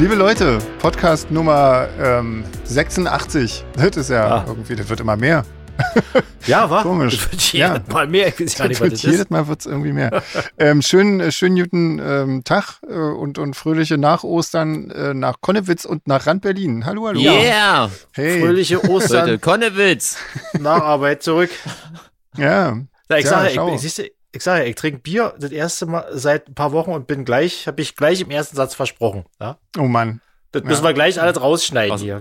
Liebe Leute, Podcast Nummer ähm, 86. Das ist ja Ah. irgendwie, das wird immer mehr. Ja, war Komisch. Das wird Ja. jedes Mal mehr. Ich weiß gar nicht, was wird das jedes ist. Mal wird es irgendwie mehr. ähm, schönen, äh, schönen guten ähm, Tag äh, und, und fröhliche Nach-Ostern äh, nach Konnewitz und nach Rand-Berlin. Hallo, hallo. Yeah! Hey. Fröhliche Leute, Ostern, Konnewitz! Nacharbeit zurück. Ja. Ja, ich Ja, sage, ich, ich, siehst du, ich sage, ich trinke Bier das erste Mal seit ein paar Wochen und bin gleich, habe ich gleich im ersten Satz versprochen. Ja? Oh Mann. Das müssen wir gleich alles rausschneiden Also- hier.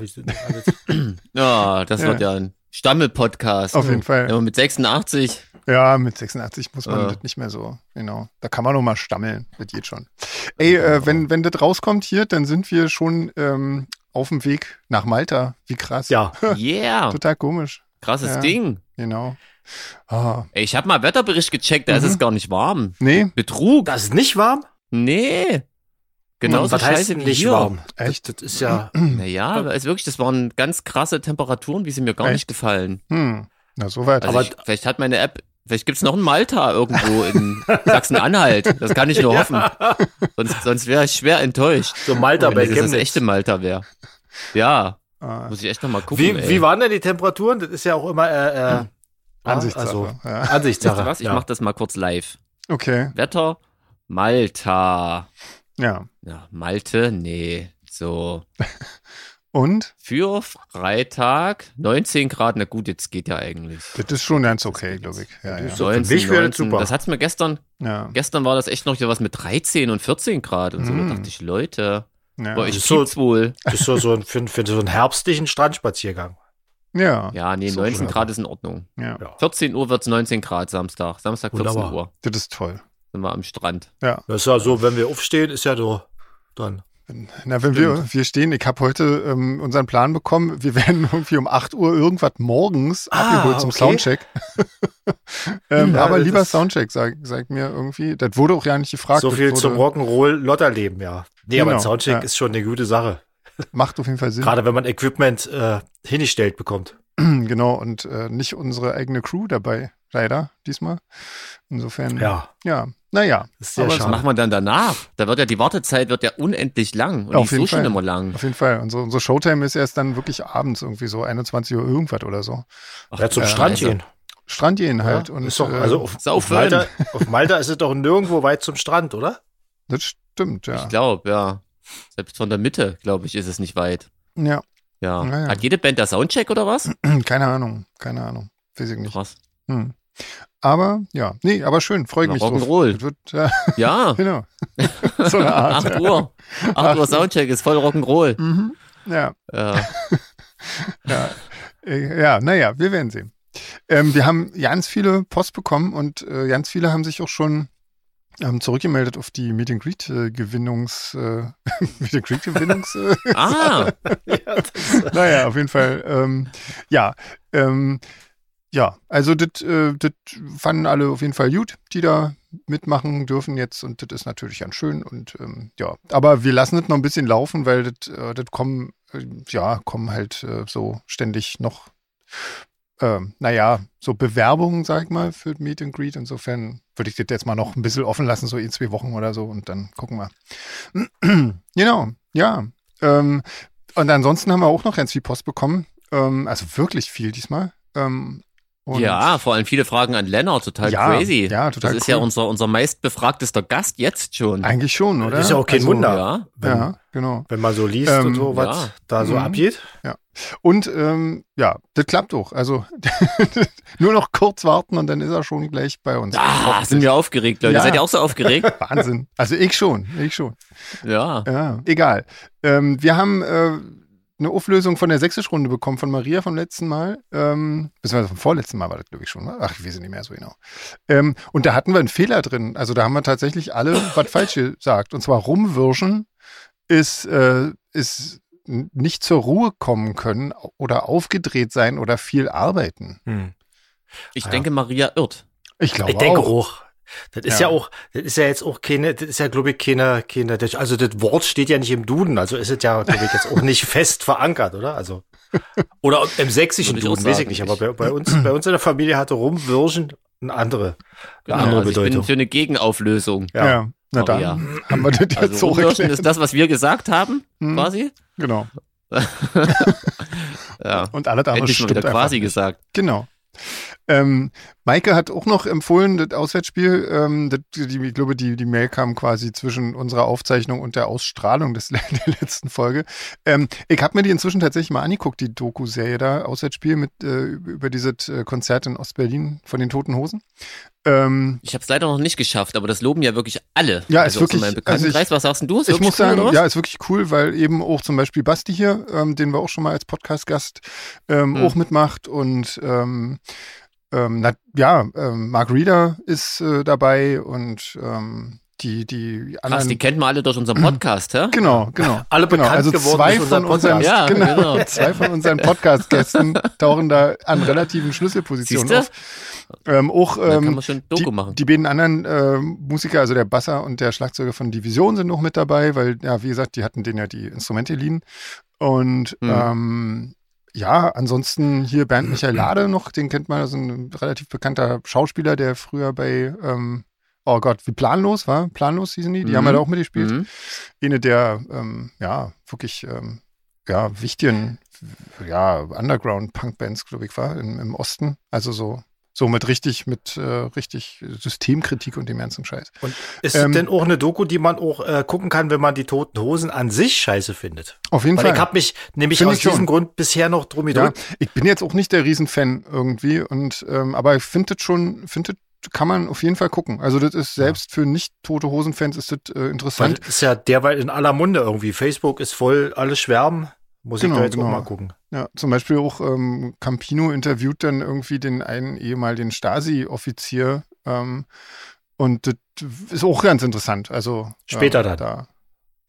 Ja, das Ja. wird ja ein Stammel-Podcast. Auf jeden Fall. Man mit 86. Ja, mit 86 muss man Ja. das nicht mehr so, genau. Da kann man noch mal stammeln, das geht schon. Ey, äh, wenn, wenn das rauskommt hier, dann sind wir schon ähm, auf dem Weg nach Malta. Wie krass. Ja, Yeah! Total komisch. Krasses Ja. Ding. Genau. Ah, Ey, ich habe mal Wetterbericht gecheckt, da ist Mhm. es gar nicht warm. nee, Betrug. das ist nicht warm? Nee. Genauso was heißt scheiße wie nicht hier. warm? Echt? Das, das ist ja, Naja, ist wirklich, das waren ganz krasse Temperaturen, wie sie mir gar Echt? nicht gefallen. hm. Na, soweit. Also Aber- ich, vielleicht hat meine App, vielleicht gibt's noch ein Malta irgendwo in Sachsen-Anhalt. Das kann ich nur hoffen. Sonst, sonst wäre ich schwer enttäuscht. so Malta wenn bei das das Chemnitz. echte Malta wäre. Ja, ah, muss ich echt noch mal gucken. Wie, ey. wie waren denn die Temperaturen? Das ist ja auch immer äh, äh, Ansichtssache. Also, ja. Ansichtssache. Was? Ich ja. mach das mal kurz live. Okay, Wetter, Malta. ja. Ja, Malte, nee. So. Und? Für Freitag 19 Grad, na gut, jetzt geht ja eigentlich. Das ist schon ganz okay, glaube ich. Ja, ja. So, für mich wäre das super. Das hat's mir gestern, ja. gestern war das echt noch hier was mit 13 und 14 Grad und so. Mm. Da dachte ich, Leute, Ja. boah, ich ist so- wohl. Das ist so, so ein, für, für so einen herbstlichen Strandspaziergang. ja. Ja, nee, So 19 schön. Grad ist in Ordnung. ja. Ja. 14 Uhr wird's 19 Grad Samstag. Samstag 14 Wunderbar. Uhr Das ist toll. sind wir am Strand. Ja. Das ist ja so, wenn wir aufstehen, ist ja so dann. Na, wenn wir, wir stehen, ich habe heute ähm, unseren Plan bekommen, wir werden irgendwie um 8 Uhr irgendwas morgens Ah, abgeholt zum okay. Soundcheck. ähm, Ja, aber lieber Soundcheck, sag, sag mir irgendwie. Das wurde auch ja nicht gefragt. so viel wurde, zum Rock'n'Roll-Lotterleben, ja. Nee, aber ein Genau, Soundcheck ja. ist schon eine gute Sache. Macht auf jeden Fall Sinn. Gerade wenn man Equipment äh, hingestellt bekommt. genau, und äh, nicht unsere eigene Crew dabei, leider, diesmal. Insofern, ja, Ja, naja, ist sehr Aber Was machen wir dann danach? Da wird ja die Wartezeit wird ja unendlich lang und Auf nicht jeden so schon Fall. immer lang. auf jeden Fall. Unsere, unsere Showtime ist erst dann wirklich abends irgendwie so 21 Uhr irgendwas oder so. Ach, Ja, zum äh, Strand also, gehen. Strand gehen halt. ja, und, ist doch, äh, also auf, auf, Malta, auf Malta ist es doch nirgendwo weit zum Strand, oder? das stimmt, ja. Ich glaube, ja. Selbst von der Mitte, glaube ich, ist es nicht weit. Ja, Ja. Ja, ja. Hat jede Band da Soundcheck oder was? keine Ahnung, keine Ahnung. Weiß ich nicht. Krass. Hm. Aber ja, nee, aber schön, freue ich mich drauf. Rock'n'Roll. Wird, ja, Ja. genau. so eine Art. 8 Uhr. 8 Uhr Soundcheck ist voll Rock'n'Roll. Mhm. Ja, Ja. ja, äh, ja, naja, wir werden sehen. Ähm, wir haben ganz viele Post bekommen und äh, ganz viele haben sich auch schon ähm, zurückgemeldet auf die Meet and Greet äh, Gewinnungs äh, Meet and Greet Gewinnungs äh, Ah, naja, auf jeden Fall. Ähm, ja, ähm, ja, also das äh, das fanden alle auf jeden Fall gut, die da mitmachen dürfen jetzt und das ist natürlich ganz schön und ähm, ja, aber wir lassen das noch ein bisschen laufen, weil das äh, das kommen äh, ja kommen halt äh, so ständig noch ähm, naja, so Bewerbungen, sag ich mal, für Meet and Greet. Insofern würde ich das jetzt mal noch ein bisschen offen lassen, so in zwei Wochen oder so und dann gucken wir. genau, ja. Ähm, und ansonsten haben wir auch noch ganz viel Post bekommen. Ähm, also wirklich viel diesmal. Ähm, und ja, vor allem viele Fragen an Lennart, total Ja, crazy. ja, total Das ist cool. ja unser, unser meistbefragtester Gast jetzt schon. Eigentlich schon, oder? Das ist ja auch kein also, Wunder. Ja. Wenn, Ja, genau. wenn man so liest Ähm, und so, was ja. da so Mhm. abgeht. Und ähm, ja, das klappt auch. Also nur noch kurz warten und dann ist er schon gleich bei uns. Ah, sind wir aufgeregt, Leute. Ja. Seid ihr auch so aufgeregt? Wahnsinn. Also ich schon, ich schon. ja. Ja, egal. Ähm, wir haben äh, eine Auflösung von der Sächsisch-Runde bekommen von Maria vom letzten Mal. Ähm, beziehungsweise vom vorletzten Mal war das, glaube ich, schon. Ne? Ach, ich weiß nicht mehr so genau. Ähm, und da hatten wir einen Fehler drin. Also da haben wir tatsächlich alle was falsch gesagt. Und zwar rumwirschen ist, äh, ist nicht zur Ruhe kommen können oder aufgedreht sein oder viel arbeiten. Hm. Ich Ja. denke, Maria irrt. Ich glaube Ich denke auch. auch. Das ist ja. Ja. auch, das ist ja jetzt auch keine, das ist ja, glaube ich, keine, keine, also das Wort steht ja nicht im Duden, also ist es ja, glaube ich, jetzt auch nicht fest verankert, oder? Also, oder im sächsischen Duden, weiß ich sagen, nicht, aber bei, bei uns, bei uns in der Familie hatte rumwirschen eine andere, eine Genau, andere also ich bin Bedeutung. für eine Gegenauflösung. Ja. Ja. Na dann ja. haben wir das jetzt Also so erklärt. ist das, was wir gesagt haben, Hm. quasi. Genau. Ja. Und alle stimmt wieder einfach quasi gesagt. Genau. Ähm, Maike hat auch noch empfohlen, das Auswärtsspiel, ähm, das, die, ich glaube, die, die Mail kam quasi zwischen unserer Aufzeichnung und der Ausstrahlung des, der letzten Folge. Ähm, ich habe mir die inzwischen tatsächlich mal angeguckt, die Doku-Serie da, Auswärtsspiel mit äh, über dieses äh, Konzert in Ostberlin von den Toten Hosen. Ähm, Ich habe es leider noch nicht geschafft, aber das loben ja wirklich alle. Ja, also ist wirklich- meinem also ich- was sagst du? Ist ich muss cool, sagen, ja, ist wirklich cool, weil eben auch zum Beispiel Basti hier, ähm, den wir auch schon mal als Podcast-Gast ähm, Hm. auch mitmacht und ähm, na, ja, ähm, Mark Reeder ist äh, dabei und ähm, die, die Krass, anderen. die kennt man alle durch unseren Podcast, hä? Genau, genau. Alle genau. bekannt Also geworden zwei von unseren, Podcast. Ja, genau, genau. zwei von unseren Podcast-Gästen tauchen da an relativen Schlüsselpositionen Siehste? auf. Ähm, auch ähm, man schon Doku die, machen. die beiden anderen ähm, Musiker, also der Basser und der Schlagzeuger von Division sind noch mit dabei, weil, ja, wie gesagt, die hatten denen ja die Instrumente liehen. Und Mhm. ähm, ja, ansonsten hier Bernd Michael Lade noch, den kennt man, das ist ein relativ bekannter Schauspieler, der früher bei, ähm, oh Gott, wie planlos war? Planlos hießen die, die haben Mhm. ja da auch mitgespielt. Mhm. Eine der, ähm, ja, wirklich, ähm, ja, wichtigen, ja, Underground-Punk-Bands, glaube ich, war im, im Osten. Also so, so mit richtig, mit äh, richtig Systemkritik und dem ganzen Scheiß. Und ist Ähm, denn auch eine Doku, die man auch äh, gucken kann, wenn man die Toten Hosen an sich scheiße findet? Auf jeden Weil Fall. ich habe mich nämlich Finde aus ich schon. diesem Grund bisher noch drum ja, ich bin jetzt auch nicht der Riesenfan irgendwie und ähm, aber ich finde das schon, finde kann man auf jeden Fall gucken. Also das ist selbst für nicht tote Hosen-Fans ist das äh, Weil interessant. das ist ja derweil in aller Munde irgendwie. Facebook ist voll, alle schwärmen. Muss Genau, ich da jetzt genau. auch mal gucken. Ja, zum Beispiel auch ähm, Campino interviewt dann irgendwie den einen ehemaligen Stasi-Offizier ähm, und das ist auch ganz interessant. Also Später dann. Da.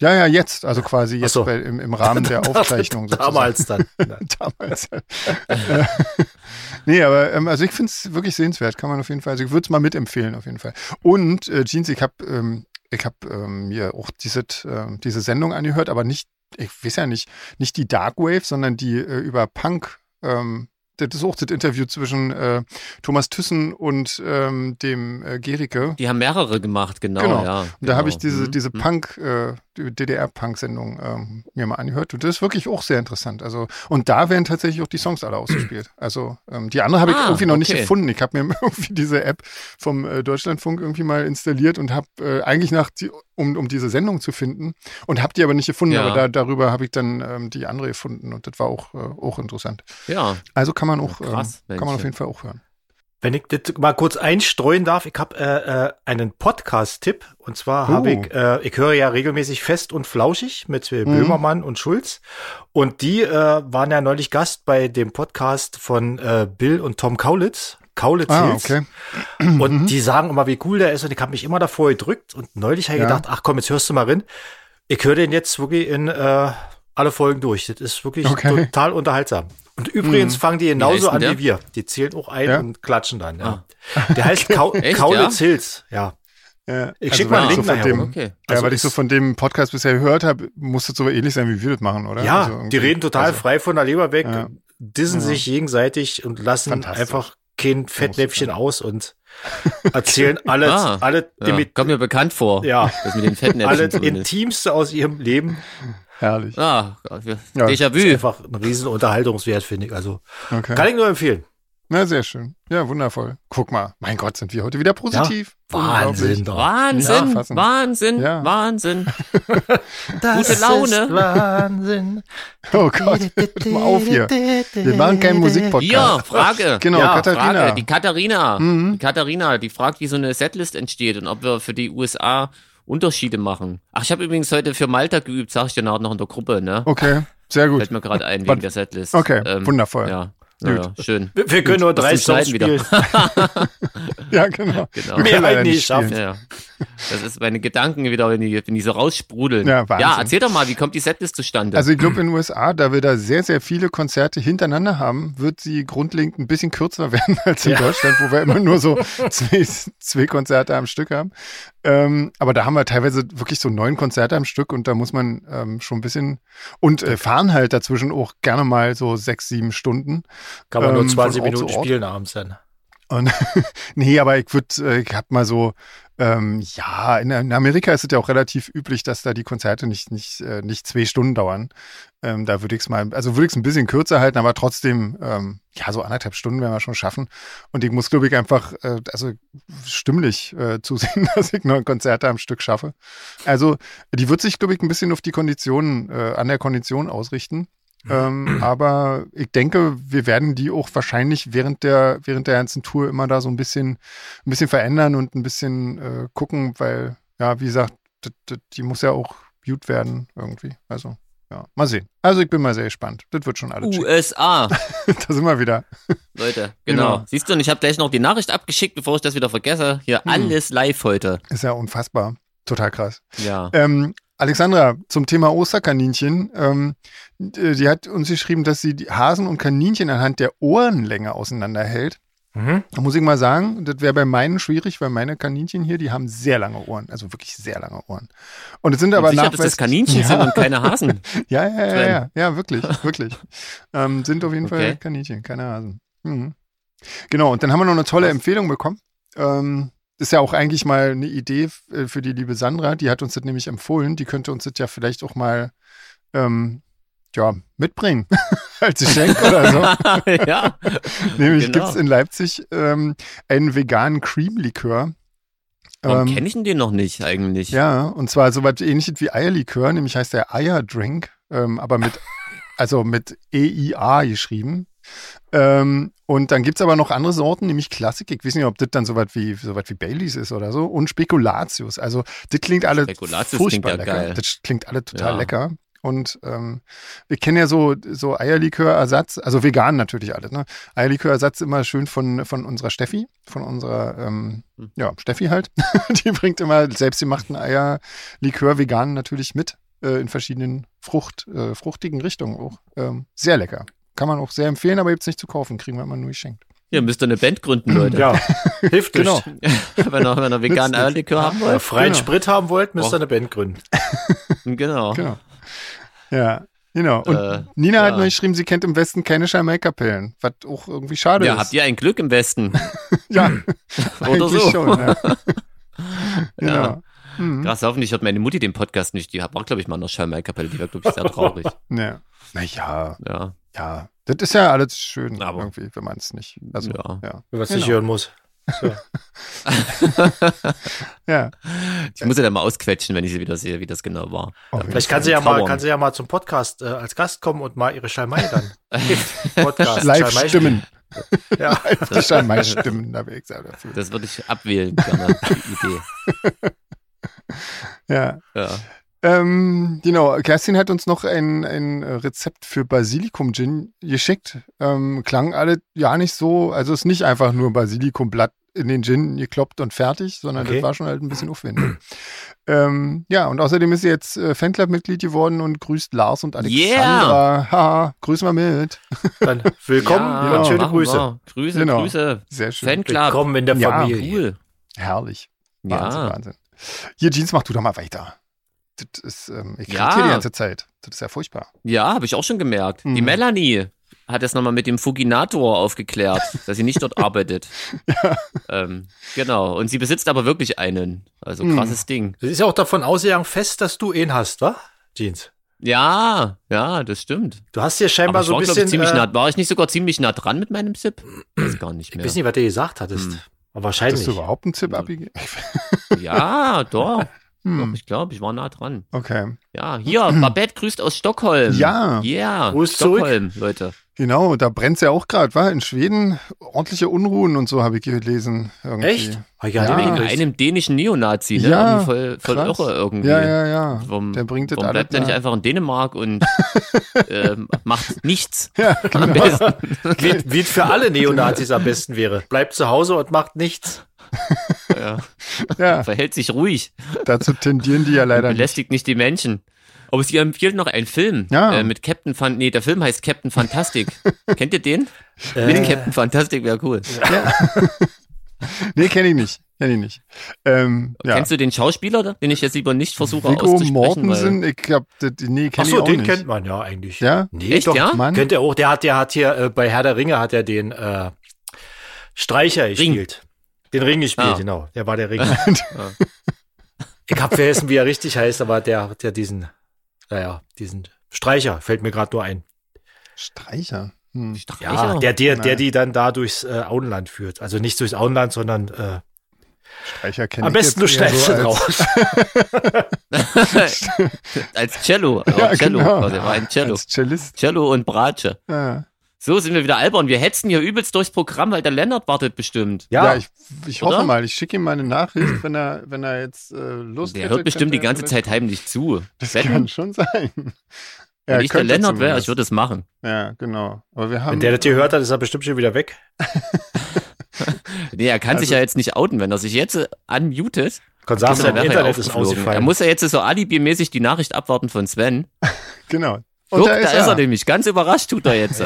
Ja, ja, jetzt, also quasi jetzt so. bei, im, im Rahmen der Aufzeichnung. Damals dann. Damals. Äh, nee, aber ähm, also ich finde es wirklich sehenswert, kann man auf jeden Fall. Also ich würde es mal mitempfehlen auf jeden Fall. Und äh, Jeans, ich habe ähm, ich hab, ähm, mir auch diese, ähm, diese Sendung angehört, aber nicht, ich weiß ja nicht, nicht die Dark Wave, sondern die äh, über Punk. Ähm, das ist auch das Interview zwischen äh, Thomas Thyssen und ähm, dem äh, Gericke. Die haben mehrere gemacht, genau. Genau. Ja, Und da habe genau. ich diese, Mhm. diese Mhm. Punk, äh, DDR-Punk-Sendung ähm, mir mal angehört. Und das ist wirklich auch sehr interessant. Also, und da werden tatsächlich auch die Songs alle ausgespielt. Also ähm, die andere habe ich Ah, irgendwie noch nicht okay. gefunden. Ich habe mir irgendwie diese App vom äh, Deutschlandfunk irgendwie mal installiert und habe äh, eigentlich nach die, um, um diese Sendung zu finden und habe die aber nicht gefunden. Ja. Aber da, darüber habe ich dann ähm, die andere gefunden und das war auch, äh, auch interessant. Ja, Also kann man auch, Ja, krass, ähm, kann man auf jeden Fall auch hören. Wenn ich das mal kurz einstreuen darf, ich habe äh, äh, einen Podcast-Tipp. Und zwar habe Oh. ich, äh, ich höre ja regelmäßig Fest und Flauschig mit äh, Mhm. Böhmermann und Schulz. Und die äh, waren ja neulich Gast bei dem Podcast von äh, Bill und Tom Kaulitz. Kaulitz Ah, okay. Und die sagen immer, wie cool der ist. Und ich habe mich immer davor gedrückt. Und neulich habe ich Ja. gedacht, ach komm, jetzt hörst du mal rein. Ich höre den jetzt wirklich in äh, alle Folgen durch. Das ist wirklich Okay. total unterhaltsam. Und übrigens fangen die genauso an denn wie wir. Die zählen auch ein Ja? und klatschen dann. Ja. Der heißt Echt, Kaulitz Hills. Ja. Ja, Ich also schick weil mal einen Link so von nachher dem, okay. Ja, Also weil ich so von dem Podcast bisher gehört habe, muss das so ähnlich sein, wie wir das machen, oder? Ja, Also die reden total also, frei von der Leber weg, Ja. dissen Ja. sich gegenseitig und lassen einfach kein Fettnäpfchen aus und erzählen alle, Ah, alle, Ja, mit, kommt mir bekannt vor. ja, Das mit den Fettnäpfchen alle. Intimste aus ihrem Leben. Herrlich. Ah, Ja. Déjà Ist einfach ein riesen Unterhaltungswert, finde ich. Also Okay. kann ich nur empfehlen. Na, sehr schön. Ja, wundervoll. Guck mal. Mein Gott, sind wir heute wieder positiv. Wahnsinn doch. Wahnsinn, Ja. Wahnsinn, Ja. Wahnsinn. Das Gute Laune. Ist Wahnsinn. Oh Gott, hört mal auf hier. Wir machen keinen Hier, Musikpodcast. Frage. Genau, Ja, Katharina. Frage. Die Katharina. Mhm. Die Katharina, die fragt, wie so eine Setlist entsteht und ob wir für die USA Unterschiede machen. Ach, ich habe übrigens heute für Malta geübt, sag ich dir nachher noch in der Gruppe, ne? Okay, sehr gut. Fällt mir gerade ein wegen der Setlist. Okay, Ähm, wundervoll. Ja, ja, ja schön. Wir, wir können nur Was drei Songs Schneiden spielen. Ja, genau. Genau. Wir Mehr halt nicht schaffen. spielen. Ja. Das ist meine Gedanken wieder, wenn die, wenn die so raussprudeln. Ja, Wahnsinn. ja, erzähl doch mal, wie kommt die Setlist zustande? Also ich glaube in den USA, da wir da sehr, sehr viele Konzerte hintereinander haben, wird sie grundlegend ein bisschen kürzer werden als in Ja. Deutschland, wo wir immer nur so zwei, zwei Konzerte am Stück haben. Ähm, aber da haben wir teilweise wirklich so neun Konzerte am Stück und da muss man ähm, schon ein bisschen und äh, fahren halt dazwischen auch gerne mal so sechs, sieben Stunden. Kann man nur Ähm, 20 von Ort zu Minuten spielen abends dann. Und nee, aber ich würde, ich hab mal so, ähm, ja, in, in, Amerika ist es ja auch relativ üblich, dass da die Konzerte nicht, nicht, äh, nicht zwei Stunden dauern. Ähm, da würde ich es mal, also würde ich es ein bisschen kürzer halten, aber trotzdem, ähm, ja, so anderthalb Stunden werden wir schon schaffen. Und ich muss, glaube ich, einfach, äh, also stimmlich äh, zusehen, dass ich neun Konzerte am Stück schaffe. Also, die wird sich, glaube ich, ein bisschen auf die Konditionen, äh, an der Kondition ausrichten. Ähm, aber ich denke, wir werden die auch wahrscheinlich während der, während der ganzen Tour immer da so ein bisschen, ein bisschen verändern und ein bisschen äh, gucken, weil, ja, wie gesagt, die muss ja auch gut werden irgendwie. Also, ja, mal sehen. Also ich bin mal sehr gespannt. Das wird schon alles. USA. da sind wir wieder. Leute, genau. genau. Siehst du, und ich habe gleich noch die Nachricht abgeschickt, bevor ich das wieder vergesse. Hier hm. alles live heute. Ist ja unfassbar. Total krass. Ja. Ähm, Alexandra, zum Thema Osterkaninchen. Ähm, die hat uns geschrieben, dass sie Hasen und Kaninchen anhand der Ohrenlänge auseinanderhält. Mhm. Da muss ich mal sagen, das wäre bei meinen schwierig, weil meine Kaninchen hier, die haben sehr lange Ohren, also wirklich sehr lange Ohren. Und es sind aber sicher, dass das Kaninchen ja. sind und keine Hasen. ja, ja, ja, ja, ja, wirklich, wirklich. ähm, sind auf jeden okay. Fall Kaninchen, keine Hasen. Mhm. Genau, und dann haben wir noch eine tolle Was? Empfehlung bekommen. Ähm, ist ja auch eigentlich mal eine Idee äh, für die liebe Sandra, die hat uns das nämlich empfohlen. Die könnte uns das ja vielleicht auch mal ähm, ja, mitbringen als Geschenk oder so. ja. nämlich genau. gibt es in Leipzig ähm, einen veganen Cream-Likör. Warum ähm, kenne ich den noch nicht eigentlich? Ja, und zwar so was ähnliches wie Eierlikör, nämlich heißt der Eierdrink, ähm, aber mit, also mit EIA geschrieben. Ähm, und dann gibt es aber noch andere Sorten, nämlich Klassik. Ich weiß nicht, ob das dann so was wie, so wie Baileys ist oder so. Und Spekulatius. Also, das klingt alle furchtbar lecker. Geil. Das klingt alle total ja. lecker. Und ähm, wir kennen ja so, so Eierlikörersatz, also vegan natürlich alle, ne? Eierlikörersatz immer schön von, von unserer Steffi, von unserer, ähm, hm. ja, Steffi halt. Die bringt immer selbstgemachten Eierlikör vegan natürlich mit, äh, in verschiedenen Frucht, äh, fruchtigen Richtungen auch. Ähm, sehr lecker. Kann man auch sehr empfehlen, aber jetzt nicht zu kaufen, kriegen wir immer nur geschenkt. Ja, müsst ihr eine Band gründen, Leute. Ja, hilft genau. wenn ihr, ihr veganen Eierlikör haben wollt. Wenn ihr freien genau. Sprit haben wollt, müsst ihr eine Band gründen. genau. genau. Ja, genau. Und äh, Nina ja. hat mir geschrieben, sie kennt im Westen keine Scheinmelkapellen, was auch irgendwie schade ja, ist. Ja, habt ihr ein Glück im Westen? ja, oder so. Schon, ja. genau. Ja. Mhm. Krass, hoffentlich hört meine Mutti den Podcast nicht. Die war, glaube ich, mal in der Scheinmelkapelle. Die war, glaube ich, sehr traurig. ja. Naja. Ja. Ja. Das ist ja alles schön, Aber irgendwie, wenn man es nicht. Also, ja. ja. Wenn man es nicht genau. hören muss. So. ja. Ich muss ja dann mal ausquetschen, wenn ich sie wieder sehe, wie das genau war. Oh, Vielleicht kann sie, ja mal, kann sie ja mal zum Podcast äh, als Gast kommen und mal ihre Schalmei dann. Podcast. Live stimmen. Ja. Die Schalmei stimmen, da ich sehr dafür. Das würde ich abwählen, gerne, die Idee. ja. Ja. Ähm, genau, Kerstin hat uns noch ein, ein Rezept für Basilikum-Gin geschickt. Ähm, klang alle ja nicht so, also ist nicht einfach nur Basilikumblatt in den Gin gekloppt und fertig, sondern okay. das war schon halt ein bisschen aufwendig. ähm, ja, und außerdem ist sie jetzt äh, Fanclub-Mitglied geworden und grüßt Lars und Alexandra. Yeah. Haha, grüßen wir mit. Dann willkommen ja, und schöne Grüße. Wir. Grüße, genau. Grüße. Sehr schön. Fanclub. Willkommen in der Familie. Ja, cool. Herrlich. Wahnsinn, ja. Wahnsinn. Hier, Jeans, mach du doch mal weiter das ist, ähm, ich ja. hier die ganze Zeit. Das ist ja furchtbar. Ja, habe ich auch schon gemerkt. Mhm. Die Melanie hat das nochmal mit dem Fuginator aufgeklärt, dass sie nicht dort arbeitet. Ja. Ähm, genau. Und sie besitzt aber wirklich einen. Also mhm. krasses mhm. Ding. Das ist ja auch davon ausgegangen fest, dass du ihn hast, wa? Jeans. Ja, ja, das stimmt. Du hast hier scheinbar so ein bisschen. Ich, ziemlich äh, nah, war ich nicht sogar ziemlich nah dran mit meinem Zip? Weiß gar nicht mehr. Ich weiß nicht, was du gesagt hattest. Hm. Aber wahrscheinlich. Hast du überhaupt einen Zip abgegeben? Ja, doch. Hm. Ich glaube, ich war nah dran. Okay. Ja, hier, Babette grüßt aus Stockholm. Ja. Yeah, Grüß Stockholm, zurück. Leute. Genau, da brennt es ja auch gerade, war in Schweden ordentliche Unruhen und so habe ich gelesen. Irgendwie. Echt? Ah, ja, ja. Wegen einem dänischen Neonazi, ne? Ja, irgendwie voll, voll irre irgendwie. Ja, ja, ja. Warum, der bringt warum bleibt er nicht einfach in Dänemark und äh, macht nichts? Ja, genau. am besten. wie, wie für alle Neonazis am besten wäre. Bleibt zu Hause und macht nichts. Ja. ja. Verhält sich ruhig. Dazu tendieren die ja leider und belästigt nicht. nicht die Menschen. Aber sie empfiehlt noch einen Film ja. äh, mit Captain Fan. Nee, der Film heißt Captain Fantastic. Kennt ihr den? Äh. Mit Captain Fantastic wäre cool. Ja. nee, kenne ich nicht. Kenn ich nicht. Ähm, ja. Kennst du den Schauspieler, den ich jetzt lieber nicht versuche Viggo auszusprechen? Mortensen, ich hab, nee, kenn Ach so, ich auch den nicht. kennt man ja eigentlich. Ja? Nee, Echt, doch, ja? Mann. Kennt er auch. Der hat, der hat hier, äh, bei Herr der Ringe hat er den, äh, Streicher Ring. Den Ring gespielt, Ah. genau. Der war der Ring. ich hab vergessen, wie er richtig heißt, aber der, der diesen, naja, diesen Streicher fällt mir gerade nur ein. Streicher. Hm. Ja, Streicher? der, der, der Nein. die dann da durchs äh, Auenland führt. Also nicht durchs Auenland, sondern äh, Streicher kenne am besten du schneidest so raus. als Cello. Ja, Cello. genau. quasi. war ein Cello. als Cellist. Cello und Bratsche. Ja, So sind wir wieder albern. Wir hetzen hier übelst durchs Programm, weil der Lennart wartet bestimmt. ja. Ja, ich, ich hoffe mal, ich schicke ihm mal eine Nachricht, wenn er, wenn er jetzt äh, Lust Der hätte, hört bestimmt die ganze Zeit heimlich zu. Das Wetten? kann schon sein. Wenn Er ich der könnte Lennart wäre, ich würde es machen. Ja, genau. Aber wir haben. wenn der das gehört hat, ist er bestimmt schon wieder weg. Nee, er kann sich Also- ja jetzt nicht outen. Wenn er sich jetzt äh, unmutet, Kann sagen, dann sein er Internet ist aufgeflogen. Er ausgefallen. muss ja jetzt so alibimäßig die Nachricht abwarten von Sven. Genau. Guck, da ist er. nämlich. Ganz überrascht tut er jetzt.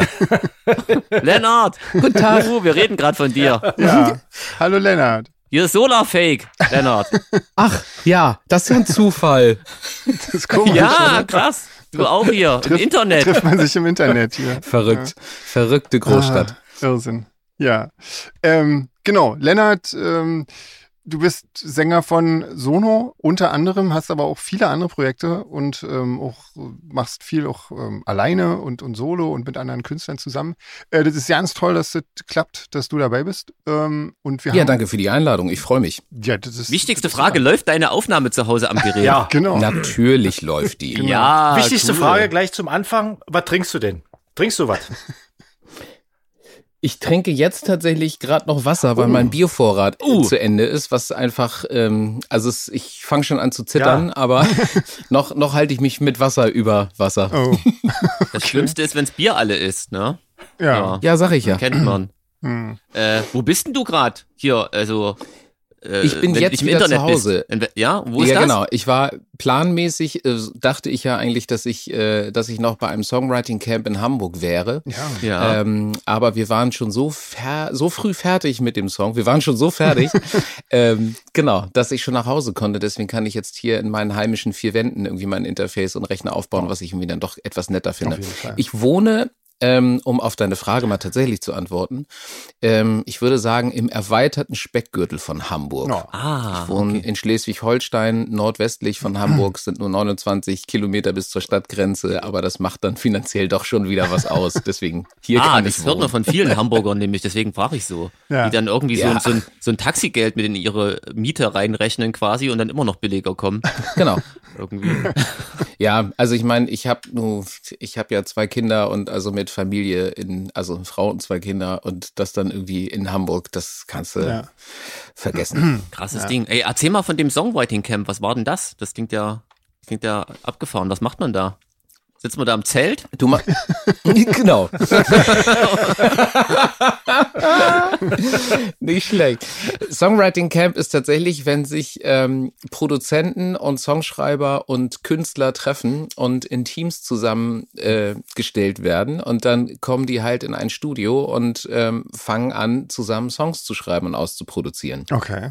Lennart, guten Tag. wir reden gerade von dir. Ja. Hallo Lennart. Hier ist Solarfake, Lennart. Ach, ja, das ist ja ein Zufall. Das ist komisch. ja, oder? krass. Du auch hier im Internet. Trifft man sich im Internet hier. Verrückt. Verrückte Großstadt. Ah, Irrsinn. Ja. Ähm, genau. Lennart, ähm, du bist Sänger von Sono unter anderem, hast aber auch viele andere Projekte und ähm, auch machst viel auch ähm, alleine und, und solo und mit anderen Künstlern zusammen. Äh, das ist ganz toll, dass das klappt, dass du dabei bist. Ähm, und wir Ja, haben, danke für die Einladung. Ich freue mich. Ja, das ist, Wichtigste das ist Frage, super. läuft deine Aufnahme zu Hause am Gerät? Ja. Genau. Natürlich läuft die. Genau. Ja, Wichtigste cool. Frage gleich zum Anfang. Was trinkst du denn? Trinkst du was? Ich trinke jetzt tatsächlich gerade noch Wasser, weil mein Biovorrat äh, Uh. zu Ende ist, was einfach, ähm, also es, ich fange schon an zu zittern, aber noch, noch halte ich mich mit Wasser über Wasser. Oh, Das Schlimmste ist, wenns Bier alle ist, ne? ja. Ja, sag ich ja. Kennt man. Hm. Äh, wo bist denn du gerade? Hier, also. Äh, Ich bin wenn jetzt im wieder Internet zu Hause. Bist. In, ja, wo ist ja, das? genau. Ich war planmäßig, äh, dachte ich ja eigentlich, dass ich, äh, dass ich noch bei einem Songwriting Camp in Hamburg wäre. Ja. Ja. Ähm, aber wir waren schon so, fer so früh fertig mit dem Song. Wir waren schon so fertig, ähm, genau, dass ich schon nach Hause konnte. Deswegen kann ich jetzt hier in meinen heimischen vier Wänden irgendwie mein Interface und Rechner aufbauen, was ich irgendwie dann doch etwas netter finde. Auf jeden Fall. Ich wohne, ähm, um auf deine Frage mal tatsächlich zu antworten, ähm, ich würde sagen, im erweiterten Speckgürtel von Hamburg. Ja. ah, Ich wohne okay. in Schleswig-Holstein, nordwestlich von Hamburg, sind nur 29 Kilometer bis zur Stadtgrenze, aber das macht dann finanziell doch schon wieder was aus. Deswegen hier ah, kann das ich hört wohnen. man von vielen Hamburgern nämlich, deswegen frage ich so. Ja. Die dann irgendwie so, Ja. so, ein, so ein Taxigeld mit in ihre Miete reinrechnen quasi und dann immer noch billiger kommen. Genau. Irgendwie. Ja, also ich meine, ich habe nur, ich habe ja zwei Kinder und also mit Familie in, also eine Frau und zwei Kinder und das dann irgendwie in Hamburg, das kannst du Ja. vergessen. Krasses Ding. Ey, erzähl mal von dem Songwriting Camp. Was war denn das? Das klingt ja, klingt ja abgefahren. Was macht man da? Sitzt man da im Zelt? Du genau. Nicht schlecht. Songwriting Camp ist tatsächlich, wenn sich ähm, Produzenten und Songschreiber und Künstler treffen und in Teams zusammengestellt äh, gestellt werden und dann kommen die halt in ein Studio und ähm, fangen an, zusammen Songs zu schreiben und auszuproduzieren. Okay.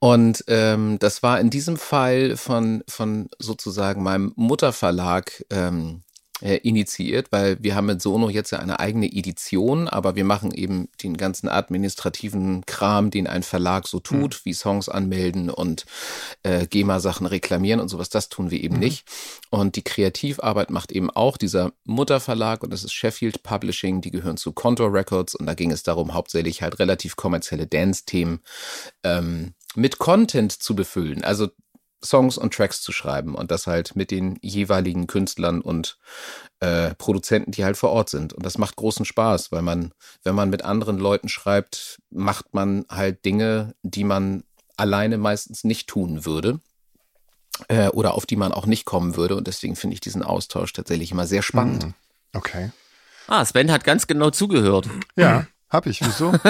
Und ähm, das war in diesem Fall von, von sozusagen meinem Mutterverlag ähm, äh, initiiert, weil wir haben mit Sono jetzt ja eine eigene Edition, aber wir machen eben den ganzen administrativen Kram, den ein Verlag so tut, wie Songs anmelden und äh, GEMA-Sachen reklamieren und sowas, das tun wir eben nicht. Und die Kreativarbeit macht eben auch dieser Mutterverlag und das ist Sheffield Publishing, die gehören zu Contour Records und da ging es darum, hauptsächlich halt relativ kommerzielle Dance-Themen ähm, mit Content zu befüllen. Also Songs und Tracks zu schreiben und das halt mit den jeweiligen Künstlern und äh, Produzenten, die halt vor Ort sind. Und das macht großen Spaß, weil man, wenn man mit anderen Leuten schreibt, macht man halt Dinge, die man alleine meistens nicht tun würde äh, oder auf die man auch nicht kommen würde. Und deswegen finde ich diesen Austausch tatsächlich immer sehr spannend. Mhm. Okay. Ah, Sven hat ganz genau zugehört. Ja, hab ich. Wieso?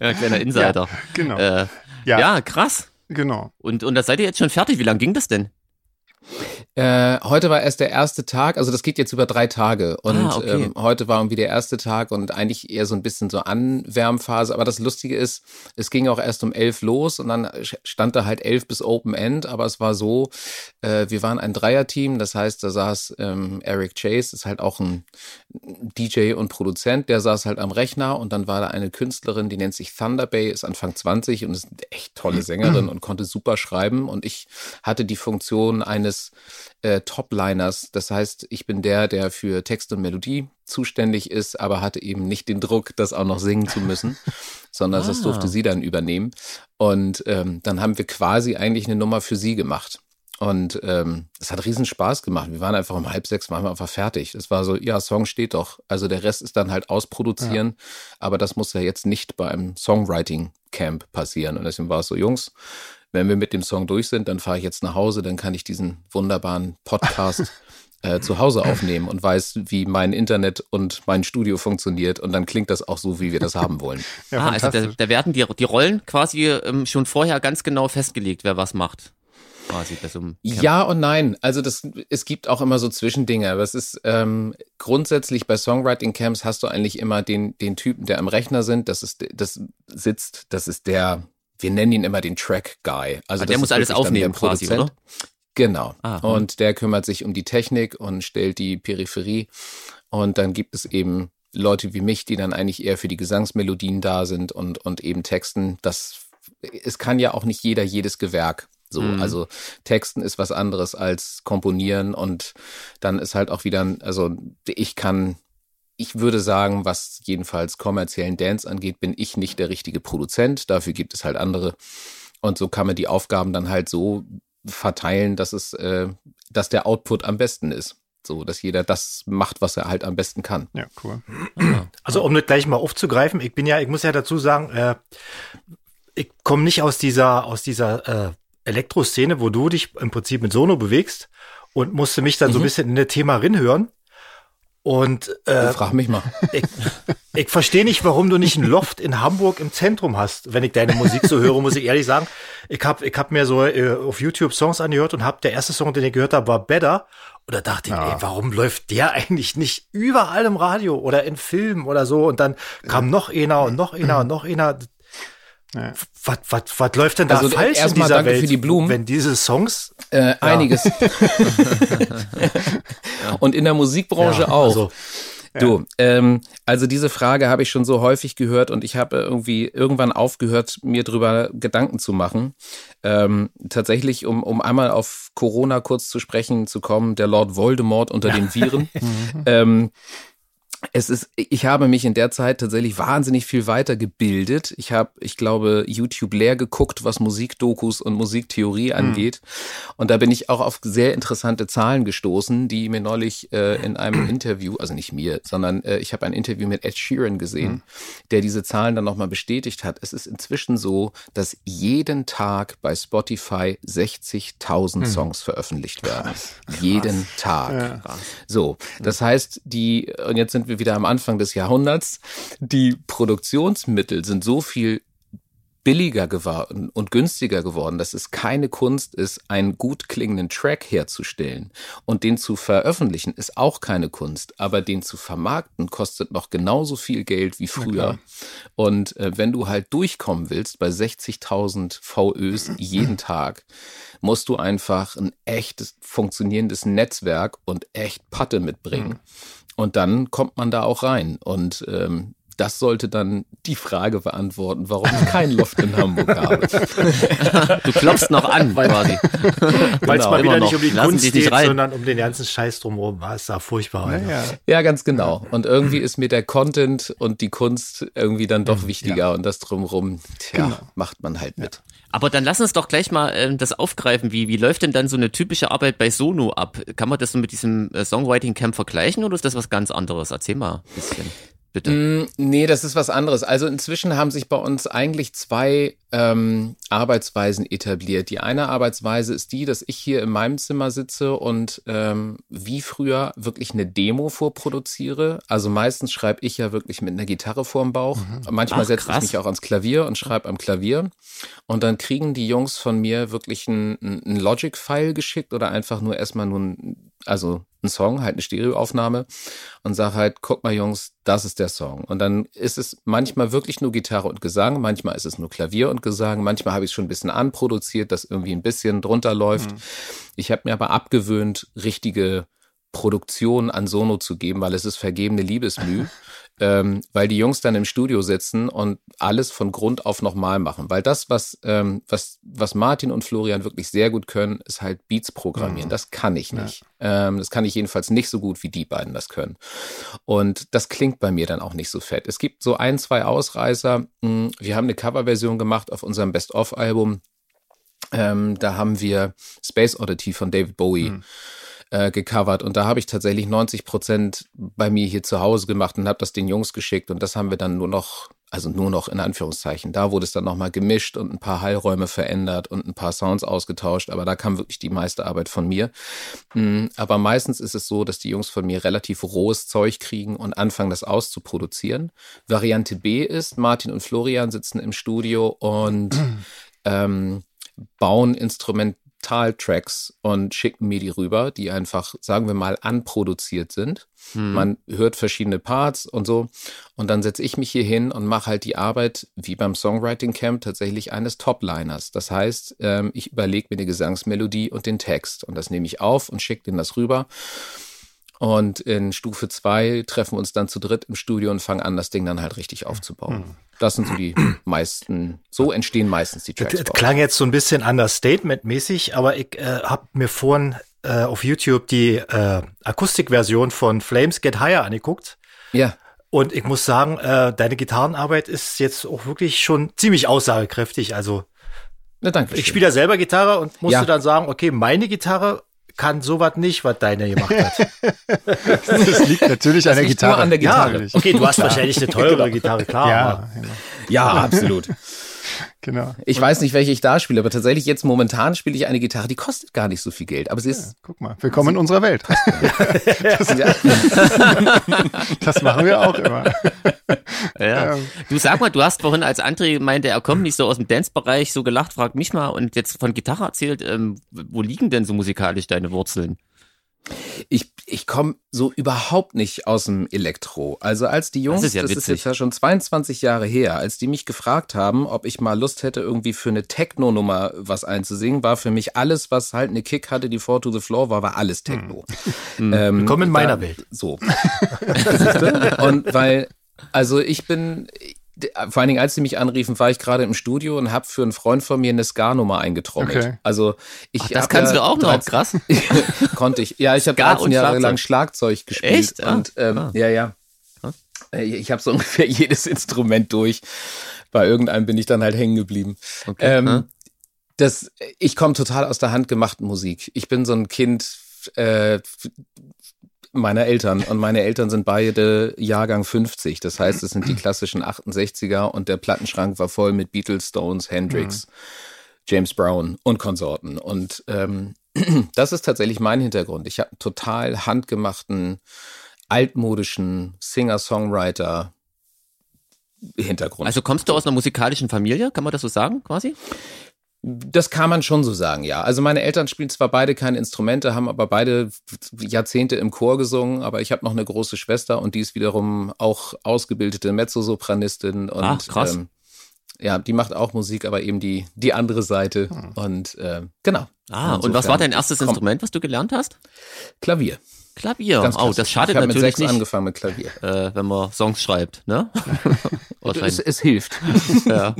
Ja, kleiner Insider. Genau. Äh, Ja. ja. krass. Genau. Und, und da seid ihr jetzt schon fertig. Wie lange ging das denn? Äh, heute war erst der erste Tag, also das geht jetzt über drei Tage und Ah, okay. ähm, heute war irgendwie der erste Tag und eigentlich eher so ein bisschen so Anwärmphase, aber das Lustige ist, es ging auch erst um elf los und dann stand da halt elf bis Open End, aber es war so, äh, wir waren ein Dreierteam, das heißt, da saß ähm, Eric Chase, ist halt auch ein DJ und Produzent, der saß halt am Rechner und dann war da eine Künstlerin, die nennt sich Thunder Bay, ist Anfang 20 und ist eine echt tolle Sängerin und konnte super schreiben und ich hatte die Funktion eines äh, Topliners. Das heißt, ich bin der, der für Text und Melodie zuständig ist, aber hatte eben nicht den Druck, das auch noch singen zu müssen, sondern das Ah. durfte sie dann übernehmen. Und ähm, dann haben wir quasi eigentlich eine Nummer für sie gemacht. Und ähm, es hat riesen Spaß gemacht. Wir waren einfach um halb sechs, waren wir einfach fertig. Es war so, ja, Song steht doch. Also der Rest ist dann halt ausproduzieren. Aber das muss ja jetzt nicht bei einem Songwriting-Camp passieren. Und deswegen war es so, Jungs, wenn wir mit dem Song durch sind, dann fahre ich jetzt nach Hause, dann kann ich diesen wunderbaren Podcast äh, zu Hause aufnehmen und weiß, wie mein Internet und mein Studio funktioniert. Und dann klingt das auch so, wie wir das haben wollen. Ja, ah, also da, da werden die, die Rollen quasi ähm, schon vorher ganz genau festgelegt, wer was macht. Quasi. Ja und nein. Also das, es gibt auch immer so Zwischendinge. Aber es ist ähm, grundsätzlich bei Songwriting Camps hast du eigentlich immer den, den Typen, der am Rechner sind. Das ist, das sitzt, das ist der, wir nennen ihn immer den Track Guy. Also Ah, der muss alles aufnehmen quasi, Produzent. Genau. Ah, hm. und der kümmert sich um die Technik und stellt die Peripherie. Und dann gibt es eben Leute wie mich, die dann eigentlich eher für die Gesangsmelodien da sind und, und eben Texten. Das, es kann ja auch nicht jeder jedes Gewerk. So, Mhm. also Texten ist was anderes als komponieren und dann ist halt auch wieder, ein- also ich kann, ich würde sagen, was jedenfalls kommerziellen Dance angeht, bin ich nicht der richtige Produzent. Dafür gibt es halt andere. Und so kann man die Aufgaben dann halt so verteilen, dass es, äh, dass der Output am besten ist. So, dass jeder das macht, was er halt am besten kann. Ja, cool. Also um das gleich mal aufzugreifen, ich bin ja, ich muss ja dazu sagen, äh, ich komme nicht aus dieser, aus dieser äh, Elektroszene, wo du dich im Prinzip mit Sono bewegst und musste mich dann so ein bisschen in das Thema rinhören. Und äh, Frag mich mal. ich, ich verstehe nicht, warum du nicht ein Loft in Hamburg im Zentrum hast. Wenn ich deine Musik so höre, muss ich ehrlich sagen. Ich habe ich hab mir so äh, auf YouTube Songs angehört und hab der erste Song, den ich gehört habe, war Better. Und da dachte ich, Ja. ey, warum läuft der eigentlich nicht überall im Radio oder in Filmen oder so? Und dann kam noch einer und noch einer und noch einer. Ja. Was, was, was läuft denn da Also, falsch in dieser danke Welt, für die Blumen. wenn diese Songs Äh, Einiges. Und in der Musikbranche Ja, auch. also- Du, ähm, also diese Frage habe ich schon so häufig gehört und ich habe irgendwie irgendwann aufgehört, mir drüber Gedanken zu machen. Ähm, tatsächlich, um, um einmal auf Corona kurz zu sprechen zu kommen, der Lord Voldemort unter den Viren. ähm, es ist, ich habe mich in der Zeit tatsächlich wahnsinnig viel weitergebildet. Ich habe, ich glaube, YouTube leer geguckt, was Musikdokus und Musiktheorie angeht. Und da bin ich auch auf sehr interessante Zahlen gestoßen, die mir neulich äh, in einem Interview, also nicht mir, sondern äh, ich habe ein Interview mit Ed Sheeran gesehen, der diese Zahlen dann nochmal bestätigt hat. Es ist inzwischen so, dass jeden Tag bei Spotify 60.000 Songs veröffentlicht werden. Jeden Tag. So, das heißt, die, und jetzt sind wir wieder am Anfang des Jahrhunderts, die Produktionsmittel sind so viel billiger geworden und günstiger geworden, dass es keine Kunst ist, einen gut klingenden Track herzustellen. Und den zu veröffentlichen ist auch keine Kunst, aber den zu vermarkten kostet noch genauso viel Geld wie früher. Und äh, wenn du halt durchkommen willst bei 60.000 VÖs jeden Tag, musst du einfach ein echtes funktionierendes Netzwerk und echt Patte mitbringen. Und dann kommt man da auch rein. Und ähm, das sollte dann die Frage beantworten, warum ich kein Loft in Hamburg habe. Du klopfst noch an, quasi. Weil es Genau, mal immer wieder noch. nicht um die Lassen Kunst geht, rein. sondern um den ganzen Scheiß drumherum. War es da furchtbar. Ja, ja. Ja, ganz genau. Und irgendwie ist mir der Content und die Kunst irgendwie dann doch wichtiger und das drumherum, tja, macht man halt mit. Aber dann lass uns doch gleich mal ähm, das aufgreifen. Wie, wie läuft denn dann so eine typische Arbeit bei Sono ab? Kann man das so mit diesem äh, Songwriting Camp vergleichen oder ist das was ganz anderes? Erzähl mal ein bisschen. Bitte? Mm, nee, das ist was anderes. Also inzwischen haben sich bei uns eigentlich zwei ähm, Arbeitsweisen etabliert. Die eine Arbeitsweise ist die, dass ich hier in meinem Zimmer sitze und ähm, wie früher wirklich eine Demo vorproduziere. Also meistens schreibe ich ja wirklich mit einer Gitarre vorm Bauch. Mhm. Manchmal setze ich mich auch ans Klavier und schreibe am Klavier. Und dann kriegen die Jungs von mir wirklich ein, ein Logic-File geschickt oder einfach nur erstmal nur ein, also ein Song, halt eine Stereoaufnahme und sag halt, guck mal Jungs, das ist der Song. Und dann ist es manchmal wirklich nur Gitarre und Gesang, manchmal ist es nur Klavier und Gesang, manchmal habe ich es schon ein bisschen anproduziert, dass irgendwie ein bisschen drunter läuft. Mhm. Ich habe mir aber abgewöhnt, richtige Produktion an Sono zu geben, weil es ist vergebene Liebesmüh. ähm, weil die Jungs dann im Studio sitzen und alles von Grund auf nochmal machen. Weil das, was, ähm, was, was Martin und Florian wirklich sehr gut können, ist halt Beats programmieren. Mhm. Das kann ich nicht. Ja. Ähm, das kann ich jedenfalls nicht so gut, wie die beiden das können. Und das klingt bei mir dann auch nicht so fett. Es gibt so ein, zwei Ausreißer. Hm, wir haben eine Coverversion gemacht auf unserem Best-of-Album. Ähm, da haben wir Space Oddity von David Bowie. Mhm äh, gecovert. Und da habe ich tatsächlich 90 Prozent bei mir hier zu Hause gemacht und habe das den Jungs geschickt. Und das haben wir dann nur noch, also nur noch in Anführungszeichen. Da wurde es dann nochmal gemischt und ein paar Heilräume verändert und ein paar Sounds ausgetauscht. Aber da kam wirklich die meiste Arbeit von mir. Mm, aber meistens ist es so, dass die Jungs von mir relativ rohes Zeug kriegen und anfangen, das auszuproduzieren. Variante B ist, Martin und Florian sitzen im Studio und ähm, bauen Instrument, Taltracks und schicken mir die rüber, die einfach, sagen wir mal, anproduziert sind. Hm. Man hört verschiedene Parts und so. Und dann setze ich mich hier hin und mache halt die Arbeit, wie beim Songwriting Camp, tatsächlich eines Topliners. Das heißt, ähm, ich überlege mir die Gesangsmelodie und den Text. Und das nehme ich auf und schicke denen das rüber. Und in Stufe 2 treffen wir uns dann zu dritt im Studio und fangen an, das Ding dann halt richtig aufzubauen. Mhm. Das sind so die meisten, so entstehen meistens die Tracks. Das, das klang jetzt so ein bisschen Understatement-mäßig, aber ich äh, habe mir vorhin äh, auf YouTube die äh, Akustikversion von Flames Get Higher angeguckt. Ja. Und ich muss sagen, äh, deine Gitarrenarbeit ist jetzt auch wirklich schon ziemlich aussagekräftig. Also Na, danke ich spiele ja selber Gitarre und musste ja. dann sagen, okay, meine Gitarre kann sowas nicht, was deine gemacht hat. das liegt natürlich das an der Gitarre. An der Gitarre. Ja, okay, du hast wahrscheinlich eine teure genau. Gitarre, klar. Ja, genau. ja absolut. Genau. Ich und weiß nicht, welche ich da spiele, aber tatsächlich jetzt momentan spiele ich eine Gitarre, die kostet gar nicht so viel Geld. Aber sie ist. Ja, guck mal, willkommen in unserer Welt. das, das, machen wir auch immer. Ja. Ähm. Du sag mal, du hast vorhin, als André meinte, er kommt nicht so aus dem Dance-Bereich, so gelacht, frag mich mal und jetzt von Gitarre erzählt, ähm, wo liegen denn so musikalisch deine Wurzeln? Ich, ich komme so überhaupt nicht aus dem Elektro. Also als die Jungs, das ist, ja das ist jetzt ja schon 22 Jahre her, als die mich gefragt haben, ob ich mal Lust hätte, irgendwie für eine Techno-Nummer was einzusingen, war für mich alles, was halt eine Kick hatte, die Four to the Floor war, war alles Techno. Hm. Ähm, Willkommen in meiner da, Welt. So. Und weil, also ich bin, vor allen Dingen, als sie mich anriefen, war ich gerade im Studio und habe für einen Freund von mir eine Ska-Nummer eingetrommelt. Okay. Also ich Ach, das kannst ja du auch noch, krass. konnte ich. Ja, ich habe 13 Jahre lang Schlagzeug gespielt. Echt? Ah, und ähm, ah. ja, ja. Äh, ich habe so ungefähr jedes Instrument durch. Bei irgendeinem bin ich dann halt hängen geblieben. Okay. Ähm, ah. das, ich komme total aus der handgemachten Musik. Ich bin so ein Kind, äh, meiner Eltern. Und meine Eltern sind beide Jahrgang 50. Das heißt, es sind die klassischen 68er und der Plattenschrank war voll mit Beatles, Stones, Hendrix, mhm. James Brown und Konsorten. Und ähm, das ist tatsächlich mein Hintergrund. Ich habe einen total handgemachten, altmodischen Singer-Songwriter. Hintergrund. Also kommst du aus einer musikalischen Familie, kann man das so sagen, quasi? Das kann man schon so sagen, ja. Also meine Eltern spielen zwar beide keine Instrumente, haben aber beide Jahrzehnte im Chor gesungen, aber ich habe noch eine große Schwester und die ist wiederum auch ausgebildete Mezzosopranistin und Ach, krass. Ähm, ja, die macht auch Musik, aber eben die die andere Seite hm. und äh, genau. Ah, und was war dein erstes Instrument, was du gelernt hast? Klavier. Klavier. oh, das schadet ich natürlich mit sechs nicht. angefangen mit Klavier. Äh, wenn man Songs schreibt, ne? es, es hilft. ja.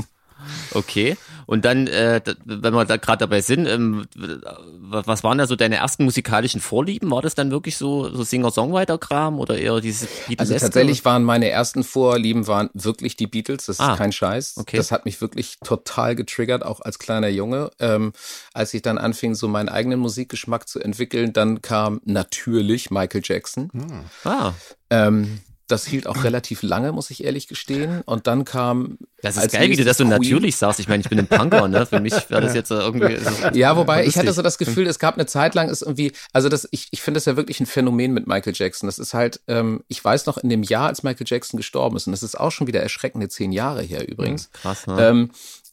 Okay. Und dann, äh, wenn wir da gerade dabei sind, ähm, was waren da so deine ersten musikalischen Vorlieben? War das dann wirklich so, so Singer-Songwriter-Kram oder eher diese Beatles? Also tatsächlich waren meine ersten Vorlieben waren wirklich die Beatles. Das ah, ist kein Scheiß. Okay. Das hat mich wirklich total getriggert, auch als kleiner Junge. Ähm, als ich dann anfing, so meinen eigenen Musikgeschmack zu entwickeln, dann kam natürlich Michael Jackson. Hm. Ah. Ähm, das hielt auch relativ lange, muss ich ehrlich gestehen. Und dann kam. Das ist geil, wie du das so natürlich sagst. Ich meine, ich bin ein Punker, ne? Für mich wäre das jetzt irgendwie. Ja, wobei ich hatte so das Gefühl, es gab eine Zeit lang ist irgendwie, also das, ich, ich finde das ja wirklich ein Phänomen mit Michael Jackson. Das ist halt, ähm, ich weiß noch in dem Jahr, als Michael Jackson gestorben ist, und das ist auch schon wieder erschreckende zehn Jahre her übrigens. Hm, krass, ne? Ähm,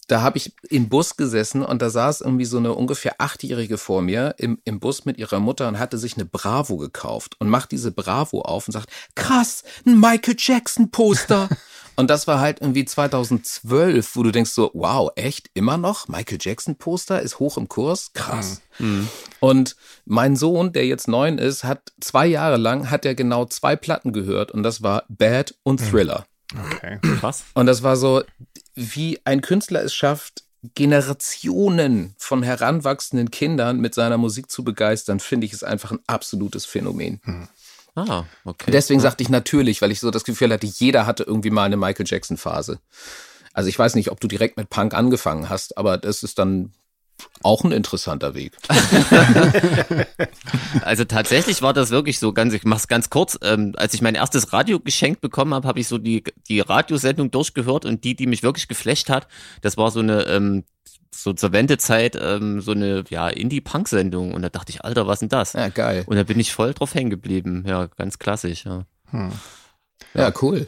da habe ich im Bus gesessen und da saß irgendwie so eine ungefähr achtjährige vor mir im, im Bus mit ihrer Mutter und hatte sich eine Bravo gekauft und macht diese Bravo auf und sagt, krass, ein Michael Jackson Poster. und das war halt irgendwie 2012, wo du denkst so, wow, echt, immer noch? Michael Jackson Poster ist hoch im Kurs? Krass. Mhm. Und mein Sohn, der jetzt neun ist, hat zwei Jahre lang, hat er genau zwei Platten gehört und das war Bad und hm. Thriller. Okay, krass. Und das war so, wie ein Künstler es schafft, Generationen von heranwachsenden Kindern mit seiner Musik zu begeistern, finde ich, ist einfach ein absolutes Phänomen. Hm. Ah, okay. Deswegen sagte ich natürlich, weil ich so das Gefühl hatte, jeder hatte irgendwie mal eine Michael Jackson Phase. Also ich weiß nicht, ob du direkt mit Punk angefangen hast, aber das ist dann auch ein interessanter Weg. also tatsächlich war das wirklich so ganz, ich mach's ganz kurz, ähm, als ich mein erstes Radio geschenkt bekommen habe, habe ich so die, die Radiosendung durchgehört und die, die mich wirklich geflecht hat, das war so eine, ähm, so zur Wendezeit, ähm, so eine, ja, Indie-Punk-Sendung und da dachte ich, Alter, was denn das? Ja, geil. Und da bin ich voll drauf hängen geblieben, ja, ganz klassisch, ja. Hm. Ja, cool.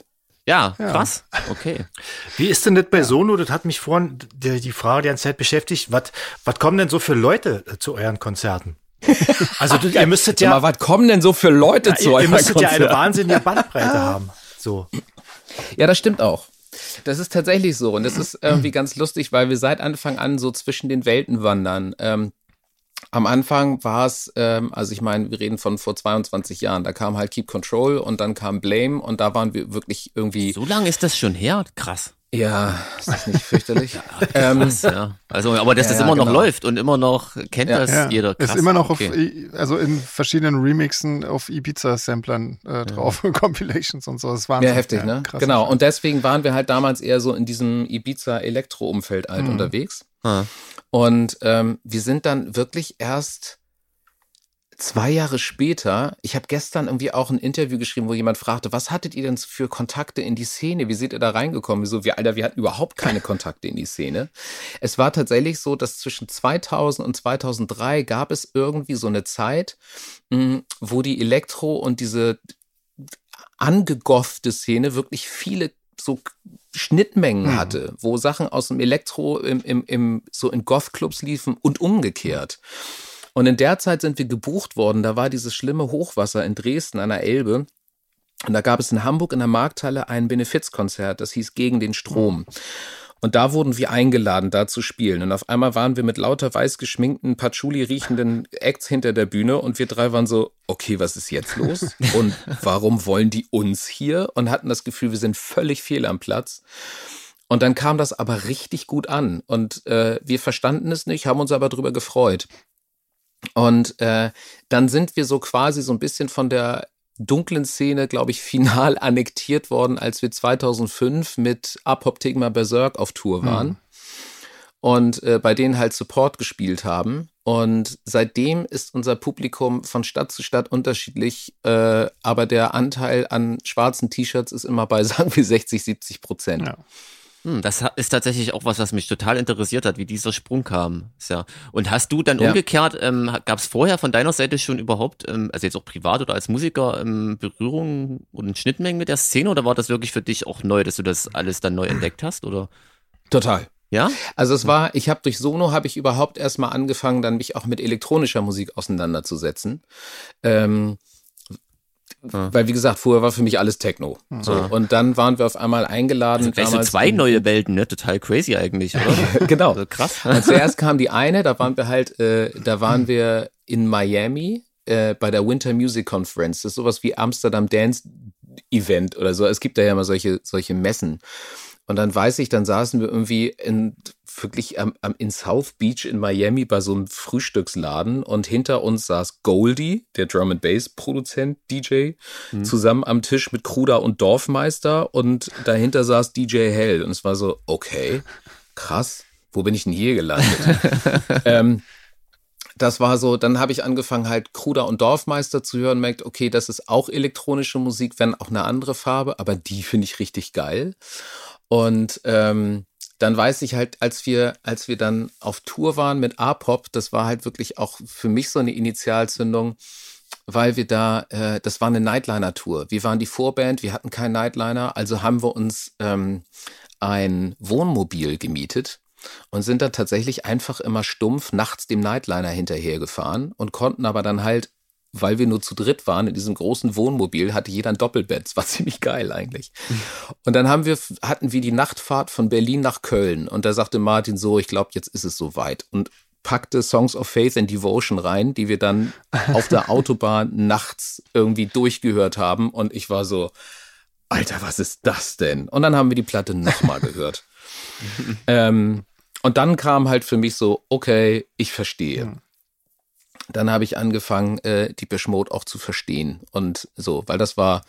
Ja, krass. Okay. Wie ist denn das bei Sono? Das hat mich vorhin die, die Frage die ganze Zeit beschäftigt. Was, was kommen denn so für Leute äh, zu euren Konzerten? Also du, ihr müsstet ja. Aber was kommen denn so für Leute ja, zu euren Konzerten? Ihr müsstet ja eine wahnsinnige Bandbreite haben. So. Ja, das stimmt auch. Das ist tatsächlich so. Und das ist irgendwie ganz lustig, weil wir seit Anfang an so zwischen den Welten wandern. Ähm, am Anfang war es, ähm, also ich meine, wir reden von vor 22 Jahren, da kam halt Keep Control und dann kam Blame und da waren wir wirklich irgendwie. So lange ist das schon her? Krass. Ja, ist das nicht fürchterlich? ja, ähm, krass, ja. Also, aber dass ja, das immer noch genau. läuft und immer noch kennt ja, das ja. jeder. Krass. Ist immer noch okay. auf, also in verschiedenen Remixen auf Ibiza-Samplern äh, drauf, Compilations und so. Das war ja heftig, ne? Krass genau. Und deswegen waren wir halt damals eher so in diesem Ibiza-Elektro-Umfeld halt mhm. unterwegs. Ah. Und ähm, wir sind dann wirklich erst zwei Jahre später, ich habe gestern irgendwie auch ein Interview geschrieben, wo jemand fragte, was hattet ihr denn für Kontakte in die Szene? Wie seid ihr da reingekommen? So, wir, Alter, wir hatten überhaupt keine Kontakte in die Szene. Es war tatsächlich so, dass zwischen 2000 und 2003 gab es irgendwie so eine Zeit, mh, hm, wo die Elektro und diese angegoffte Szene wirklich viele so Schnittmengen mhm. hatte, wo Sachen aus dem Elektro im, im, im, so in Goth-Clubs liefen und umgekehrt. Und in der Zeit sind wir gebucht worden. Da war dieses schlimme Hochwasser in Dresden an der Elbe. Und da gab es in Hamburg in der Markthalle ein Benefizkonzert, das hieß Gegen den Strom. Und da wurden wir eingeladen, da zu spielen. Und auf einmal waren wir mit lauter weiß geschminkten, Patchouli riechenden Acts hinter der Bühne und wir drei waren so, okay, was ist jetzt los? Und warum wollen die uns hier? Und hatten das Gefühl, wir sind völlig fehl am Platz. Und dann kam das aber richtig gut an. Und äh, wir verstanden es nicht, haben uns aber drüber gefreut. Und äh, dann sind wir so quasi so ein bisschen von der dunklen Szene, glaube ich, final annektiert worden, als wir 2005 mit Apoptigma Berserk auf Tour waren. Mhm. Und äh, bei denen halt Support gespielt haben. Und seitdem ist unser Publikum von Stadt zu Stadt unterschiedlich, äh, aber der Anteil an schwarzen T-Shirts ist immer bei, sagen wir, 60, 70 Prozent. Ja. Hm, das ist tatsächlich auch was, was mich total interessiert hat, wie dieser Sprung kam. Ja. Und hast du dann ja. umgekehrt, ähm, gab es vorher von deiner Seite schon überhaupt, ähm, also jetzt auch privat oder als Musiker, ähm, Berührung und Schnittmengen mit der Szene oder war das wirklich für dich auch neu, dass du das alles dann neu entdeckt hast? Oder? Total. Ja? Also es war, ich habe durch Sono habe ich überhaupt erstmal angefangen, dann mich auch mit elektronischer Musik auseinanderzusetzen. Ähm, ja. Weil, wie gesagt, vorher war für mich alles Techno. So. Und dann waren wir auf einmal eingeladen. Also gleich so zwei neue Welten, ne? Total crazy eigentlich, oder? genau. Also krass. Und zuerst kam die eine, da waren wir halt, äh, da waren wir in Miami äh, bei der Winter Music Conference. Das ist sowas wie Amsterdam Dance Event oder so. Es gibt da ja immer solche, solche Messen. Und dann weiß ich, dann saßen wir irgendwie in, wirklich am, am, in South Beach in Miami bei so einem Frühstücksladen und hinter uns saß Goldie, der Drum and Bass Produzent, DJ, mhm. zusammen am Tisch mit Kruder und Dorfmeister und dahinter saß DJ Hell. Und es war so, okay, krass, wo bin ich denn hier gelandet? ähm, das war so, dann habe ich angefangen halt Kruder und Dorfmeister zu hören, merkt, okay, das ist auch elektronische Musik, wenn auch eine andere Farbe, aber die finde ich richtig geil. Und ähm, dann weiß ich halt, als wir, als wir dann auf Tour waren mit A-Pop, das war halt wirklich auch für mich so eine Initialzündung, weil wir da, äh, das war eine Nightliner-Tour. Wir waren die Vorband, wir hatten keinen Nightliner, also haben wir uns ähm, ein Wohnmobil gemietet und sind dann tatsächlich einfach immer stumpf nachts dem Nightliner hinterhergefahren und konnten aber dann halt, weil wir nur zu dritt waren, in diesem großen Wohnmobil, hatte jeder ein Doppelbett. Das war ziemlich geil eigentlich. Und dann haben wir, hatten wir die Nachtfahrt von Berlin nach Köln und da sagte Martin so, ich glaube, jetzt ist es soweit. Und packte Songs of Faith and Devotion rein, die wir dann auf der Autobahn nachts irgendwie durchgehört haben. Und ich war so, Alter, was ist das denn? Und dann haben wir die Platte nochmal gehört. ähm, und dann kam halt für mich so, okay, ich verstehe. Mhm. Dann habe ich angefangen, äh, die Mode auch zu verstehen. Und so, weil das war,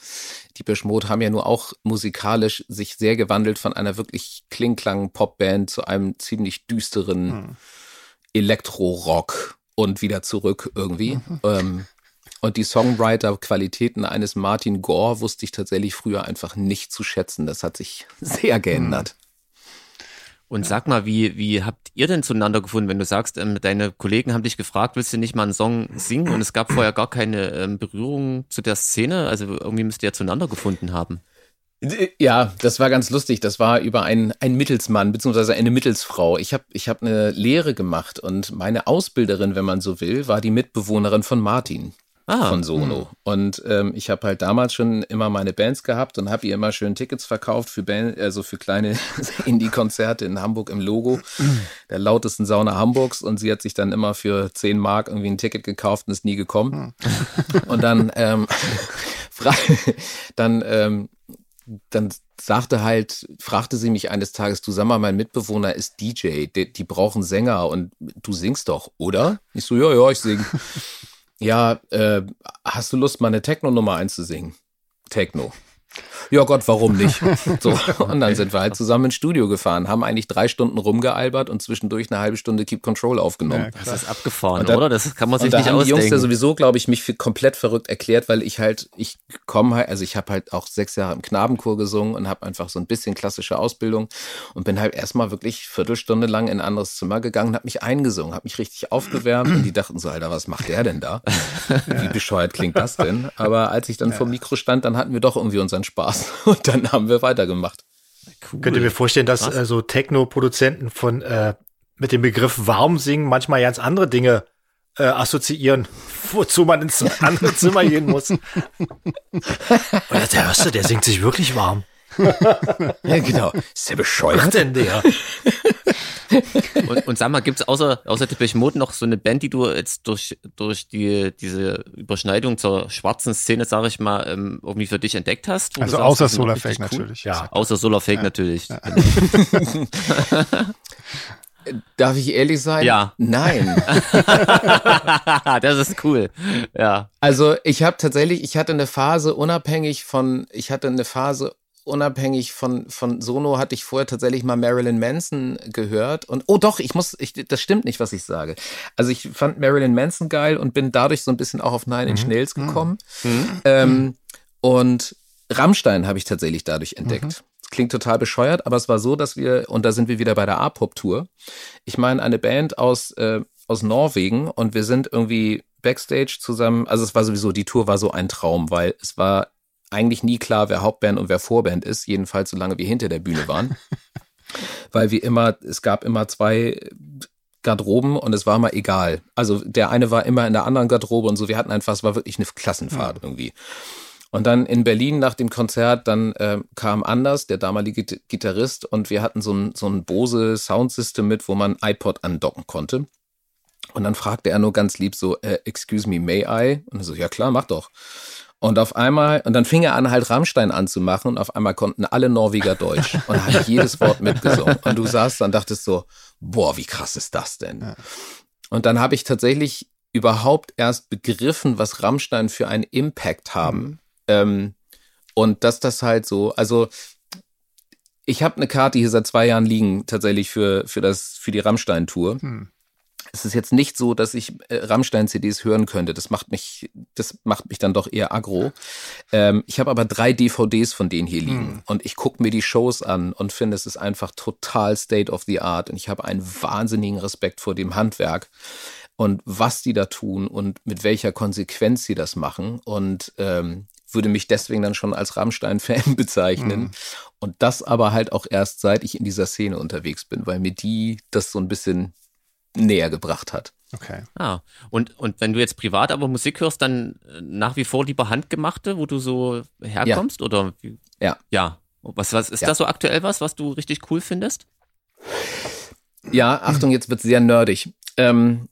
die Mode haben ja nur auch musikalisch sich sehr gewandelt von einer wirklich klingklang Popband zu einem ziemlich düsteren mhm. Elektro-Rock und wieder zurück irgendwie. Mhm. Ähm, und die Songwriter-Qualitäten eines Martin Gore wusste ich tatsächlich früher einfach nicht zu schätzen. Das hat sich sehr geändert. Und sag mal, wie, wie habt ihr denn zueinander gefunden, wenn du sagst, ähm, deine Kollegen haben dich gefragt, willst du nicht mal einen Song singen? Und es gab vorher gar keine ähm, Berührung zu der Szene. Also irgendwie müsst ihr ja zueinander gefunden haben. Ja, das war ganz lustig. Das war über einen, einen Mittelsmann beziehungsweise eine Mittelsfrau. Ich habe ich hab eine Lehre gemacht und meine Ausbilderin, wenn man so will, war die Mitbewohnerin von Martin ah, von Sono. Mh. Und ähm, ich habe halt damals schon immer meine Bands gehabt und habe ihr immer schön Tickets verkauft für Band, also für kleine Indie-Konzerte in Hamburg im Logo, der lautesten Sauna Hamburgs. Und sie hat sich dann immer für 10 Mark irgendwie ein Ticket gekauft und ist nie gekommen. und dann, ähm, dann, ähm, dann sagte halt, fragte sie mich eines Tages, du sag mal, mein Mitbewohner ist DJ, die, die brauchen Sänger und du singst doch, oder? Ich so, ja, ja, ich sing ja, äh, hast du Lust, mal eine Techno-Nummer einzusingen? Techno ja Gott, warum nicht? So, und dann sind wir halt zusammen ins Studio gefahren, haben eigentlich drei Stunden rumgealbert und zwischendurch eine halbe Stunde Keep Control aufgenommen. Ja, das ist abgefahren, dann, oder? Das kann man sich und da nicht haben ausdenken. Die Jungs ja sowieso, glaube ich, mich für komplett verrückt erklärt, weil ich halt, ich komme halt, also ich habe halt auch sechs Jahre im Knabenchor gesungen und habe einfach so ein bisschen klassische Ausbildung und bin halt erstmal wirklich Viertelstunde lang in ein anderes Zimmer gegangen, habe mich eingesungen, habe mich richtig aufgewärmt und die dachten so, Alter, was macht der denn da? Wie bescheuert klingt das denn? Aber als ich dann ja. vor Mikro stand, dann hatten wir doch irgendwie unseren Spaß. Und dann haben wir weitergemacht. Cool. Könnt ihr mir vorstellen, dass äh, so Techno-Produzenten von äh, mit dem Begriff warm singen manchmal ganz andere Dinge äh, assoziieren, wozu man ins andere Zimmer gehen muss. Oder der hörst du, der singt sich wirklich warm. ja, genau. Ist der bescheuert? Was denn der? Und, und sag mal, gibt's außer, außer Depeche Mode noch so eine Band, die du jetzt durch, durch die, diese Überschneidung zur schwarzen Szene, sag ich mal, ähm, irgendwie für dich entdeckt hast? Also sagst, außer Solar Fake cool? natürlich. Ja. Außer Solar Fake ja. natürlich. Ja. Darf ich ehrlich sein? Ja. Nein. das ist cool. Ja. Also ich habe tatsächlich, ich hatte eine Phase unabhängig von, ich hatte eine Phase unabhängig von, von Sono hatte ich vorher tatsächlich mal Marilyn Manson gehört. Und oh doch, ich muss, ich, das stimmt nicht, was ich sage. Also ich fand Marilyn Manson geil und bin dadurch so ein bisschen auch auf Nine Inch mhm. Nails gekommen. Mhm. Ähm, und Rammstein habe ich tatsächlich dadurch entdeckt. Mhm. Klingt total bescheuert, aber es war so, dass wir, und da sind wir wieder bei der A-Pop-Tour. Ich meine, eine Band aus, äh, aus Norwegen und wir sind irgendwie Backstage zusammen. Also es war sowieso, die Tour war so ein Traum, weil es war eigentlich nie klar, wer Hauptband und wer Vorband ist, jedenfalls solange wir hinter der Bühne waren. Weil wir immer, es gab immer zwei Garderoben und es war mal egal. Also der eine war immer in der anderen Garderobe und so. Wir hatten einfach, es war wirklich eine Klassenfahrt ja. irgendwie. Und dann in Berlin nach dem Konzert, dann äh, kam Anders, der damalige Gitarrist, und wir hatten so ein, so ein Bose Soundsystem mit, wo man iPod andocken konnte. Und dann fragte er nur ganz lieb so, äh, excuse me, may I? Und er so, ja klar, mach doch. Und auf einmal, und dann fing er an, halt Rammstein anzumachen und auf einmal konnten alle Norweger Deutsch und hat jedes Wort mitgesungen. Und du saßt dann dachtest so, boah, wie krass ist das denn? Ja. Und dann habe ich tatsächlich überhaupt erst begriffen, was Rammstein für einen Impact haben. Mhm. Ähm, und dass das halt so, also ich habe eine Karte hier seit zwei Jahren liegen, tatsächlich für, für, das, für die Rammstein-Tour. Mhm. Es ist jetzt nicht so, dass ich äh, Rammstein-CDs hören könnte. Das macht mich, das macht mich dann doch eher aggro. Ähm, ich habe aber drei DVDs von denen hier liegen hm. und ich gucke mir die Shows an und finde, es ist einfach total State of the Art und ich habe einen wahnsinnigen Respekt vor dem Handwerk und was die da tun und mit welcher Konsequenz sie das machen und ähm, würde mich deswegen dann schon als Rammstein-Fan bezeichnen. Mhm. Und das aber halt auch erst seit ich in dieser Szene unterwegs bin, weil mir die das so ein bisschen näher gebracht hat. Okay. Ah, und, und wenn du jetzt privat aber Musik hörst, dann äh, nach wie vor lieber handgemachte, wo du so herkommst? Ja. Oder wie? Ja. Ja. Was, was ist ja. das so aktuell was, was du richtig cool findest? Ja, Achtung, jetzt wird sehr nerdig. Ähm,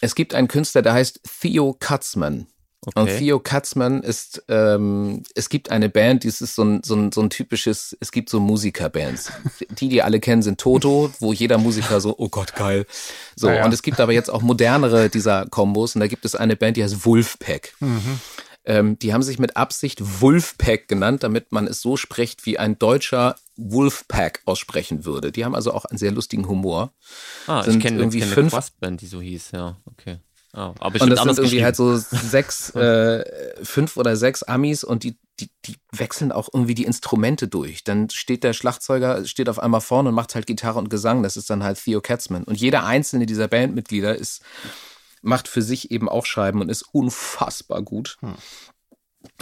es gibt einen Künstler, der heißt Theo Katzmann. Okay. Und Theo Katzmann ist, ähm, es gibt eine Band, die ist so ein, so, ein, so ein typisches, es gibt so Musikerbands. Die, die alle kennen, sind Toto, wo jeder Musiker so, oh Gott, geil. So, naja. und es gibt aber jetzt auch modernere dieser Kombos und da gibt es eine Band, die heißt Wolfpack. Mhm. Ähm, die haben sich mit Absicht Wolfpack genannt, damit man es so spricht, wie ein deutscher Wolfpack aussprechen würde. Die haben also auch einen sehr lustigen Humor. Ah, sind ich kenne irgendwie kenn fünf Band, die so hieß, ja, okay. Oh, aber und das sind irgendwie halt so sechs, äh, fünf oder sechs Amis und die, die, die wechseln auch irgendwie die Instrumente durch. Dann steht der Schlagzeuger, steht auf einmal vorne und macht halt Gitarre und Gesang. Das ist dann halt Theo Katzman. Und jeder einzelne dieser Bandmitglieder ist, macht für sich eben auch Scheiben und ist unfassbar gut. Hm.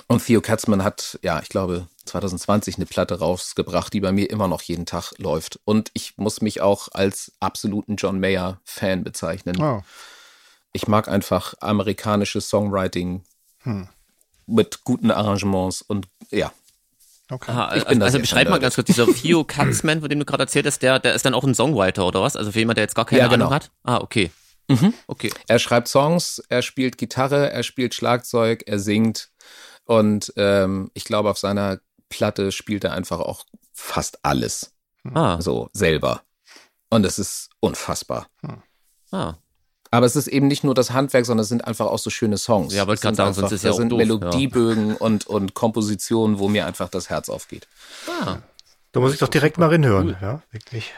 Und Theo Katzmann hat, ja, ich glaube, 2020 eine Platte rausgebracht, die bei mir immer noch jeden Tag läuft. Und ich muss mich auch als absoluten John Mayer-Fan bezeichnen. Oh ich mag einfach amerikanisches Songwriting hm. mit guten Arrangements und ja. Okay. Aha, also, also beschreib mal ganz kurz, dieser Theo Katzman, von dem du gerade erzählt hast, der, der ist dann auch ein Songwriter oder was? Also für jemand, der jetzt gar keine ja, genau. Ahnung hat? Ah, okay. Mhm. Okay. Er schreibt Songs, er spielt Gitarre, er spielt Schlagzeug, er singt und ähm, ich glaube, auf seiner Platte spielt er einfach auch fast alles. Ah. So selber. Und es ist unfassbar. Hm. Ah. Aber es ist eben nicht nur das Handwerk, sondern es sind einfach auch so schöne Songs. Ja, wollte gerade sagen, sonst ist ja auch sind doof, Melodiebögen ja. und, und Kompositionen, wo mir einfach das Herz aufgeht. Ah. Da muss ich doch direkt mal reinhören. Cool. Ja, wirklich.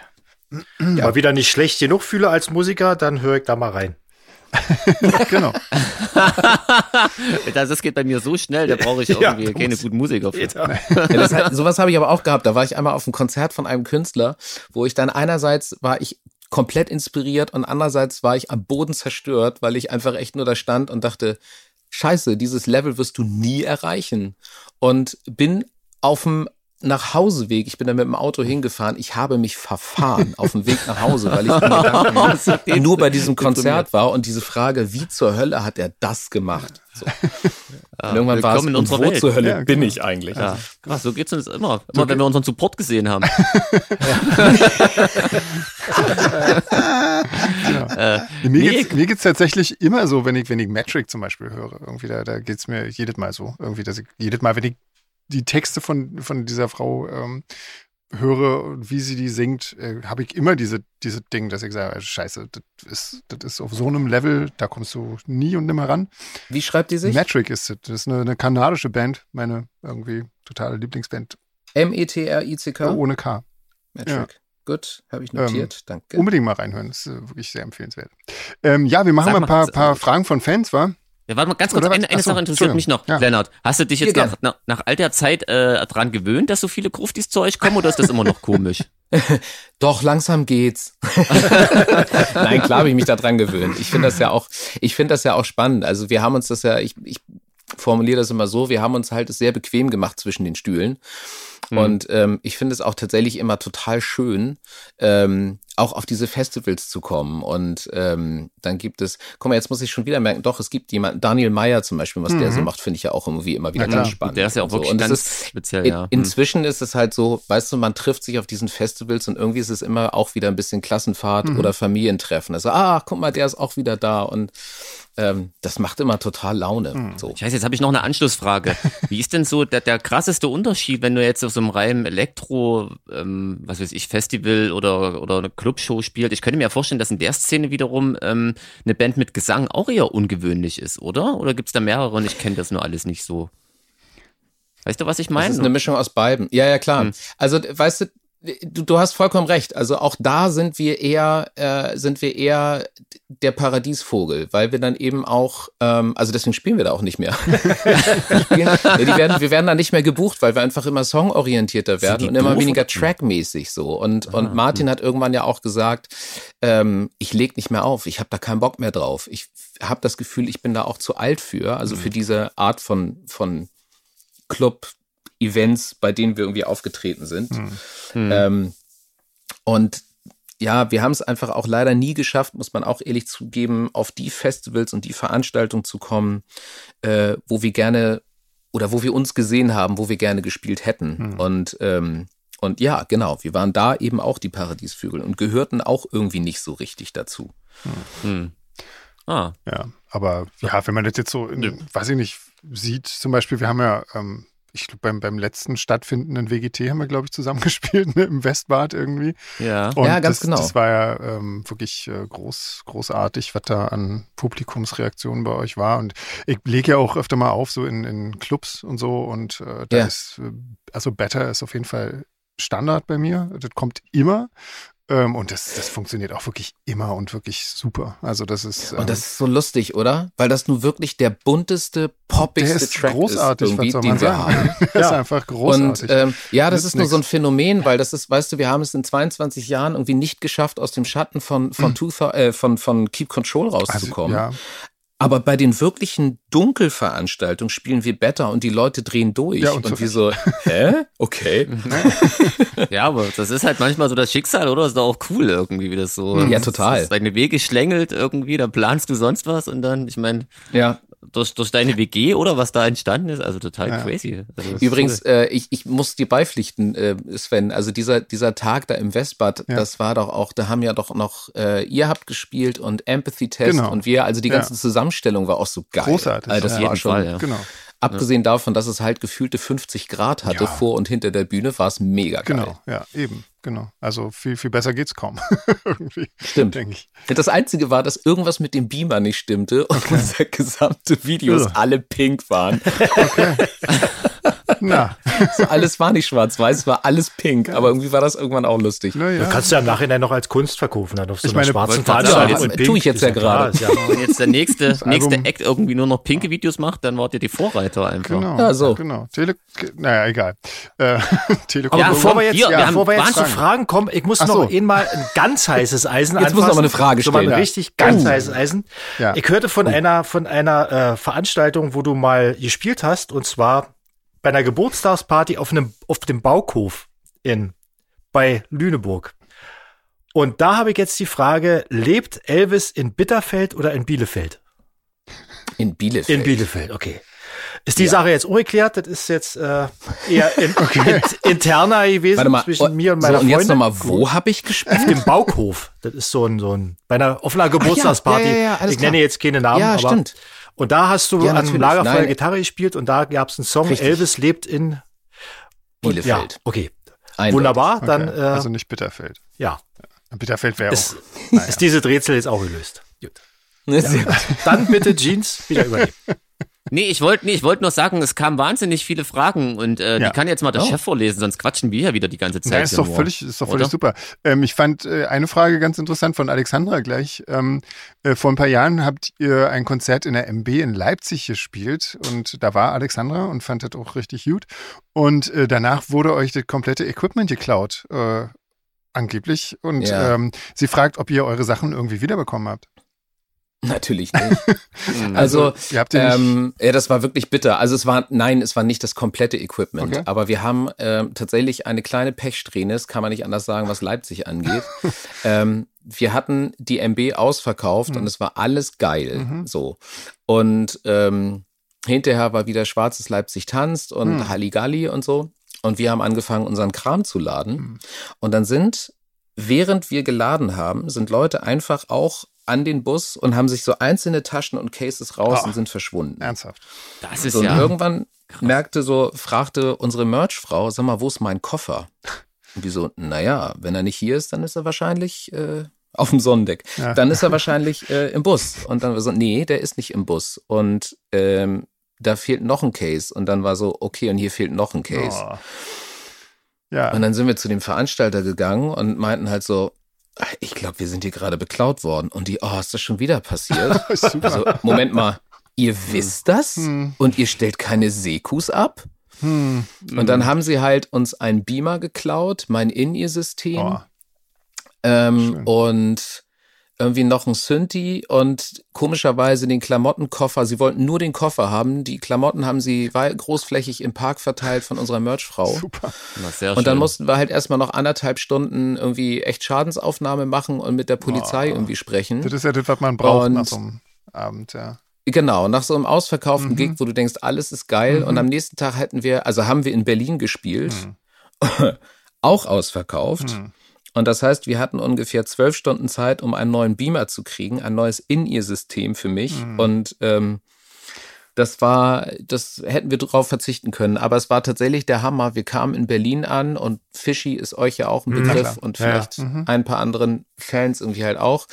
Ja. Mal wieder nicht schlecht genug fühle als Musiker, dann höre ich da mal rein. genau. das geht bei mir so schnell, da brauche ich irgendwie ja, keine guten Musiker für. Ja. Halt, sowas habe ich aber auch gehabt. Da war ich einmal auf einem Konzert von einem Künstler, wo ich dann einerseits war ich komplett inspiriert und andererseits war ich am Boden zerstört, weil ich einfach echt nur da stand und dachte, scheiße, dieses Level wirst du nie erreichen. Und bin auf dem Nachhauseweg, ich bin da mit dem Auto hingefahren, ich habe mich verfahren auf dem Weg nach Hause, weil ich nur bei diesem Konzert war und diese Frage, wie zur Hölle hat er das gemacht? So. Ja, irgendwann war es, in wo Welt. zur Hölle ja, bin ich eigentlich? Ja. Krass, so geht's uns immer. Immer so wenn wir unseren Support gesehen haben. äh, mir, nee, geht's, mir geht's tatsächlich immer so, wenn ich, wenn ich Metric zum Beispiel höre. Irgendwie, da, da geht's mir jedes Mal so. Irgendwie, dass ich jedes Mal, wenn ich die Texte von, von dieser Frau ähm, höre und wie sie die singt, äh, habe ich immer diese, diese Ding, dass ich sage, scheiße, das ist, das ist auf so einem Level, da kommst du nie und nimmer ran. Wie schreibt die sich? Metric ist das. Das ist eine, eine kanadische Band, meine irgendwie totale Lieblingsband. M-E-T-R-I-C-K? Ohne K. Metric. Ja. Gut, habe ich notiert. Ähm, Danke. Unbedingt mal reinhören, das ist wirklich sehr empfehlenswert. Ähm, ja, wir machen Sag mal ein paar, paar Fragen von Fans, wa? Ja, warte mal ganz kurz, eine, eine Sache interessiert mich noch, ja. Lennart. Hast du dich jetzt nach, nach, nach, all der Zeit äh, dran gewöhnt, dass so viele Gruftis zu euch kommen oder ist das immer noch komisch? Doch, langsam geht's. Nein, klar habe ich mich da dran gewöhnt. Ich finde das ja auch, ich finde das ja auch spannend. Also wir haben uns das ja, ich, ich formuliere das immer so, wir haben uns halt sehr bequem gemacht zwischen den Stühlen. Mhm. Und ähm, ich finde es auch tatsächlich immer total schön, ähm, auch auf diese Festivals zu kommen. Und ähm, dann gibt es, guck mal, jetzt muss ich schon wieder merken, doch, es gibt jemanden, Daniel Meyer zum Beispiel, was mhm. der so mhm. macht, finde ich ja auch irgendwie immer wieder ja, ganz spannend. Der ist ja auch wirklich so. ganz ist, speziell, ja. In, mhm. inzwischen ist es halt so, weißt du, man trifft sich auf diesen Festivals und irgendwie ist es immer auch wieder ein bisschen Klassenfahrt mhm. oder Familientreffen. Also, ah, guck mal, der ist auch wieder da und ähm, das macht immer total Laune. Mhm. So. Scheiße, jetzt habe ich noch eine Anschlussfrage. Wie ist denn so der, der krasseste Unterschied, wenn du jetzt auf so einem reinen Elektro, ähm, was weiß ich, Festival oder, oder eine Clubshow spielt? Ich könnte mir ja vorstellen, dass in der Szene wiederum ähm, eine Band mit Gesang auch eher ungewöhnlich ist, oder? Oder gibt es da mehrere und ich kenne das nur alles nicht so? Weißt du, was ich meine? Das ist eine Mischung aus beiden. Ja, ja, klar. Hm. Also, weißt du, du, du hast vollkommen recht. Also auch da sind wir eher, äh, sind wir eher der Paradiesvogel, weil wir dann eben auch, ähm, also deswegen spielen wir da auch nicht mehr. ja, die werden, wir werden da nicht mehr gebucht, weil wir einfach immer songorientierter werden und immer weniger trackmäßig so. Und, ah, und Martin hm. hat irgendwann ja auch gesagt, ähm, ich leg nicht mehr auf, ich habe da keinen Bock mehr drauf. Ich habe das Gefühl, ich bin da auch zu alt für, also für hm. diese Art von, von Club, Events, bei denen wir irgendwie aufgetreten sind. Hm. Hm. Ähm, und ja, wir haben es einfach auch leider nie geschafft, muss man auch ehrlich zugeben, auf die Festivals und die Veranstaltungen zu kommen, äh, wo wir gerne oder wo wir uns gesehen haben, wo wir gerne gespielt hätten. Hm. Und ähm, und ja, genau, wir waren da eben auch die Paradiesvögel und gehörten auch irgendwie nicht so richtig dazu. Hm. hm. Ah. Ja, aber ja, wenn man das jetzt so, in, weiß ich nicht, sieht, zum Beispiel, wir haben ja ähm, ich glaube, beim, beim letzten stattfindenden WGT haben wir, glaube ich, zusammengespielt ne, im Westbad irgendwie. Ja, und ja ganz das, genau. Das war ja ähm, wirklich äh, groß, großartig, was da an Publikumsreaktionen bei euch war. Und ich lege ja auch öfter mal auf, so in, in Clubs und so. Und äh, da ja. ist, äh, also Better ist auf jeden Fall Standard bei mir. Das kommt immer. Ähm, und das, das funktioniert auch wirklich immer und wirklich super. Also das ist. Ähm, und das ist so lustig, oder? Weil das nun wirklich der bunteste, poppigste der ist Track großartig, ist, irgendwie, den sagen? wir haben. das ist einfach großartig. Und ähm, ja, das ist nur so ein Phänomen, weil das ist, weißt du, wir haben es in 22 Jahren irgendwie nicht geschafft, aus dem Schatten von von, mhm. äh, von, von Keep Control rauszukommen. Also, ja. Aber bei den wirklichen Dunkelveranstaltungen spielen wir Better und die Leute drehen durch. Ja, und, und wir so, hä? Okay. ja, aber das ist halt manchmal so das Schicksal, oder? Das ist doch auch cool irgendwie, wie das so. Ja, total. Deine Wege schlängelt irgendwie, da planst du sonst was und dann, ich meine, ja durch, durch deine WG oder was da entstanden ist, also total ja. crazy. Also Übrigens, cool. äh, ich, ich muss dir beipflichten, äh, Sven, also dieser, dieser Tag da im Westbad, ja. das war doch auch, da haben ja doch noch, äh, ihr habt gespielt und Empathy Test genau. und wir, also die ganze ja. Zusammenstellung war auch so geil. Großartig. Also das war schon, Fall, ja. genau. Abgesehen davon, dass es halt gefühlte 50 Grad hatte ja. vor und hinter der Bühne, war es mega geil. Genau, ja, eben, genau. Also viel, viel besser geht's kaum. Irgendwie, Stimmt. Das Einzige war, dass irgendwas mit dem Beamer nicht stimmte und okay. unser gesamte Videos ja. alle pink waren. Okay. Na. So, alles war nicht schwarz-weiß, es war alles pink, aber irgendwie war das irgendwann auch lustig. Na ja. Du kannst ja im Nachhinein noch als Kunst verkaufen, dann auf so ich einer meine, schwarzen Veranstaltung. Ja, tue ich jetzt ja gerade. Ja. Wenn jetzt der nächste, nächste Act irgendwie nur noch pinke Videos macht, dann wart ihr die Vorreiter einfach. Genau, ja, so. genau. Tele naja, egal. Äh, Telekom. Aber bevor wir jetzt, hier, ja, bevor wir jetzt zu Fragen kommen, ich muss Ach noch so. mal ein ganz heißes Eisen Jetzt muss noch mal eine Frage stellen. So mal ein richtig ganz oh. heißes Eisen. Ja. Ich hörte von oh. einer, von einer äh, Veranstaltung, wo du mal gespielt hast, und zwar bei einer Geburtstagsparty auf einem, auf dem Baukhof in, bei Lüneburg. Und da habe ich jetzt die Frage, lebt Elvis in Bitterfeld oder in Bielefeld? In Bielefeld. In Bielefeld, okay. Ist die ja. Sache jetzt ungeklärt? Das ist jetzt äh, eher in, okay. in, interner gewesen mal, zwischen oh, mir und meiner so, und Freundin. Und jetzt nochmal, wo habe ich gespielt? Auf dem Baukhof. Das ist so ein, so ein bei einer offener Geburtstagsparty. Ja, ja, ich klar. nenne jetzt keine Namen, ja, aber stimmt. Und da hast du ja, an einem Lagerfeuer Nein. Gitarre gespielt und da gab es einen Song, Richtig. Elvis lebt in Bielefeld. Ja, okay. Eindeutig. Wunderbar, okay. dann. Äh, also nicht Bitterfeld. Ja. Bitterfeld wäre auch. Naja. Ist diese Rätsel jetzt auch gelöst. Gut. Ja. Dann bitte Jeans wieder übernehmen. Nee, ich wollte nee, ich wollte nur sagen, es kamen wahnsinnig viele Fragen und äh, ja. die kann jetzt mal der oh. Chef vorlesen, sonst quatschen wir ja wieder die ganze Zeit. Ja, ist doch nur, völlig, ist doch völlig super. Ähm, ich fand äh, eine Frage ganz interessant von Alexandra gleich. Ähm, äh, vor ein paar Jahren habt ihr ein Konzert in der MB in Leipzig gespielt und da war Alexandra und fand das auch richtig gut. Und äh, danach wurde euch das komplette Equipment geklaut, äh, angeblich. Und ja. ähm, sie fragt, ob ihr eure Sachen irgendwie wiederbekommen habt. Natürlich nicht. also, also ähm, ja, das war wirklich bitter. Also es war, nein, es war nicht das komplette Equipment, okay. aber wir haben ähm, tatsächlich eine kleine Pechsträhne, das kann man nicht anders sagen, was Leipzig angeht. ähm, wir hatten die MB ausverkauft mhm. und es war alles geil, mhm. so. Und ähm, hinterher war wieder Schwarzes Leipzig tanzt und mhm. Halligalli und so. Und wir haben angefangen, unseren Kram zu laden. Mhm. Und dann sind während wir geladen haben, sind Leute einfach auch an den Bus und haben sich so einzelne Taschen und Cases raus oh, und sind verschwunden. Ernsthaft. Das ist so, ja. Und irgendwann krass. merkte so, fragte unsere Merchfrau, sag mal, wo ist mein Koffer? Und die so, naja, wenn er nicht hier ist, dann ist er wahrscheinlich äh, auf dem Sonnendeck. Ja. Dann ist er wahrscheinlich äh, im Bus. Und dann war so, nee, der ist nicht im Bus. Und ähm, da fehlt noch ein Case. Und dann war so, okay, und hier fehlt noch ein Case. Oh. Ja. Und dann sind wir zu dem Veranstalter gegangen und meinten halt so, "Ah, ich glaube, wir sind hier gerade beklaut worden. Und die, oh, ist das schon wieder passiert? Also, Moment mal, ihr wisst das Hm. und ihr stellt keine Sekus ab? Hm. Und dann haben sie halt uns einen Beamer geklaut, mein In-Ear-System Oh. ähm, und irgendwie noch ein Synthi und komischerweise den Klamottenkoffer. Sie wollten nur den Koffer haben. Die Klamotten haben sie großflächig im Park verteilt von unserer Merchfrau. Super. Na, sehr Und dann schön. mussten wir halt erstmal noch anderthalb Stunden irgendwie echt Schadensaufnahme machen und mit der Polizei Oh. irgendwie sprechen. Das ist ja das, was man braucht Und- nach so einem Abend, ja. Genau, nach so einem ausverkauften Mhm. Gig, wo du denkst, alles ist geil. Mhm. Und am nächsten Tag hätten wir, also haben wir in Berlin gespielt, auch ausverkauft. Hm. Und das heißt, wir hatten ungefähr zwölf Stunden Zeit, um einen neuen Beamer zu kriegen, ein neues In-Ear-System für mich. Mhm. Und ähm, das war, das hätten wir drauf verzichten können. Aber es war tatsächlich der Hammer. Wir kamen in Berlin an und Fischi ist euch ja auch ein Mhm. Begriff Klar. und Ja, ja. vielleicht Mhm. ein paar anderen Fans irgendwie halt auch.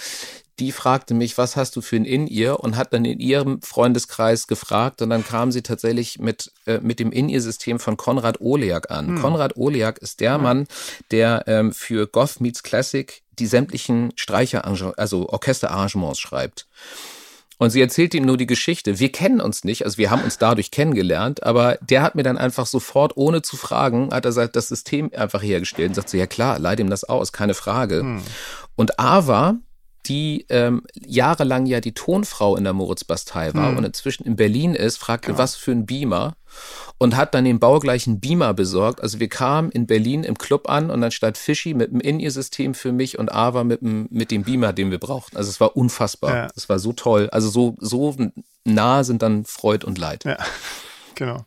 Die fragte mich, was hast du für ein In-Ear? Und hat dann in ihrem Freundeskreis gefragt. Und dann kam sie tatsächlich mit, äh, mit dem In-Ear-System von Konrad Oleak an. Hm. Konrad Oleak ist der Mann, der ähm, für Goth Meets Classic die sämtlichen Streicher, also Orchesterarrangements schreibt. Und sie erzählt ihm nur die Geschichte. Wir kennen uns nicht, also wir haben uns dadurch kennengelernt, aber der hat mir dann einfach sofort, ohne zu fragen, hat er sagt, das System einfach hergestellt und sagt so, ja klar, leih ihm das aus, keine Frage. Hm. Und Ava, die ähm, jahrelang ja die Tonfrau in der Moritz-Bastei war Hm. und inzwischen in Berlin ist, fragte, Genau. was für ein Beamer und hat dann den baugleichen Beamer besorgt. Also wir kamen in Berlin im Club an und dann stand Fischi mit dem In-Ear-System für mich und Ava mit dem, mit dem Beamer, den wir brauchten. Also es war unfassbar. Ja. Es war so toll. Also so, so nah sind dann Freud und Leid. Ja, genau.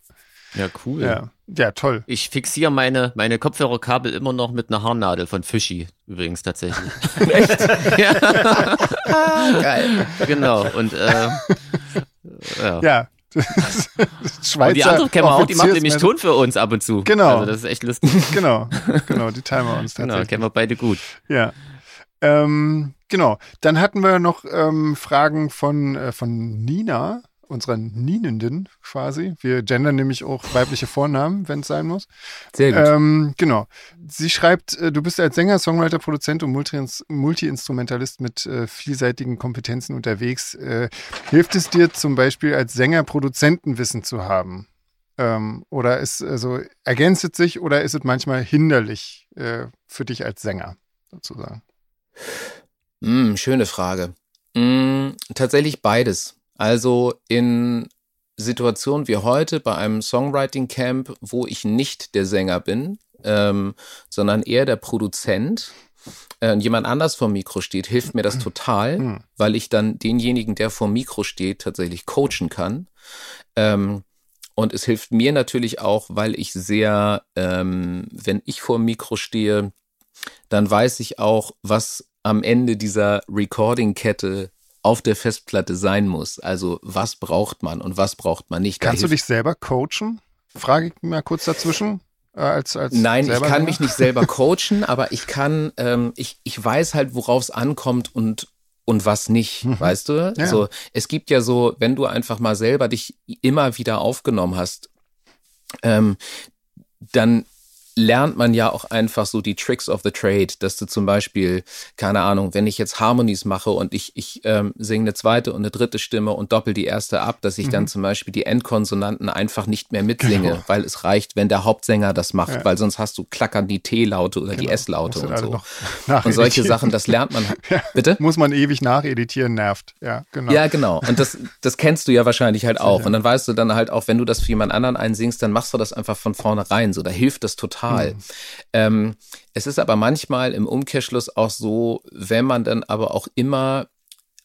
Ja, cool. Ja, ja toll. Ich fixiere meine, meine Kopfhörerkabel immer noch mit einer Haarnadel von Fischi, übrigens tatsächlich. Echt? ja, Geil. genau. Und äh, ja. Ja. Schweizer Und die andere kennen wir auch, die macht nämlich Ton für uns ab und zu. Genau. Also das ist echt lustig. Genau, genau, die teilen wir uns Genau, tatsächlich. kennen wir beide gut. Ja. Ähm, genau. Dann hatten wir noch ähm, Fragen von, äh, von Nina, unserer Nienenden quasi. Wir gendern nämlich auch weibliche Vornamen, wenn es sein muss. Sehr gut. Ähm, genau. Sie schreibt, äh, du bist als Sänger, Songwriter, Produzent und Multi- Multi-Instrumentalist mit äh, vielseitigen Kompetenzen unterwegs. Äh, hilft es dir zum Beispiel als Sänger Produzentenwissen zu haben? Ähm, oder ist also ergänzt es sich oder ist es manchmal hinderlich äh, für dich als Sänger sozusagen? Hm, schöne Frage. Hm, tatsächlich beides. Also in Situationen wie heute bei einem Songwriting Camp, wo ich nicht der Sänger bin, ähm, sondern eher der Produzent äh, und jemand anders vor Mikro steht, hilft mir das total, Hm. weil ich dann denjenigen, der vor Mikro steht, tatsächlich coachen kann. Ähm, und es hilft mir natürlich auch, weil ich sehr, ähm, wenn ich vor Mikro stehe, dann weiß ich auch, was am Ende dieser Recording-Kette auf der Festplatte sein muss. Also was braucht man und was braucht man nicht. Kannst du dich selber coachen? Frage ich mal kurz dazwischen. Äh, als, als Nein, ich kann mich nicht selber coachen, aber ich kann, ähm, ich, ich weiß halt, worauf es ankommt und und was nicht, Mhm. weißt du? Ja. So, es gibt ja so, wenn du einfach mal selber dich immer wieder aufgenommen hast, ähm, dann lernt man ja auch einfach so die Tricks of the Trade, dass du zum Beispiel, keine Ahnung, wenn ich jetzt Harmonies mache und ich, ich ähm, singe eine zweite und eine dritte Stimme und doppel die erste ab, dass ich dann zum Beispiel die Endkonsonanten einfach nicht mehr mitsinge, Mhm. Genau. weil es reicht, wenn der Hauptsänger das macht, Ja. weil sonst hast du klackern die T-Laute oder die Genau. S-Laute Musst du und so. Und solche. Sachen, das lernt man. Ja. Bitte? Muss man ewig nacheditieren, nervt. Ja, genau. Ja, genau. Und das, das kennst du ja wahrscheinlich halt auch. Und dann weißt du dann halt auch, wenn du das für jemand anderen einsingst, dann machst du das einfach von vornherein. So, da hilft das total. Mhm. Ähm, es ist aber manchmal im Umkehrschluss auch so, wenn man dann aber auch immer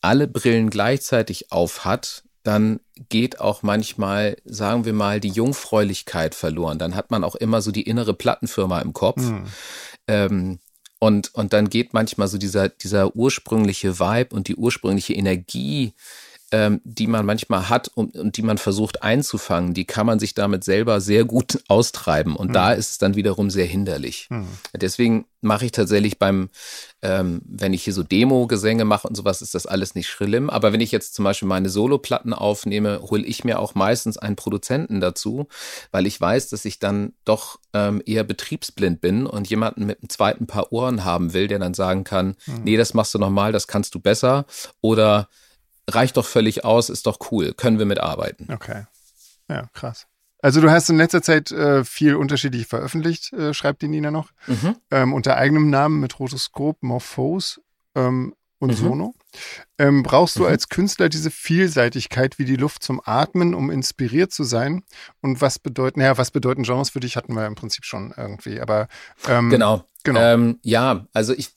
alle Brillen gleichzeitig auf hat, dann geht auch manchmal, sagen wir mal, die Jungfräulichkeit verloren. Dann hat man auch immer so die innere Plattenfirma im Kopf. Hm. Ähm, und, und dann geht manchmal so dieser, dieser ursprüngliche Vibe und die ursprüngliche Energie ähm, die man manchmal hat und, und die man versucht einzufangen, die kann man sich damit selber sehr gut austreiben. Und mhm. da ist es dann wiederum sehr hinderlich. Mhm. Deswegen mache ich tatsächlich beim, ähm, wenn ich hier so Demo-Gesänge mache und sowas, ist das alles nicht schlimm. Aber wenn ich jetzt zum Beispiel meine Soloplatten aufnehme, hole ich mir auch meistens einen Produzenten dazu, weil ich weiß, dass ich dann doch ähm, eher betriebsblind bin und jemanden mit einem zweiten Paar Ohren haben will, der dann sagen kann, mhm. nee, das machst du nochmal, das kannst du besser. Oder reicht doch völlig aus, ist doch cool, können wir mitarbeiten. Okay. Ja, krass. Also du hast in letzter Zeit äh, viel unterschiedlich veröffentlicht, äh, schreibt die Nina noch, mhm. ähm, unter eigenem Namen mit Rotoskop, Morphose ähm, und mhm. Sono. Ähm, brauchst du mhm. als Künstler diese Vielseitigkeit wie die Luft zum Atmen, um inspiriert zu sein? Und was bedeuten, naja, was bedeuten Genres für dich, hatten wir im Prinzip schon irgendwie, aber ähm, genau. genau. Ähm, ja, also ich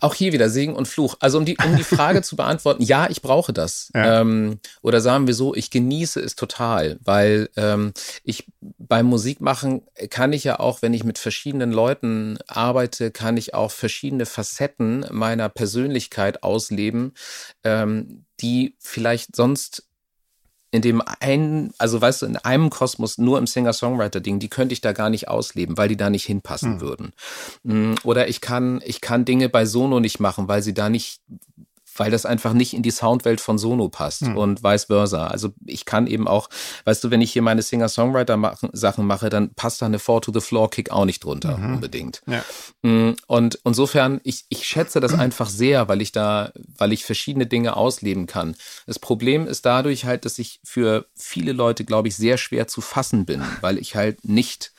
auch hier wieder Segen und Fluch. Also um die, um die Frage zu beantworten, ja, ich brauche das. Ja. Ähm, oder sagen wir so, ich genieße es total, weil ähm, ich beim Musikmachen kann ich ja auch, wenn ich mit verschiedenen Leuten arbeite, kann ich auch verschiedene Facetten meiner Persönlichkeit ausleben, ähm, die vielleicht sonst in dem einen, also weißt du, in einem Kosmos nur im Singer-Songwriter-Ding, die könnte ich da gar nicht ausleben, weil die da nicht hinpassen hm. würden. Mm, oder ich kann, ich kann Dinge bei Sono nicht machen, weil sie da nicht, weil das einfach nicht in die Soundwelt von Sono passt mhm. und vice versa. Also ich kann eben auch, weißt du, wenn ich hier meine Singer-Songwriter-Sachen mache, dann passt da eine Four-to-the-Floor-Kick auch nicht drunter mhm. unbedingt. Ja. Mm, und insofern, ich, ich schätze das einfach sehr, weil ich da, weil ich verschiedene Dinge ausleben kann. Das Problem ist dadurch halt, dass ich für viele Leute, glaube ich, sehr schwer zu fassen bin, weil ich halt nicht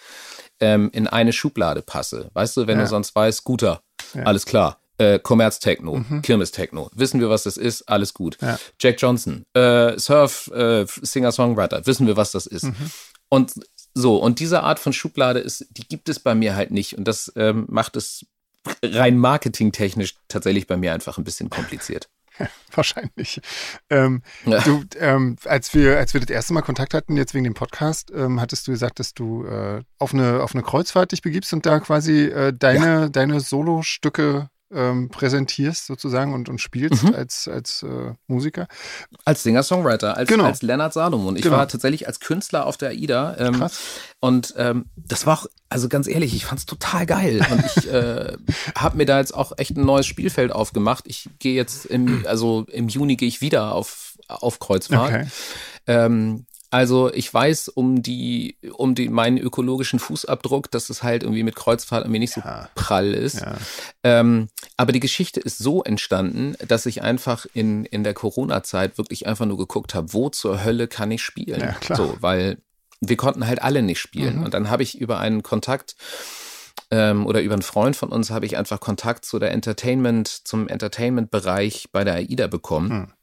ähm, in eine Schublade passe. Weißt du, wenn ja. du sonst weißt, guter, ja. alles klar äh, Commerz-Techno, mhm. Kirmes-Techno. Wissen wir, was das ist? Alles gut. Ja. Jack Johnson, äh, Surf, äh, Singer-Songwriter. Wissen wir, was das ist? Mhm. Und so, und diese Art von Schublade ist, die gibt es bei mir halt nicht. Und das ähm, macht es rein marketingtechnisch tatsächlich bei mir einfach ein bisschen kompliziert. Wahrscheinlich. Ähm, ja. Du, ähm, als wir, als wir das erste Mal Kontakt hatten, jetzt wegen dem Podcast, ähm, hattest du gesagt, dass du äh, auf eine auf eine Kreuzfahrt dich begibst und da quasi äh, deine ja. deine Solostücke ähm, präsentierst sozusagen und, und spielst mhm. als, als äh, Musiker. Als Singer-Songwriter, als, genau. als Lennart Salomon. Ich genau. war tatsächlich als Künstler auf der AIDA. Ähm, Krass. Und ähm, das war auch, also ganz ehrlich, ich fand es total geil. Und ich äh, habe mir da jetzt auch echt ein neues Spielfeld aufgemacht. Ich gehe jetzt im, also im Juni gehe ich wieder auf, auf Kreuzfahrt. Okay. Ähm, also ich weiß um die, um die, meinen ökologischen Fußabdruck, dass es halt irgendwie mit Kreuzfahrt irgendwie nicht ja. so prall ist. Ja. Ähm, aber die Geschichte ist so entstanden, dass ich einfach in, in der Corona-Zeit wirklich einfach nur geguckt habe, wo zur Hölle kann ich spielen? Ja, klar. So, weil wir konnten halt alle nicht spielen. Mhm. Und dann habe ich über einen Kontakt ähm, oder über einen Freund von uns habe ich einfach Kontakt zu der Entertainment, zum Entertainment-Bereich bei der AIDA bekommen. Mhm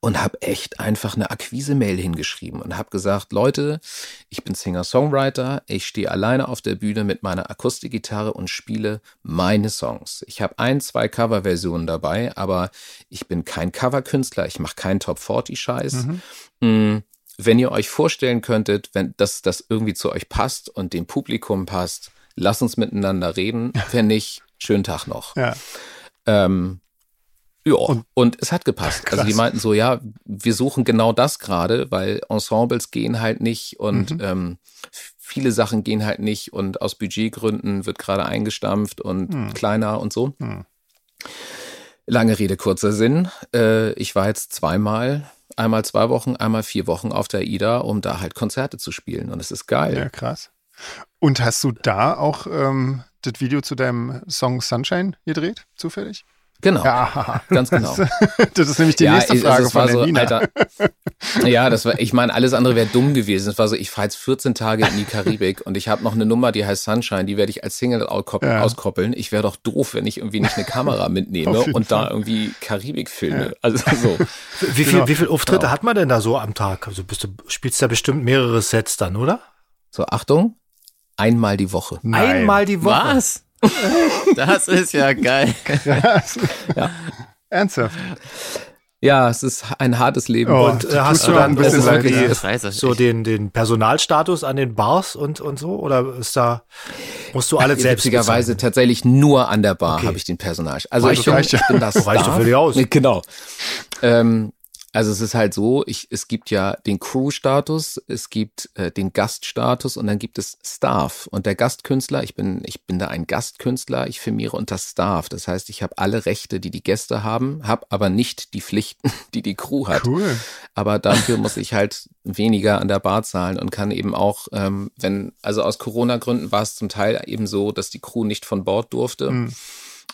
und habe echt einfach eine Akquise-Mail hingeschrieben und habe gesagt, Leute, ich bin Singer-Songwriter, ich stehe alleine auf der Bühne mit meiner Akustikgitarre und spiele meine Songs. Ich habe ein, zwei Coverversionen dabei, aber ich bin kein Coverkünstler, ich mache keinen Top-40-Scheiß. Mhm. Mm, wenn ihr euch vorstellen könntet, wenn das, das irgendwie zu euch passt und dem Publikum passt, lasst uns miteinander reden. Wenn nicht, schönen Tag noch. Ja. Ähm, ja, und, und, es hat gepasst. Krass. Also die meinten so, ja, wir suchen genau das gerade, weil Ensembles gehen halt nicht und mhm. ähm, viele Sachen gehen halt nicht und aus Budgetgründen wird gerade eingestampft und mhm. kleiner und so. Mhm. Lange Rede, kurzer Sinn. Äh, ich war jetzt zweimal, einmal zwei Wochen, einmal vier Wochen auf der IDA, um da halt Konzerte zu spielen und es ist geil. Ja, krass. Und hast du da auch ähm, das Video zu deinem Song Sunshine gedreht, zufällig? Genau. Ja, ganz genau. Das ist nämlich die ja, nächste Frage von so, Nina. Alter, ja, das war, ich meine, alles andere wäre dumm gewesen. Es war so, ich fahre jetzt 14 Tage in die Karibik und ich habe noch eine Nummer, die heißt Sunshine, die werde ich als Single ja. auskoppeln. Ich wäre doch doof, wenn ich irgendwie nicht eine Kamera mitnehme und Fall. da irgendwie Karibik filme. Ja. Also so. Wie, viel, genau. wie viel Auftritte genau. hat man denn da so am Tag? Also bist du, spielst da bestimmt mehrere Sets dann, oder? So, Achtung, einmal die Woche. Nein. Einmal die Woche. Was? Das ist ja geil. Krass. Ja. Ernsthaft. Ja, es ist ein hartes Leben. Oh, und äh, hast du dann ein bisschen so, die, so den, den Personalstatus an den Bars und, und so? Oder ist da. Musst du alles selbst Witzigerweise bezahlen. tatsächlich nur an der Bar Okay. habe ich den Personal. Also Reicht ich bin, reicht ja. ich bin das Reicht doch völlig aus. Genau. Ähm, also es ist halt so, ich, es gibt ja den Crew-Status, es gibt äh, den Gaststatus und dann gibt es Staff. Und der Gastkünstler, ich bin, ich bin da ein Gastkünstler, ich firmiere unter Staff. Das heißt, ich habe alle Rechte, die die Gäste haben, habe aber nicht die Pflichten, die die Crew hat. Cool. Aber dafür muss ich halt weniger an der Bar zahlen und kann eben auch, ähm, wenn, also aus Corona-Gründen war es zum Teil eben so, dass die Crew nicht von Bord durfte. Hm.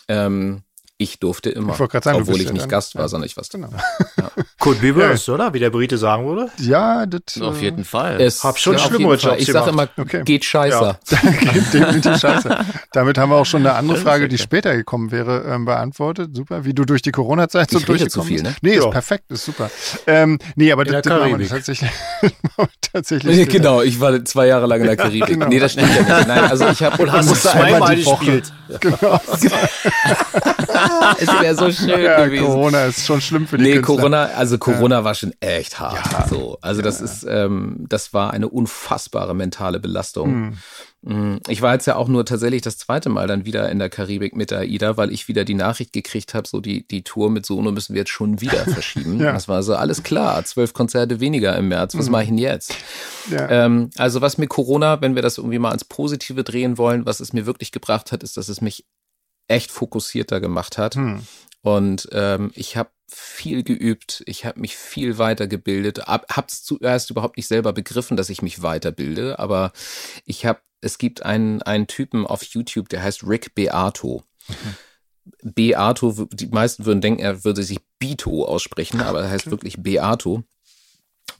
Ähm, ich durfte immer, Ich wollte gerade sagen, du obwohl bist ich ja nicht dann- Gast war, ja. sondern ich war Genau. Could be worse, oder? Wie der Brite sagen würde. Ja, das Auf äh, jeden Fall. Es Hab schon auf schlimmere. Jobs Ich sage immer. Okay. geht scheiße. geht definitiv scheiße. Damit haben wir auch schon eine andere Frage, die später gekommen wäre, ähm, beantwortet. Super, wie du durch die Corona-Zeit so durchgekommen zu viel, bist. ne? Nee, Ja. ist perfekt, ist super. Ähm, nee, aber In das, der das machen wir tatsächlich, tatsächlich später. genau, ich war zwei Jahre lang in der Karibik. Genau. Nee, das stimmt ja nicht. Nein, also ich habe Und hast du zweimal gespielt. Genau. es wäre so schön Ja, gewesen. Corona ist schon schlimm für die Nee, Künstler. Corona, also Corona war schon echt hart. So, also das ist, ähm, das war eine unfassbare mentale Belastung. Hm. Mm, Ich war jetzt ja auch nur tatsächlich das zweite Mal dann wieder in der Karibik mit der AIDA, weil ich wieder die Nachricht gekriegt habe, so die, die Tour mit Sono müssen wir jetzt schon wieder verschieben. Ja. Das war so, alles klar, zwölf Konzerte weniger im März, was mache ich denn jetzt? Ja. Ähm, also was mir Corona, wenn wir das irgendwie mal ans Positive drehen wollen, was es mir wirklich gebracht hat, ist, dass es mich echt fokussierter gemacht hat. Hm. Und ähm, ich habe viel geübt, ich habe mich viel weitergebildet, hab, hab's zuerst überhaupt nicht selber begriffen, dass ich mich weiterbilde, aber ich habe, es gibt einen, einen Typen auf YouTube, der heißt Rick Beato. Beato, w- die meisten würden denken, er würde sich Bito aussprechen, aber er heißt wirklich Beato.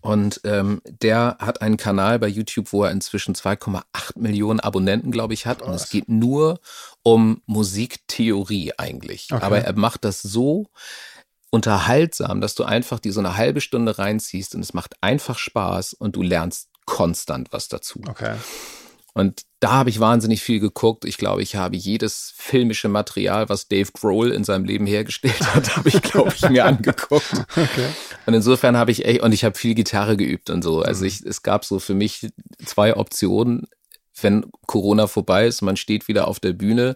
Und ähm, der hat einen Kanal bei YouTube, wo er inzwischen 2,8 Millionen Abonnenten, glaube ich, hat. Und es geht nur um Musiktheorie eigentlich. Okay. Aber er macht das so unterhaltsam, dass du einfach die so eine halbe Stunde reinziehst und es macht einfach Spaß und du lernst konstant was dazu. Okay. Und da habe ich wahnsinnig viel geguckt. Ich glaube, ich habe jedes filmische Material, was Dave Grohl in seinem Leben hergestellt hat, habe ich, glaube ich, mir angeguckt. Okay. Und insofern habe ich echt, und ich habe viel Gitarre geübt und so. Also ich, es gab so für mich zwei Optionen. Wenn Corona vorbei ist, man steht wieder auf der Bühne,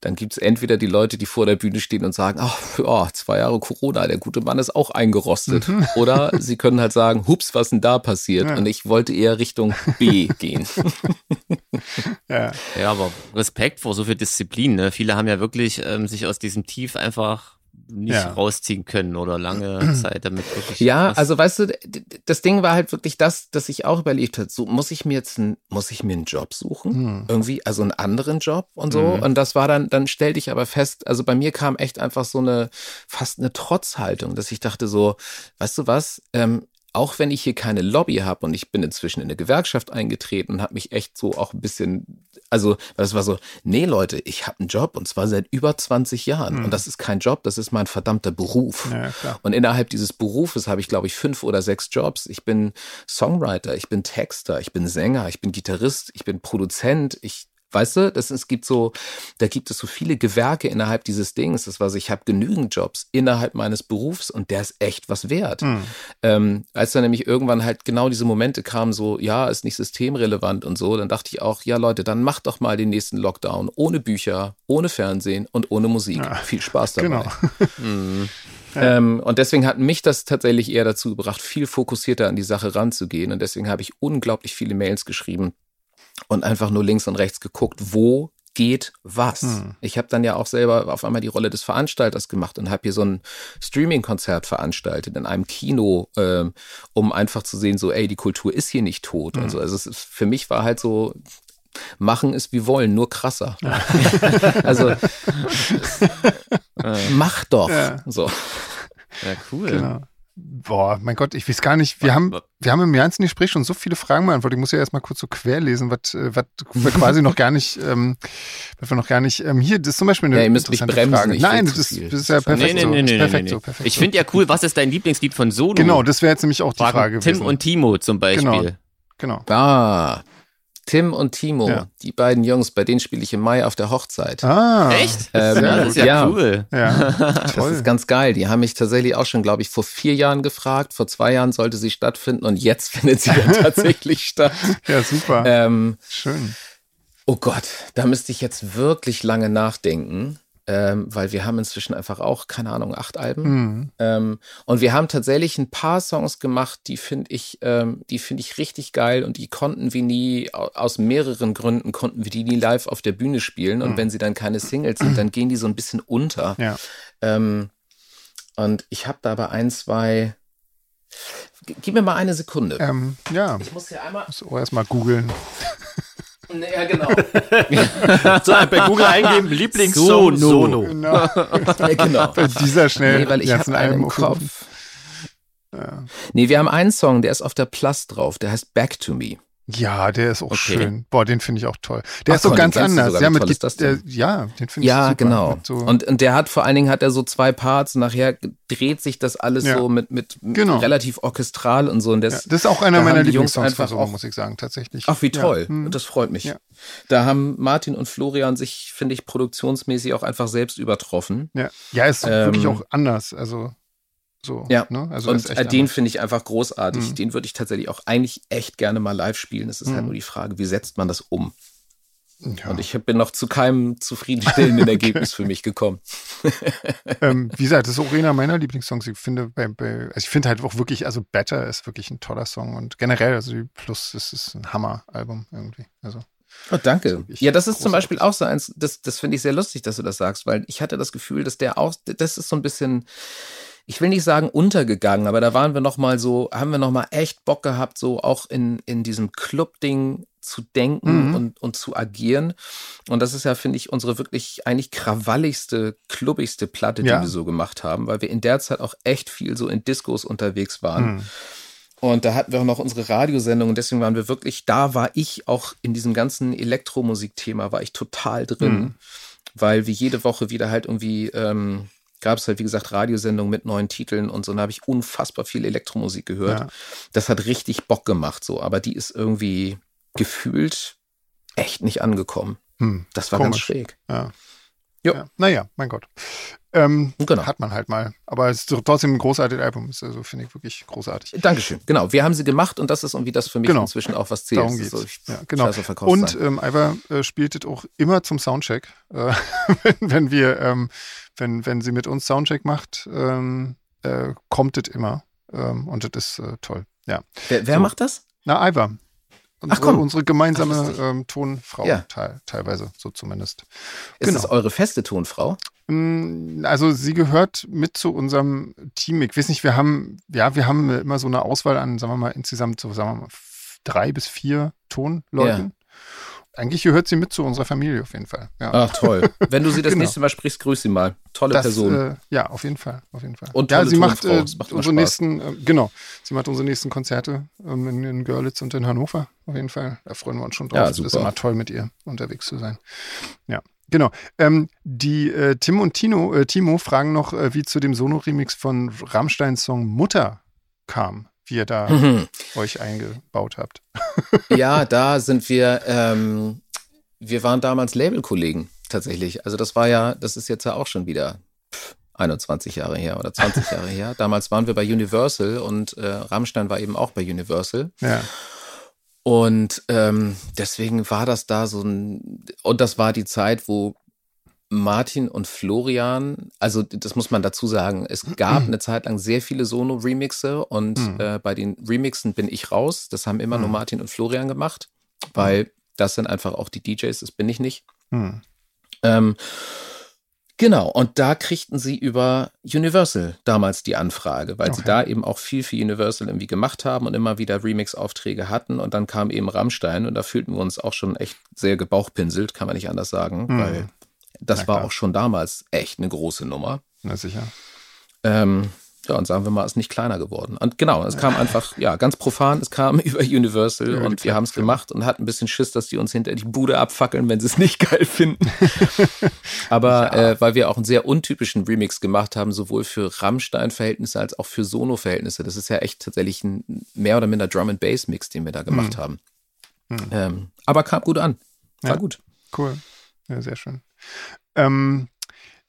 dann gibt's entweder die Leute, die vor der Bühne stehen und sagen, ach, ja, zwei Jahre Corona, der gute Mann ist auch eingerostet. Oder sie können halt sagen, hups, was denn da passiert? Ja. Und ich wollte eher Richtung B gehen. Ja. Ja, aber Respekt vor so viel Disziplin. Ne? Viele haben ja wirklich ähm, sich aus diesem Tief einfach nicht Ja. rausziehen können oder lange Zeit damit wirklich. Ja, was- also weißt du, das Ding war halt wirklich das, dass ich auch überlegt habe, so muss ich mir jetzt ein, muss ich mir einen Job suchen? Hm. Irgendwie, also einen anderen Job und so. Mhm. Und das war dann, dann stellte ich aber fest, also bei mir kam echt einfach so eine, fast eine Trotzhaltung, dass ich dachte so, weißt du was, ähm, auch wenn ich hier keine Lobby habe und ich bin inzwischen in eine Gewerkschaft eingetreten und habe mich echt so auch ein bisschen, also das war so, nee Leute, ich habe einen Job und zwar seit über 20 Jahren und das ist kein Job, das ist mein verdammter Beruf. Hm. Ja. Und innerhalb dieses Berufes habe ich, glaube ich, fünf oder sechs Jobs. Ich bin Songwriter, ich bin Texter, ich bin Sänger, ich bin Gitarrist, ich bin Produzent, ich Weißt du, das, es gibt so, da gibt es so viele Gewerke innerhalb dieses Dings. Das war so, ich habe genügend Jobs innerhalb meines Berufs und der ist echt was wert. Hm. Ähm, als dann nämlich irgendwann halt genau diese Momente kamen, so, ja, ist nicht systemrelevant und so, dann dachte ich auch, ja Leute, dann macht doch mal den nächsten Lockdown ohne Bücher, ohne Fernsehen und ohne Musik. Ja, Viel Spaß dabei. Genau. Mhm. Ähm, und deswegen hat mich das tatsächlich eher dazu gebracht, viel fokussierter an die Sache ranzugehen. Und deswegen habe ich unglaublich viele Mails geschrieben und einfach nur links und rechts geguckt, wo geht was. Hm. Ich habe dann ja auch selber auf einmal die Rolle des Veranstalters gemacht und habe hier so ein Streaming-Konzert veranstaltet in einem Kino, ähm, um einfach zu sehen, so, ey, die Kultur ist hier nicht tot Hm. und so. Also es ist, für mich war halt so, machen ist wie wollen, nur krasser. also mach doch. Ja. So. ja, cool. Genau. Boah, mein Gott, ich weiß gar nicht. Wir haben, wir haben im ganzen Gespräch schon so viele Fragen beantwortet. Ich muss ja erstmal kurz so querlesen, was, äh, was wir quasi noch gar nicht, ähm, was wir noch gar nicht, ähm, hier, das ist zum Beispiel eine Ja, ihr müsst mich interessante bremsen, Frage. ich will Nein, das ist, das ist ja perfekt nee, so. nee, Das nee, nee, perfekt nee, so, nee. perfekt Ich so. finde ja cool, was ist dein Lieblingslied von Solo? Genau, das wäre jetzt nämlich auch die Fragen Frage gewesen. Tim und Timo zum Beispiel. Genau. Genau. Ah, Tim und Timo, Ja. die beiden Jungs, bei denen spiele ich im Mai auf der Hochzeit. Ah. Echt? Ähm, ja, das ist ja, ja. cool. Ja, Das toll. ist ganz geil. Die haben mich tatsächlich auch schon, glaube ich, vor vier Jahren gefragt. Vor zwei Jahren sollte sie stattfinden und jetzt findet sie dann tatsächlich statt. Ja, super. Ähm, Schön. Oh Gott, da müsste ich jetzt wirklich lange nachdenken ähm, weil wir haben inzwischen einfach auch, keine Ahnung, acht Alben. Mhm. Ähm, und wir haben tatsächlich ein paar Songs gemacht, die finde ich, ähm, die finde ich richtig geil und die konnten wir nie, aus mehreren Gründen konnten wir die nie live auf der Bühne spielen. Und mhm. wenn sie dann keine Singles sind, dann gehen die so ein bisschen unter. Ja. Ähm, und ich habe da aber ein, zwei, Gib mir mal eine Sekunde. Ähm, ja. Ich muss hier einmal. Muss erstmal googeln. Ja, genau. so, bei Google eingeben, Lieblingssong Sono. Sono. Genau. ja, genau. Bei dieser schnell. Nee, weil ich habe einen im Kopf. Ja. Nee, wir haben einen Song, der ist auf der Plus drauf, der heißt Back to Me. Ja, der ist auch okay. schön. Boah, den finde ich auch toll. Der Ach, ist so ganz anders. Ja, mit, das der, ja, den finde ich Ja, super. genau. So und, und der hat vor allen Dingen hat er so zwei Parts. Nachher dreht sich das alles ja. so mit, mit genau. relativ orchestral und so. Und das, ja, das ist auch einer meiner Lieblingssongs so, muss ich sagen, tatsächlich. Ach, wie toll. Ja. Hm. Das freut mich. Da haben Martin und Florian sich, finde ich, produktionsmäßig auch einfach selbst übertroffen. Ja, ja ist ähm, wirklich auch anders. Also so, ja, ne? also und äh, den finde ich einfach großartig. Mhm. Den würde ich tatsächlich auch eigentlich echt gerne mal live spielen. Es ist halt mhm. halt nur die Frage, wie setzt man das um? Ja. Und ich bin noch zu keinem zufriedenstellenden Ergebnis für mich gekommen. ähm, wie gesagt, das ist auch einer meiner Lieblingssongs. Ich finde, bei, bei, also ich finde halt auch wirklich, also Better ist wirklich ein toller Song und generell, also Plus, das ist ein Hammer-Album irgendwie. Also. Oh, danke. Ja, das ist großartig. zum Beispiel auch so eins, das, das finde ich sehr lustig, dass du das sagst, weil ich hatte das Gefühl, dass der auch, das ist so ein bisschen, ich will nicht sagen untergegangen, aber da waren wir noch mal so, haben wir noch mal echt Bock gehabt, so auch in, in diesem Club-Ding zu denken mhm. und, und zu agieren. Und das ist ja, finde ich, unsere wirklich eigentlich krawalligste, klubbigste Platte, die ja. wir so gemacht haben, weil wir in der Zeit auch echt viel so in Discos unterwegs waren. Mhm. Und da hatten wir auch noch unsere Radiosendung und deswegen waren wir wirklich, da war ich auch in diesem ganzen Elektromusikthema, war ich total drin, mhm. weil wir jede Woche wieder halt irgendwie ähm, gab es halt, wie gesagt, Radiosendungen mit neuen Titeln und so. Und da habe ich unfassbar viel Elektromusik gehört. Ja. Das hat richtig Bock gemacht, so. Aber die ist irgendwie gefühlt echt nicht angekommen. Hm, das war komisch. ganz schräg. Ja. Ja. Naja, mein Gott. Ähm, genau. Hat man halt mal. Aber es ist trotzdem ein großartiges Album. Ist also, finde ich, wirklich großartig. Dankeschön. Genau. Wir haben sie gemacht und das ist irgendwie das für mich genau. inzwischen auch was zählt. Darum geht's. So, ja, genau. Und ähm, Ivar äh, spielt es auch immer zum Soundcheck. Äh, wenn, wenn, wir, ähm, wenn, wenn sie mit uns Soundcheck macht, ähm, äh, kommt es immer. Ähm, und das ist äh, toll. Ja. Wer, wer so. macht das? Na, Ivar. Unsere, Ach komm. unsere gemeinsame Ach, ähm, Tonfrau ja. teil, teilweise, so zumindest. Ist genau. das eure feste Tonfrau? Mm, also sie gehört mit zu unserem Team. Ich weiß nicht, wir haben, ja, wir haben immer so eine Auswahl an, sagen wir mal, insgesamt so, sagen wir mal, drei bis vier Tonleuten. Eigentlich gehört sie mit zu unserer Familie auf jeden Fall. Ja. Ach toll. Wenn du sie das genau. nächste Mal sprichst, grüß sie mal. Tolle das, Person. Äh, ja, auf jeden Fall, auf jeden Fall. Und ja, sie macht, äh, macht unsere nächsten, äh, genau, sie macht unsere nächsten Konzerte ähm, in, in, Görlitz und in Hannover. Auf jeden Fall. Da freuen wir uns schon drauf. Ja, super. ist immer toll, mit ihr unterwegs zu sein. Ja. Genau. Ähm, die äh, Tim und Tino, äh, Timo fragen noch, äh, wie zu dem Sono-Remix von Rammsteins Song Mutter kam wie ihr da mhm. euch eingebaut habt. ja, da sind wir, ähm, wir waren damals Labelkollegen tatsächlich. Also das war ja, das ist jetzt ja auch schon wieder 21 Jahre her oder 20 Jahre her. Damals waren wir bei Universal und äh, Rammstein war eben auch bei Universal. Ja. Und ähm, deswegen war das da so ein, und das war die Zeit, wo Martin und Florian, also das muss man dazu sagen, es gab eine Zeit lang sehr viele Sono-Remixe und mhm. äh, bei den Remixen bin ich raus. Das haben immer mhm. nur Martin und Florian gemacht, weil das sind einfach auch die DJs, das bin ich nicht. Mhm. Ähm, genau, und da kriegten sie über Universal damals die Anfrage, weil okay. sie da eben auch viel für Universal irgendwie gemacht haben und immer wieder Remix-Aufträge hatten. Und dann kam eben Rammstein und da fühlten wir uns auch schon echt sehr gebauchpinselt, kann man nicht anders sagen, mhm. weil das war auch schon damals echt eine große Nummer. Na sicher. Ähm, ja, und sagen wir mal, ist nicht kleiner geworden. Und genau, es kam einfach, ja, ganz profan, es kam über Universal ja, und wir haben es gemacht und hatten ein bisschen Schiss, dass die uns hinter die Bude abfackeln, wenn sie es nicht geil finden. Aber ja. äh, weil wir auch einen sehr untypischen Remix gemacht haben, sowohl für Rammstein-Verhältnisse als auch für Sono-Verhältnisse. Das ist ja echt tatsächlich ein mehr oder minder Drum-and-Bass-Mix, den wir da gemacht hm. haben. Hm. Ähm, aber kam gut an. War ja, gut. Cool. Ja, sehr schön. Ähm,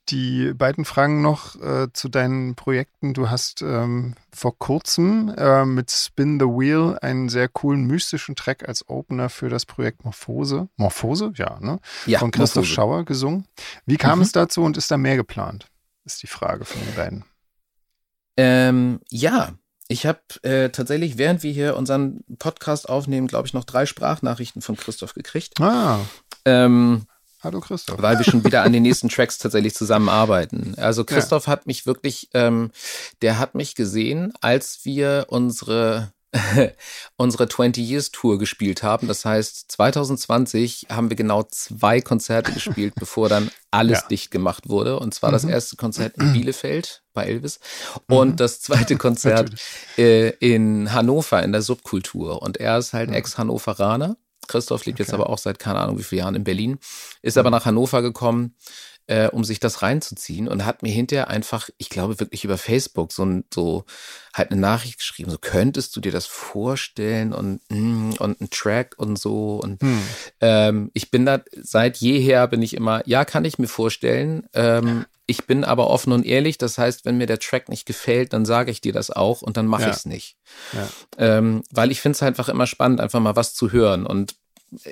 die beiden Fragen noch äh, zu deinen Projekten. Du hast ähm, vor kurzem äh, mit Spin the Wheel einen sehr coolen mystischen Track als Opener für das Projekt Morphose. Morphose? Ja, ne? Ja, Von Christoph Morphose. Schauer gesungen. Wie kam mhm. es dazu und ist da mehr geplant? Ist die Frage von den beiden. Ähm, ja, ich habe äh, tatsächlich, während wir hier unseren Podcast aufnehmen, glaube ich, noch drei Sprachnachrichten von Christoph gekriegt. Ah. Ähm, Hallo Christoph. Weil wir schon wieder an den nächsten Tracks tatsächlich zusammenarbeiten. Also Christoph ja. hat mich wirklich, ähm, der hat mich gesehen, als wir unsere unsere 20 Years Tour gespielt haben. Das heißt, 2020 haben wir genau zwei Konzerte gespielt, bevor dann alles ja. dicht gemacht wurde. Und zwar mhm. das erste Konzert in Bielefeld bei Elvis und mhm. das zweite Konzert äh, in Hannover in der Subkultur. Und er ist halt ein Ex-Hannoveraner Christoph lebt okay. jetzt aber auch seit keine Ahnung wie vielen Jahren in Berlin, ist aber nach Hannover gekommen, äh, um sich das reinzuziehen und hat mir hinterher einfach, ich glaube wirklich über Facebook so, so halt eine Nachricht geschrieben, so könntest du dir das vorstellen und mm, und ein Track und so und hm. ähm, ich bin da seit jeher bin ich immer, ja kann ich mir vorstellen, ähm, ich bin aber offen und ehrlich. Das heißt, wenn mir der Track nicht gefällt, dann sage ich dir das auch und dann mache ja. ich es nicht. Ja. Ähm, weil ich finde es einfach immer spannend, einfach mal was zu hören. Und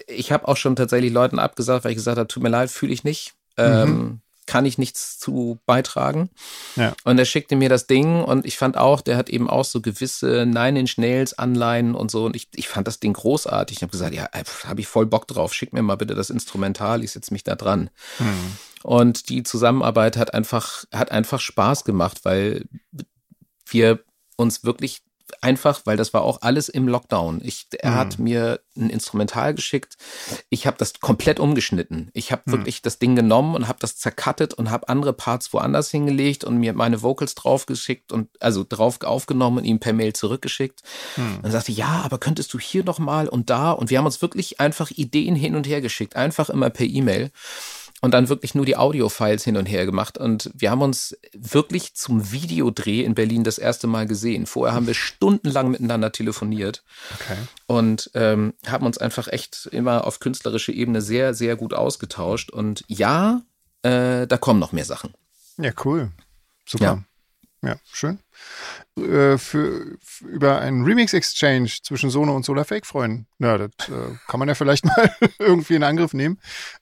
ich habe auch schon tatsächlich Leuten abgesagt, weil ich gesagt habe, tut mir leid, fühle ich nicht. Ähm, mhm. Kann ich nichts zu beitragen. Ja. Und er schickte mir das Ding und ich fand auch, der hat eben auch so gewisse Nine Inch Nails Anleihen und so. Und ich, ich fand das Ding großartig. Ich habe gesagt, ja, habe ich voll Bock drauf. Schick mir mal bitte das Instrumental, ich setze mich da dran. Mhm. Und die Zusammenarbeit hat einfach, hat einfach Spaß gemacht, weil wir uns wirklich einfach, weil das war auch alles im Lockdown. Ich, er mhm. hat mir ein Instrumental geschickt. Ich habe das komplett umgeschnitten. Ich habe mhm. wirklich das Ding genommen und habe das zerkattet und habe andere Parts woanders hingelegt und mir meine Vocals draufgeschickt und also drauf aufgenommen und ihm per Mail zurückgeschickt. Mhm. Dann sagte ja, aber könntest du hier noch mal und da und wir haben uns wirklich einfach Ideen hin und her geschickt, einfach immer per E-Mail und dann wirklich nur die Audio-Files hin und her gemacht. Und wir haben uns wirklich zum Videodreh in Berlin das erste Mal gesehen. Vorher haben wir stundenlang miteinander telefoniert okay. und ähm, haben uns einfach echt immer auf künstlerische Ebene sehr, sehr gut ausgetauscht. Und ja, äh, da kommen noch mehr Sachen. Ja, cool. Super. Ja. Ja, schön. Äh, für, über einen Remix-Exchange zwischen Sono und Solarfake freuen. Ja, das äh, kann man ja vielleicht mal irgendwie in Angriff nehmen.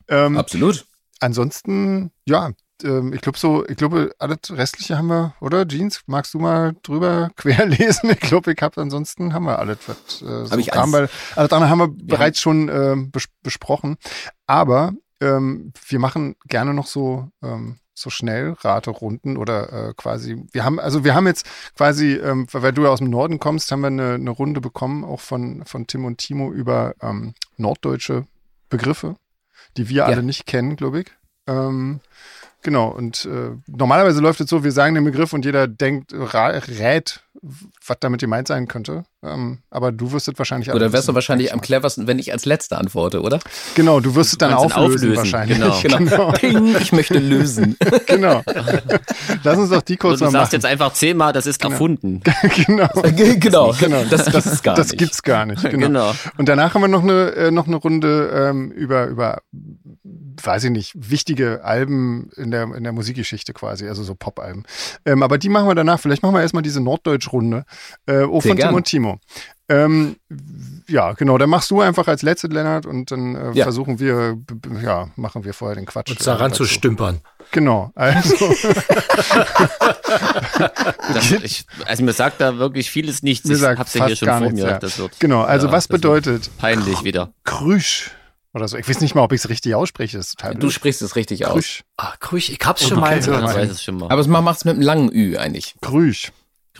Ähm, Absolut ansonsten, ja, ähm, ich glaube so, ich glaube, alles Restliche haben wir, oder? Jeans, magst du mal drüber querlesen? Ich glaube, ich habe ansonsten haben wir alles, was äh, so ich kam, weil alles andere haben wir ja. bereits schon äh, bes besprochen. Aber ähm, wir machen gerne noch so ähm, so Schnellraterunden oder äh, quasi, wir haben, also wir haben jetzt quasi, ähm, weil du ja aus dem Norden kommst, haben wir eine, eine Runde bekommen, auch von, von Tim und Timo über ähm, norddeutsche Begriffe die wir ja. alle nicht kennen, glaube ich. Ähm, genau, und äh, normalerweise läuft es so, wir sagen den Begriff und jeder denkt, rät, was damit gemeint sein könnte. Ähm, aber du wirst es wahrscheinlich Oder wärst du wahrscheinlich am cleversten, wenn ich als Letzter antworte, oder? Genau, du wirst es dann auflösen, auflösen, wahrscheinlich. Genau. genau. genau. Ping, ich möchte lösen. genau. Lass uns doch die kurz also, noch machen. Du sagst jetzt einfach zehnmal, das ist genau. erfunden. genau. genau. genau. Das, das, ist gar das nicht. gibt's gar nicht. Genau. genau. Und danach haben wir noch eine, äh, noch eine Runde ähm, über, über, weiß ich nicht, wichtige Alben in der, in der Musikgeschichte quasi, also so Pop-Alben. Ähm, aber die machen wir danach. Vielleicht machen wir erstmal diese Norddeutsch-Runde. Äh, oh, von Tim und Timo. Ähm, ja, genau, dann machst du einfach als letzte, Lennart, und dann äh, ja. versuchen wir, ja, machen wir vorher den Quatsch. Und daran zu stümpern. Genau, also. ich, also mir sagt da wirklich vieles nichts. Ich hab's ja hier schon vor nichts, mir. Ja. Das wird, genau, also ja, was bedeutet peinlich wieder. Krüsch oder so. Ich weiß nicht mal, ob ich es richtig ausspreche. Das ist total du sprichst es richtig Krüsch. aus. Ah, Krüsch, ich hab's schon mal gehört. Weiß es schon mal. Aber man macht es mit einem langen Ü eigentlich. Krüsch.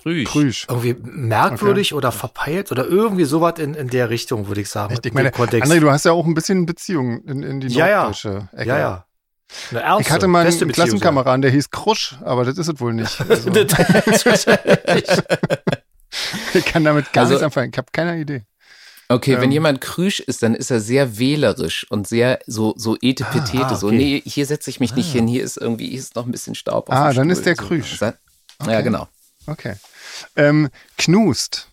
Krüsch. Krüsch. Irgendwie merkwürdig okay. oder verpeilt oder irgendwie sowas in, in der Richtung, würde ich sagen. Ich meine, André, du hast ja auch ein bisschen Beziehung in, in die ja, norddeutsche Ecke. Ja, ja. Eine Ernste, ich hatte mal einen Klassenkameraden, der hieß Krusch, aber das ist es wohl nicht. Also. ich kann damit gar also, nichts anfangen. Ich habe keine Idee. Okay, ähm, wenn jemand Krüsch ist, dann ist er sehr wählerisch und sehr so so etepetete. Ah, okay. So, nee, hier setze ich mich ah. nicht hin, hier ist irgendwie, hier ist noch ein bisschen Staub. Auf ah, dann Stuhl, ist der Krüsch. So. Okay. Ja, genau. Okay. Ähm, knust.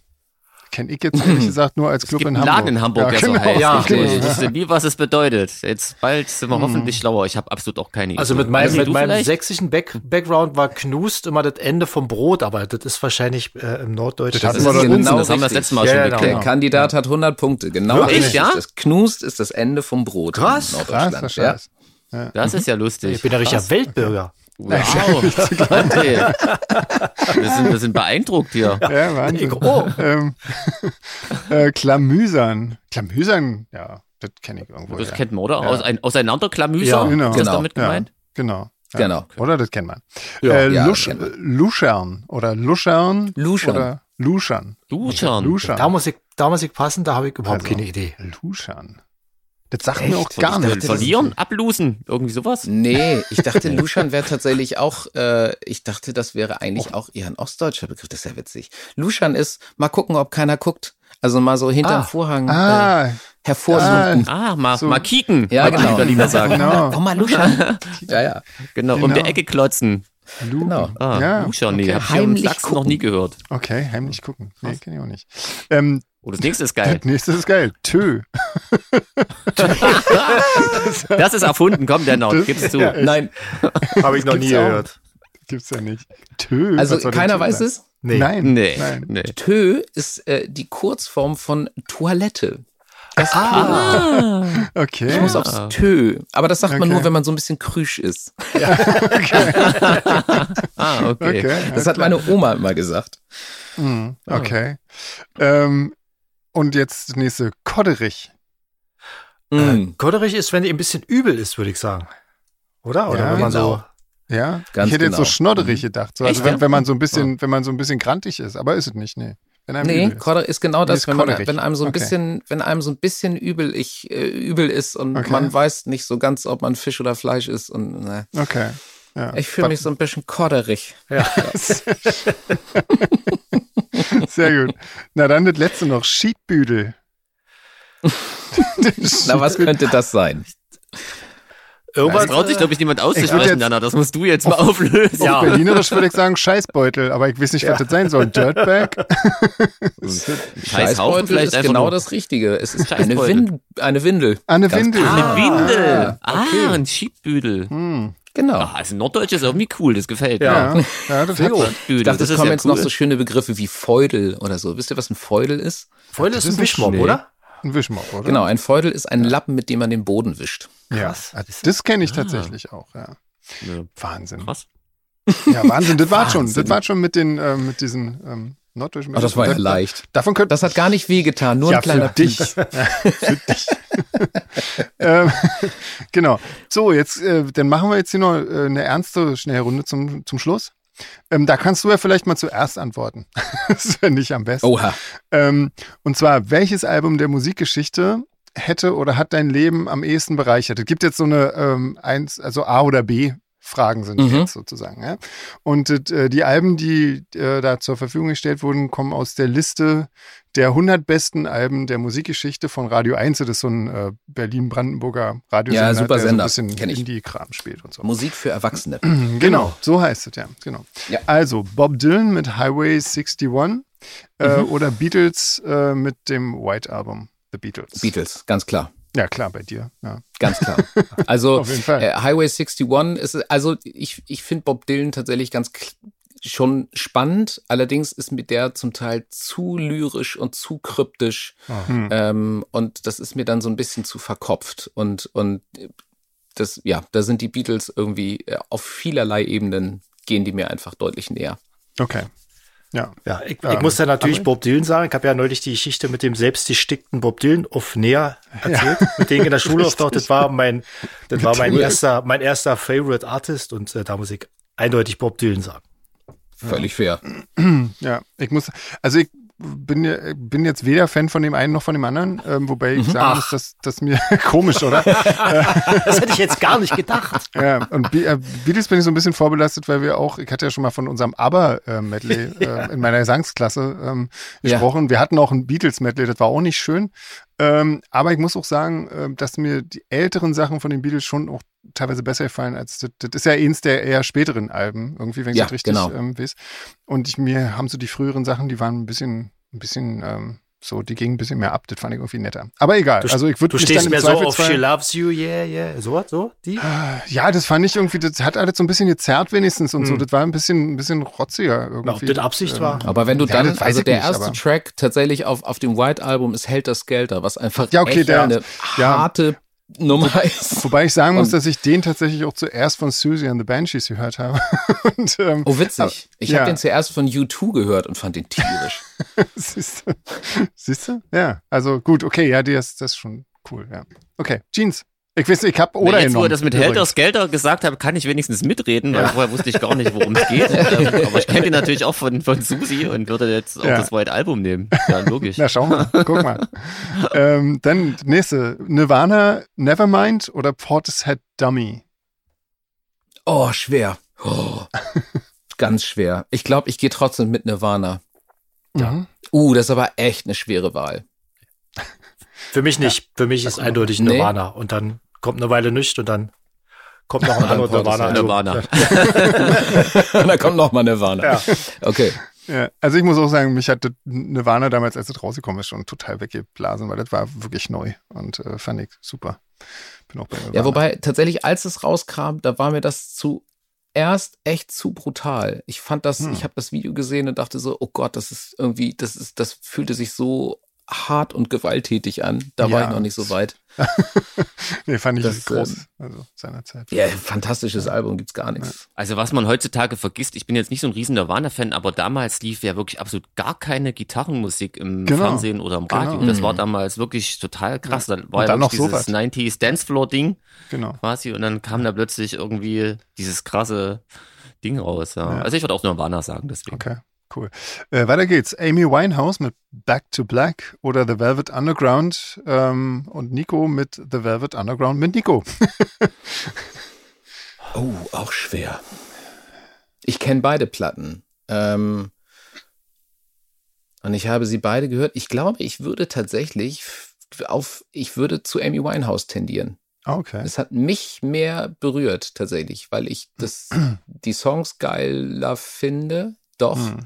kenne ich jetzt ehrlich gesagt nur als Es Club gibt in Hamburg. Laden in Hamburg, ja, der so genau. heißt. Ja, ich genau. wusste nie, was es bedeutet. Jetzt bald sind wir hoffentlich schlauer. Ich habe absolut auch keine Idee. Also mit meinem, mit meinem vielleicht? sächsischen Back Background war Knust immer das Ende vom Brot, aber das ist wahrscheinlich äh, im Norddeutschen. Das Das wir genau das haben wir das letzte Mal Ja, schon geklärt. Der genau. Kandidat hat 100 Punkte. Genau richtig. ja? Das Knust ist das Ende vom Brot Krass. in Krass, Norddeutschland. das ja. Das ist ja lustig. ich bin ja richtiger Krass. Weltbürger. Wow. André. Wir sind, wir sind beeindruckt hier. Ja, Wahnsinn. Oh. ähm, äh, Klamüsern. Klamüsern, ja, das kenne ich irgendwo. Das ja. kennt man, oder? Ja. Aus, ein, auseinanderklamüsern? Ja, genau. Ist das Genau. damit gemeint? Genau. Ja. Genau. Oder das kennt man. Ja. äh, Ja, Lusch, man. Luschern oder Luschern. Luschern. Oder Luschern. Luschern. Luschern. Da muss ich, da muss ich passen, da habe ich überhaupt Also. keine Idee. Luschern. Das sagt mir auch Echt? gar Ich nichts. Verlieren, ablosen, irgendwie sowas? Nee, ich dachte, Luschan wäre tatsächlich auch, äh, ich dachte, das wäre eigentlich auch eher ein ostdeutscher Begriff. Das ist ja witzig. Luschan ist, mal gucken, ob keiner guckt. Also mal so hinterm Ah. Vorhang äh, Ah, hervorsuchen. Ah, mal, So. mal kicken, Ja, die genau. Berliner sagen. genau. Komm mal, Luschan. ja, ja. Genau, um Genau. die Ecke klotzen. Lu Genau. Ah, Ja, Luschern, nee, okay. hab ich Heimlich Sachsen noch gucken. nie gehört. Okay, heimlich gucken. Nee, kenne ich auch nicht. Ähm, Oh, das nächste ist geil. das nächste ist geil. Tö. Das ist erfunden, komm, Denner, gib's zu. Ja, Nein, Habe ich noch gibt's nie auch. gehört. Gibt's ja nicht. Tö. also keiner weiß sein? es. Nee. Nein. Nee, Nein. nee. Tö ist äh, die Kurzform von Toilette. Das Ah, Okay. Ich muss aufs Tö. Aber das sagt man Okay. nur, wenn man so ein bisschen krüsch ist. ah, okay. Okay. Das hat meine Oma immer gesagt. Mhm, Okay. Ähm, und jetzt das nächste. Kodderich. Äh, Mm, Kodderich ist, wenn dir ein bisschen übel ist, würde ich sagen. Oder? Oder Ja, wenn man genau. so. Ja, Ganz ich hätte jetzt so genau. schnodderig gedacht. So, also Echt, wenn, ja? wenn man so ein bisschen, wenn man so ein bisschen grantig ist, aber ist es nicht, nee. Wenn einem Nee, übel ist. Kodder ist genau das, ist wenn, man, wenn einem so ein Okay. bisschen, wenn einem so ein bisschen übel, ich, äh, übel ist und Okay. man weiß nicht so ganz, ob man Fisch oder Fleisch ist und ne. Okay. Ja. ich fühle mich so ein bisschen kodderig. Sehr gut. Na dann das letzte noch. Schiedbüdel. Na, was könnte das sein? Irgendwas. Traut sich, glaube ich, niemand auszusprechen, Dana. Das musst du jetzt mal auflösen. Auf Berlinerisch würde ich sagen Scheißbeutel, aber ich weiß nicht, was das sein soll. Dirtbag? Scheißhaufen vielleicht ist genau das Richtige. Es ist eine, Scheißbeutel. Win eine Windel. Eine Windel. klar. Eine Windel. Ah, Ah, ein Schiedbüdel. Hm. Genau. Ah, also Norddeutsch ist irgendwie cool, das gefällt mir. Ja. Ja, ja, das hat was. Schiedbüdel, Ich dachte, das es ist kommen ja jetzt cool. noch so schöne Begriffe wie Feudel oder so. Wisst ihr, was ein Feudel ist? Feudel ist Das ein ist ein Wischmob, Schnee. oder? Ein Wischmopp, oder? Genau, ein Feudel ist ein Lappen, mit dem man den Boden wischt. Ja, Krass. das kenne ich tatsächlich auch, ja. Ja, Wahnsinn. krass. Ja, Wahnsinn. Das war schon. Das war schon mit den, ähm, mit diesen ähm, norddeutschen Oh, das war ja leicht. Davon könnte Das hat gar nicht wehgetan, nur ja, ein kleiner für dich. Ja, für dich. ähm, genau. So, jetzt, äh, dann machen wir jetzt hier noch äh, eine ernste Schnellrunde zum, zum Schluss. Ähm, da kannst du ja vielleicht mal zuerst antworten. das fände ich am besten. Oha. Ähm, und zwar, welches Album der Musikgeschichte hätte oder hat dein Leben am ehesten bereichert? Es gibt jetzt so eine ähm, eins, also A oder B. Fragen sind Mhm. jetzt sozusagen. Ja? Und äh, die Alben, die äh, da zur Verfügung gestellt wurden, kommen aus der Liste der 100 besten Alben der Musikgeschichte von Radio 1. Das ist so ein äh, Berlin-Brandenburger Radiosender, Ja, super der so ein Sender. bisschen. Indie-Kram spielt und so. Musik für Erwachsene. Genau, so heißt es ja. Genau. Ja. Also Bob Dylan mit Highway 61 äh, Mhm. oder Beatles äh, mit dem White Album The Beatles. Beatles, ganz klar. Ja, klar, bei dir. Ja. Ganz klar. Also Auf jeden Fall. äh, Highway 61 ist, also ich, ich finde Bob Dylan tatsächlich ganz schon spannend. Allerdings ist mir der zum Teil zu lyrisch und zu kryptisch. Hm. Ähm, und das ist mir dann so ein bisschen zu verkopft. Und, und das, ja, da sind die Beatles irgendwie äh, auf vielerlei Ebenen gehen die mir einfach deutlich näher. Okay. Ja. Ja, ich, Ja, ich muss ja natürlich aber- Bob Dylan sagen. Ich habe ja neulich die Geschichte mit dem selbstgestickten Bob Dylan auf näher erzählt, mit dem ich in der Schule auftaucht. Das war mein, das war mein erster, mein erster Favorite Artist und äh, da muss ich eindeutig Bob Dylan sagen. Völlig fair. Ja, ich muss, also ich bin, ja- bin jetzt weder Fan von dem einen noch von dem anderen, ähm, wobei ich sagen muss, dass, mir komisch, oder? Das hätte ich jetzt gar nicht gedacht. Ja, und Be äh, Beatles bin ich so ein bisschen vorbelastet, weil wir auch, ich hatte ja schon mal von unserem ABBA-Medley äh, in meiner Gesangsklasse ähm, Ja. gesprochen. Wir hatten auch ein Beatles-Medley, das war auch nicht schön. Ähm, aber ich muss auch sagen, äh, dass mir die älteren Sachen von den Beatles schon auch teilweise besser gefallen als das. Das ist ja eins der eher späteren Alben, irgendwie, wenn ich Ja, das richtig genau. ähm, weiß. Und ich, mir haben so die früheren Sachen, die waren ein bisschen, ein bisschen, ähm, so, die ging ein bisschen mehr ab, das fand ich irgendwie netter. Aber egal, Du, also ich würde du stehst dann mehr so auf She Loves You, yeah, yeah. So, so, die? Ja, das fand ich irgendwie, das hat alles so ein bisschen gezerrt wenigstens und so. Hm. Das war ein bisschen, ein bisschen rotziger Na, ob irgendwie. das Absicht Ähm, war? Aber wenn du Ja, dann, das also der nicht, erste aber- Track tatsächlich auf, auf dem White Album ist Helter Skelter, was einfach Ja, okay, echt der- eine ja. harte Nummer ist. Wobei ich sagen muss, dass ich den tatsächlich auch zuerst von Susie and the Banshees gehört habe. und, ähm, Oh, witzig. Ich Ja. habe den zuerst von U2 gehört und fand den tierisch. siehst du? Siehst du? Ja, also gut, okay, ja, ist, das ist schon cool, ja. Okay, Jeans. Ich weiß, ich habe oder Na, jetzt, wo ihr das mit. Helter Skelter gesagt habt, kann ich wenigstens mitreden, weil vorher wusste ich gar nicht, worum es geht. Ähm, Aber ich kenne den natürlich auch von, von Susi und würde jetzt auch Ja. das White Album nehmen. Ja, logisch. Na, schau mal, guck mal. ähm, dann nächste, Nirvana, Nevermind oder Portishead Dummy? Oh, schwer. Oh, ganz schwer. Ich glaube, ich gehe trotzdem mit Nirvana. Ja. Mhm. Uh, das ist aber echt eine schwere Wahl. Für mich nicht. Für mich ist eindeutig Nee. Nirvana. Und dann kommt eine Weile nicht und dann kommt noch ein anderes kommt es Nirvana. ja. Also, Nirvana. da kommt noch mal Nirvana. Ja. Okay. Ja, also ich muss auch sagen, mich hat das Nirvana damals, als es rausgekommen ist, schon total weggeblasen, weil das war wirklich neu und äh, fand ich super. Bin auch bei Nirvana. Ja, wobei tatsächlich, als es rauskam, da war mir das zuerst echt zu brutal. Ich fand das, Hm. ich habe das Video gesehen und dachte so, oh Gott, das ist irgendwie, das ist, das fühlte sich so hart und gewalttätig an. Da war Ja. ich noch nicht so weit. nee, fand ich das, groß, ähm, also seinerzeit. Ja, fantastisches Album, gibt's gar nichts. Also was man heutzutage vergisst, ich bin jetzt nicht so ein riesen Nirvana-Fan, aber damals lief ja wirklich absolut gar keine Gitarrenmusik im Genau. Fernsehen oder im Radio. Genau. Das war Mhm. damals wirklich total krass. Da war Und ja dann noch dieses 90s Dancefloor-Ding Genau. quasi und dann kam da plötzlich irgendwie dieses krasse Ding raus. Ja. Ja. Also ich würde auch Nirvana sagen, deswegen. Okay, cool. Äh, weiter geht's. Amy Winehouse mit Back to Black oder The Velvet Underground ähm, und Nico mit The Velvet Underground mit Nico. Oh, auch schwer. Ich kenne beide Platten. Ähm, und ich habe sie beide gehört. Ich glaube, ich würde tatsächlich auf, ich würde zu Amy Winehouse tendieren. Ah, Okay. Es hat mich mehr berührt tatsächlich, weil ich das, die Songs geiler finde. Doch. Hm.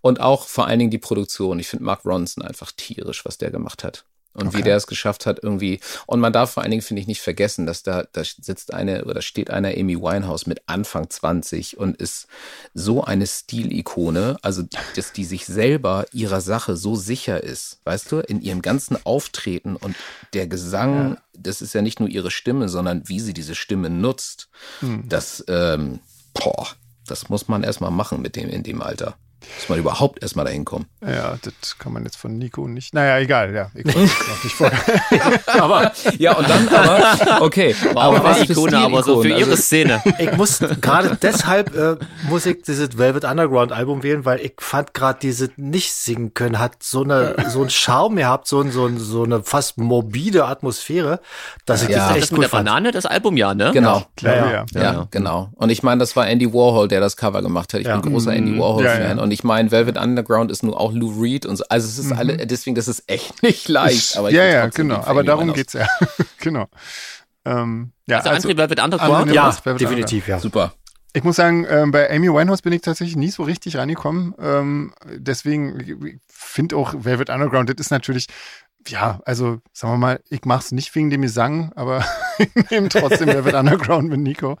Und auch vor allen Dingen die Produktion. Ich finde Mark Ronson einfach tierisch, was der gemacht hat. Und Okay. wie der es geschafft hat, irgendwie. Und man darf vor allen Dingen, finde ich, nicht vergessen, dass da, da sitzt eine oder steht eine Amy Winehouse mit Anfang 20 und ist so eine Stilikone, also dass die sich selber ihrer Sache so sicher ist, weißt du, in ihrem ganzen Auftreten und der Gesang, das ist ja nicht nur ihre Stimme, sondern wie sie diese Stimme nutzt. Hm. Das, ähm, boah, das muss man erstmal machen mit dem in dem Alter. Muss man überhaupt erstmal dahin kommen. Ja, das kann man jetzt von Nico nicht. Naja, egal, ja. Ich wollte es noch nicht vor. Aber, ja, und dann aber, okay. War auch was Ikone, aber so für Stilikonen? ihre Also, Szene. Ich muss gerade deshalb äh, muss ich dieses Velvet Underground Album wählen, weil ich fand gerade diese nicht singen können hat so eine so einen Charme gehabt, so ein, so, ein, so eine fast morbide Atmosphäre, dass ich Ja. das Das echt mit gut der fand. Banane, das Album ja, ne? Genau. Ja, ja. Ja, Ja. genau. Und ich meine, das war Andy Warhol, der das Cover gemacht hat. Ich Ja. bin großer Andy Mhm. Warhol-Fan. Und ich meine, Velvet Underground ist nur auch Lou Reed und so. Also es ist alle, deswegen, das ist echt nicht leicht. Aber ich ja, ja, genau. Aber darum Winehouse. geht's ja. genau. Ähm, ja, Also, also, André Velvet Underground. André- Ja, Velvet definitiv, ja. Super. ich muss sagen, ähm, bei Amy Winehouse bin ich tatsächlich nie so richtig reingekommen. Ähm, deswegen ich finde auch Velvet Underground, das ist natürlich, ja, also sagen wir mal, ich mache es nicht wegen dem Gesang, aber ich nehme trotzdem Velvet Underground mit Nico.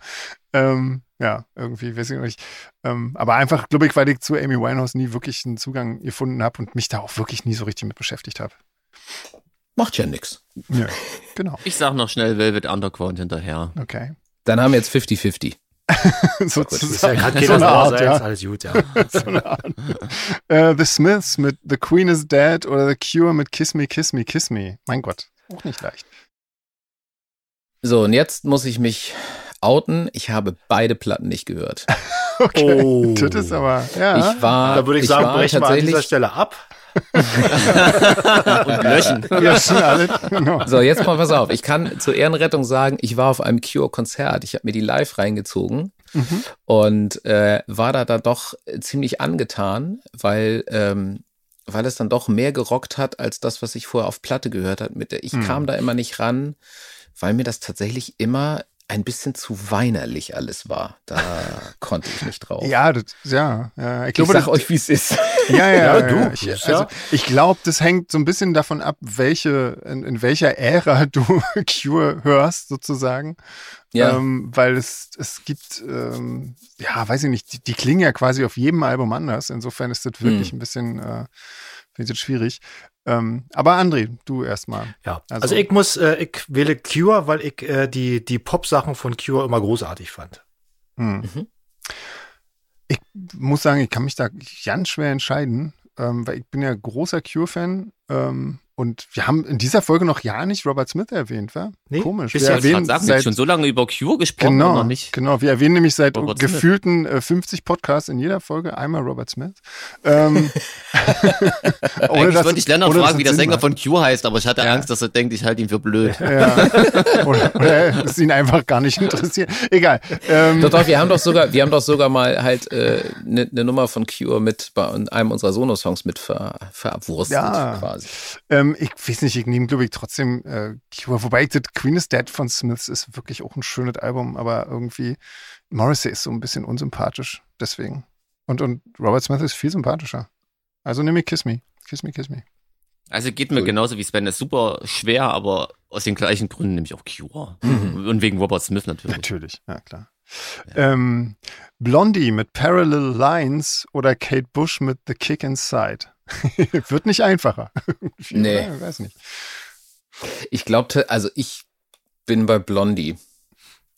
Ähm, ja, irgendwie, weiß ich nicht. Ähm, aber einfach, glaube ich, weil ich zu Amy Winehouse nie wirklich einen Zugang gefunden habe und mich da auch wirklich nie so richtig mit beschäftigt habe. Macht ja nix. Ja, genau. Ich sag noch schnell Velvet Underground hinterher. Okay. Dann haben wir jetzt 50-50. Sozusagen. Kann so keiner eine sauer Art, ja. ist alles gut, ja. so eine Art. Äh, The Smiths mit The Queen is Dead oder The Cure mit Kiss Me, Kiss Me, Kiss Me. Mein Gott, auch nicht leicht. So, und jetzt muss ich mich outen. Ich habe beide Platten nicht gehört. Okay, Oh. das ist aber, ja. Ich war, Da würde ich, sagen, war brechen wir an dieser. Stelle ab. Und löschen. ja, schon alle. Genau. So, jetzt mal pass auf. Ich kann zur Ehrenrettung sagen, ich war auf einem Cure-Konzert. Ich habe mir die live reingezogen Mhm. und äh, war da dann doch ziemlich angetan, weil, ähm, weil es dann doch mehr gerockt hat als das, was ich vorher auf Platte gehört. Mit der, ich Mhm. kam da immer nicht ran, weil mir das tatsächlich immer ein bisschen zu weinerlich alles war. Da konnte ich nicht drauf. Ja, das, ja, ja. Ich, glaube, ich sag euch, wie es ist. Ja, ja, ja, du. Ich, also, ich glaube, das hängt so ein bisschen davon ab, welche, in, in welcher Ära du Cure hörst, sozusagen. Ja. Ähm, weil es, es gibt, ähm, ja, weiß ich nicht, die, die, klingen ja quasi auf jedem Album anders. Insofern ist das wirklich hm. ein bisschen, äh, finde ich schwierig. Ähm, aber André, du erstmal. Ja, also, also, ich muss, äh, ich wähle Cure, weil ich äh, die, die Pop-Sachen von Cure immer großartig fand. Hm. Mhm. Ich muss sagen, ich kann mich da ganz schwer entscheiden, ähm, weil ich bin ja großer Cure-Fan ähm, und wir haben in dieser Folge noch ja nicht Robert Smith erwähnt, wa? Nee, Komisch. Wir erwähnen sagen, seit, schon so lange über Cure gesprochen genau, noch nicht. Genau, wir erwähnen nämlich seit Robert gefühlten äh, 50 Podcasts in jeder Folge einmal Robert Smith. Ähm, Eigentlich das, wollte ich Lennart fragen, wie der Sänger macht. von Cure heißt, aber ich hatte ja. Angst, dass er denkt, ich halte ihn für blöd. Ja. oder, oder es ihn einfach gar nicht interessiert. Egal. Ähm, doch, doch, wir haben doch sogar, wir haben doch sogar mal halt eine äh, ne, ne Nummer von Cure mit bei einem unserer Sono-Songs mit ver, verabwurstet ja. quasi. Ähm, ich weiß nicht, ich nehme, glaube ich, trotzdem äh, Cure. Wobei das Queen is Dead von Smiths ist wirklich auch ein schönes Album, aber irgendwie Morrissey ist so ein bisschen unsympathisch, deswegen. Und, und Robert Smith ist viel sympathischer. Also nehme ich Kiss Me. Kiss Me, Kiss Me. Also geht mir cool. genauso wie Sven. ist super schwer, aber aus den gleichen Gründen nehme ich auch Cure. Mhm. Und wegen Robert Smith natürlich. Natürlich, ja klar. Ja. Ähm, Blondie mit Parallel Lines oder Kate Bush mit The Kick Inside. Wird nicht einfacher. nee. Ich weiß nicht. Ich glaubte, also ich bin bei Blondie.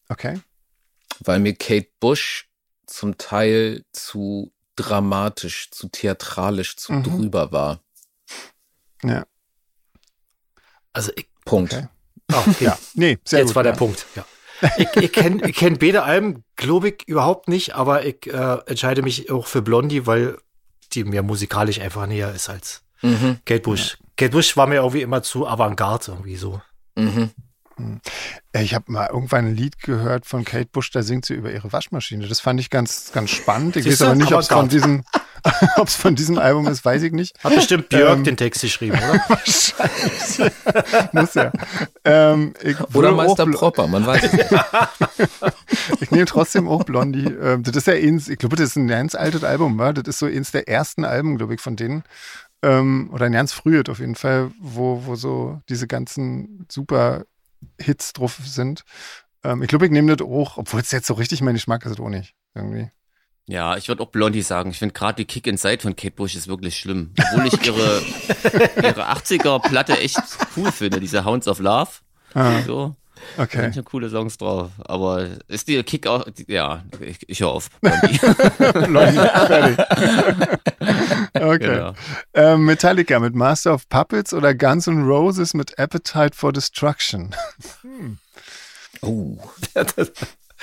Okay. Weil mir Kate Bush zum Teil zu dramatisch, zu theatralisch, zu mhm. drüber war. Ja. Also ich. Punkt. Okay. Oh, ja. Nee, sehr Jetzt gut, war der Punkt. Ja. ich ich kenne ich kenn beide Alben, glaube ich, überhaupt nicht, aber ich äh, entscheide mich auch für Blondie, weil die mir musikalisch einfach näher ist als mhm. Kate Bush. Ja. Kate Bush war mir irgendwie immer zu avantgarde irgendwie so. Mhm. Hm. Ich habe mal irgendwann ein Lied gehört von Kate Bush, da singt sie über ihre Waschmaschine. Das fand ich ganz, ganz spannend. Ich weiß aber nicht, ob es von diesem, ob es von diesem Album ist, weiß ich nicht. Hat bestimmt Björk ähm, den Text geschrieben, oder? Wahrscheinlich. Muss ja. Ähm, oder Meister Propper, man weiß es nicht. ich nehme trotzdem auch Blondie. Ähm, das ist ja eins, ich glaube, das ist ein ganz altes Album, wa? Das ist so eins der ersten Alben, glaube ich, von denen. Ähm, oder ein ganz frühes auf jeden Fall, wo, wo so diese ganzen super Hits drauf sind. Ähm, ich glaube, ich nehme das auch, obwohl es jetzt so richtig mein Geschmack ist, auch nicht. Irgendwie. Ja, ich würde auch Blondie sagen. Ich finde gerade die Kick Inside von Kate Bush ist wirklich schlimm. Obwohl ich ihre, ihre 80er-Platte echt cool finde, diese Hounds of Love. Ah. So. Okay. Da sind schon coole Songs drauf. Aber ist die Kick auch, ja, ich, ich höre auf. Blondie. Blondie, fertig. okay. Genau. Ähm, Metallica mit Master of Puppets oder Guns N' Roses mit Appetite for Destruction? Hm. Oh.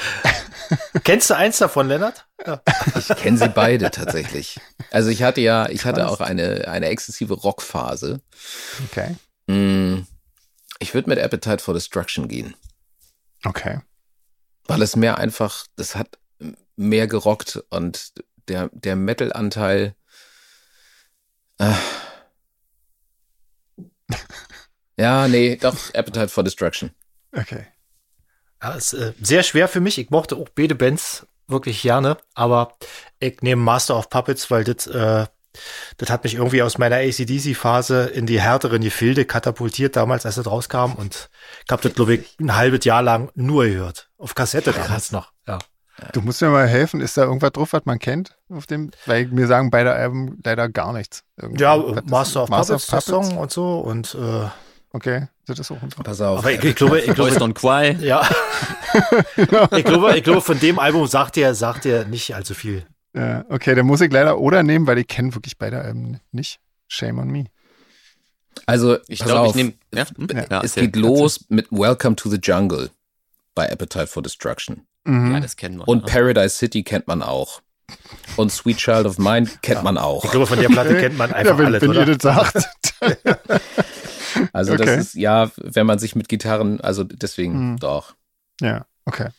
Kennst du eins davon, Lennart? Ja. Ich kenne sie beide tatsächlich. Also ich hatte ja, ich hatte auch eine, eine exzessive Rockphase. Okay. Mm. Ich würde mit Appetite for Destruction gehen. Okay. Weil es mehr einfach, das hat mehr gerockt und der, der Metal-Anteil. Äh, ja, nee, doch, Appetite for Destruction. Okay. Ja, ist äh, sehr schwer für mich. Ich mochte auch beide Bands wirklich gerne, aber ich nehme Master of Puppets, weil das äh, das hat mich irgendwie aus meiner ACDC-Phase in die härteren Gefilde katapultiert, damals, als das rauskam. Und ich habe das, glaube ich, ein halbes Jahr lang nur gehört. Auf Kassette damals noch. Ja. Du musst mir mal helfen, ist da irgendwas drauf, was man kennt auf dem? Weil mir sagen beide Alben leider gar nichts. Irgendwie. Ja, Master of Master Puppets, of Puppets, Song und so und äh, Okay, das ist auch ein Pass auf. Aber ich, ich glaube, ich glaube, Don't Cry. Ja. ich glaube, ich glaube, von dem Album sagt er, sagt er nicht allzu viel. Ja, okay, dann muss ich leider oder nehmen, weil ich kenne wirklich beide Alben nicht. Shame on me. Also, ich glaube, ich nehme. Ja? Ja, es geht los mit Welcome to the Jungle bei Appetite for Destruction. Mhm. Ja, das kennen wir. Und Paradise City kennt man auch. Und Sweet Child of Mine kennt ja. man auch. Ich glaube, von der Platte kennt man einfach ja, wenn, alles, wenn oder? ihr das sagt. also okay. das ist, ja, wenn man sich mit Gitarren, also deswegen mhm. doch. Ja, okay.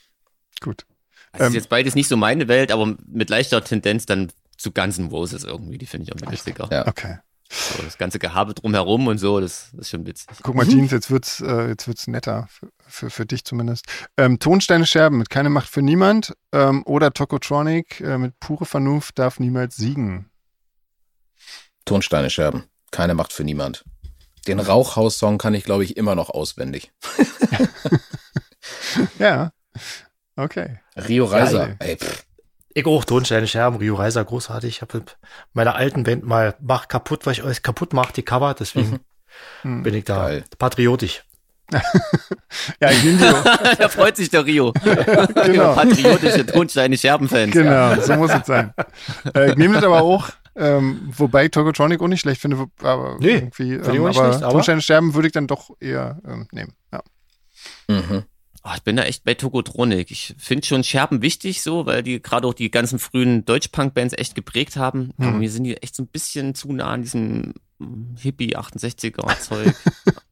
Gut. Das ähm, ist jetzt beides nicht so meine Welt, aber mit leichter Tendenz dann zu Guns N' Roses irgendwie. Die finde ich auch lustiger. Ja. Okay. So, das ganze Gehabe drumherum und so, das, das ist schon witzig. Guck mal, Jeans, jetzt wird's, äh, jetzt wird's netter, für, für, für dich zumindest. Ähm, Tonsteine Scherben mit keine Macht für niemand ähm, oder Tokotronic äh, mit pure Vernunft darf niemals siegen. Tonsteine Scherben. Keine Macht für niemand. Den Rauchhaus-Song kann ich, glaube ich, immer noch auswendig. ja. Okay. Rio Reiser. Ey. Ich auch Tonsteine Scherben, Rio Reiser, großartig. Ich habe mit meiner alten Band mal Mach kaputt, weil ich euch kaputt mache, die Cover, deswegen Hm. bin ich da Geil. patriotisch. Ja, ich nehme dir. da freut sich der Rio. genau. Patriotische Tonsteine Scherbenfans. Genau, so muss es sein. Äh, ich nehme das aber auch, ähm, wobei ich Tokotronic auch nicht schlecht finde, aber Nee, irgendwie, finde ich ähm, auch nicht aber schlecht, aber- Tonsteine sterben würde ich dann doch eher ähm, nehmen. Ja. Mhm. Oh, ich bin da echt bei Tokotronik. Ich finde schon Scherben wichtig so, weil die gerade auch die ganzen frühen Deutsch-Punk-Bands echt geprägt haben. Aber Hm. mir sind die echt so ein bisschen zu nah an diesem mm, Hippie-68er-Zeug.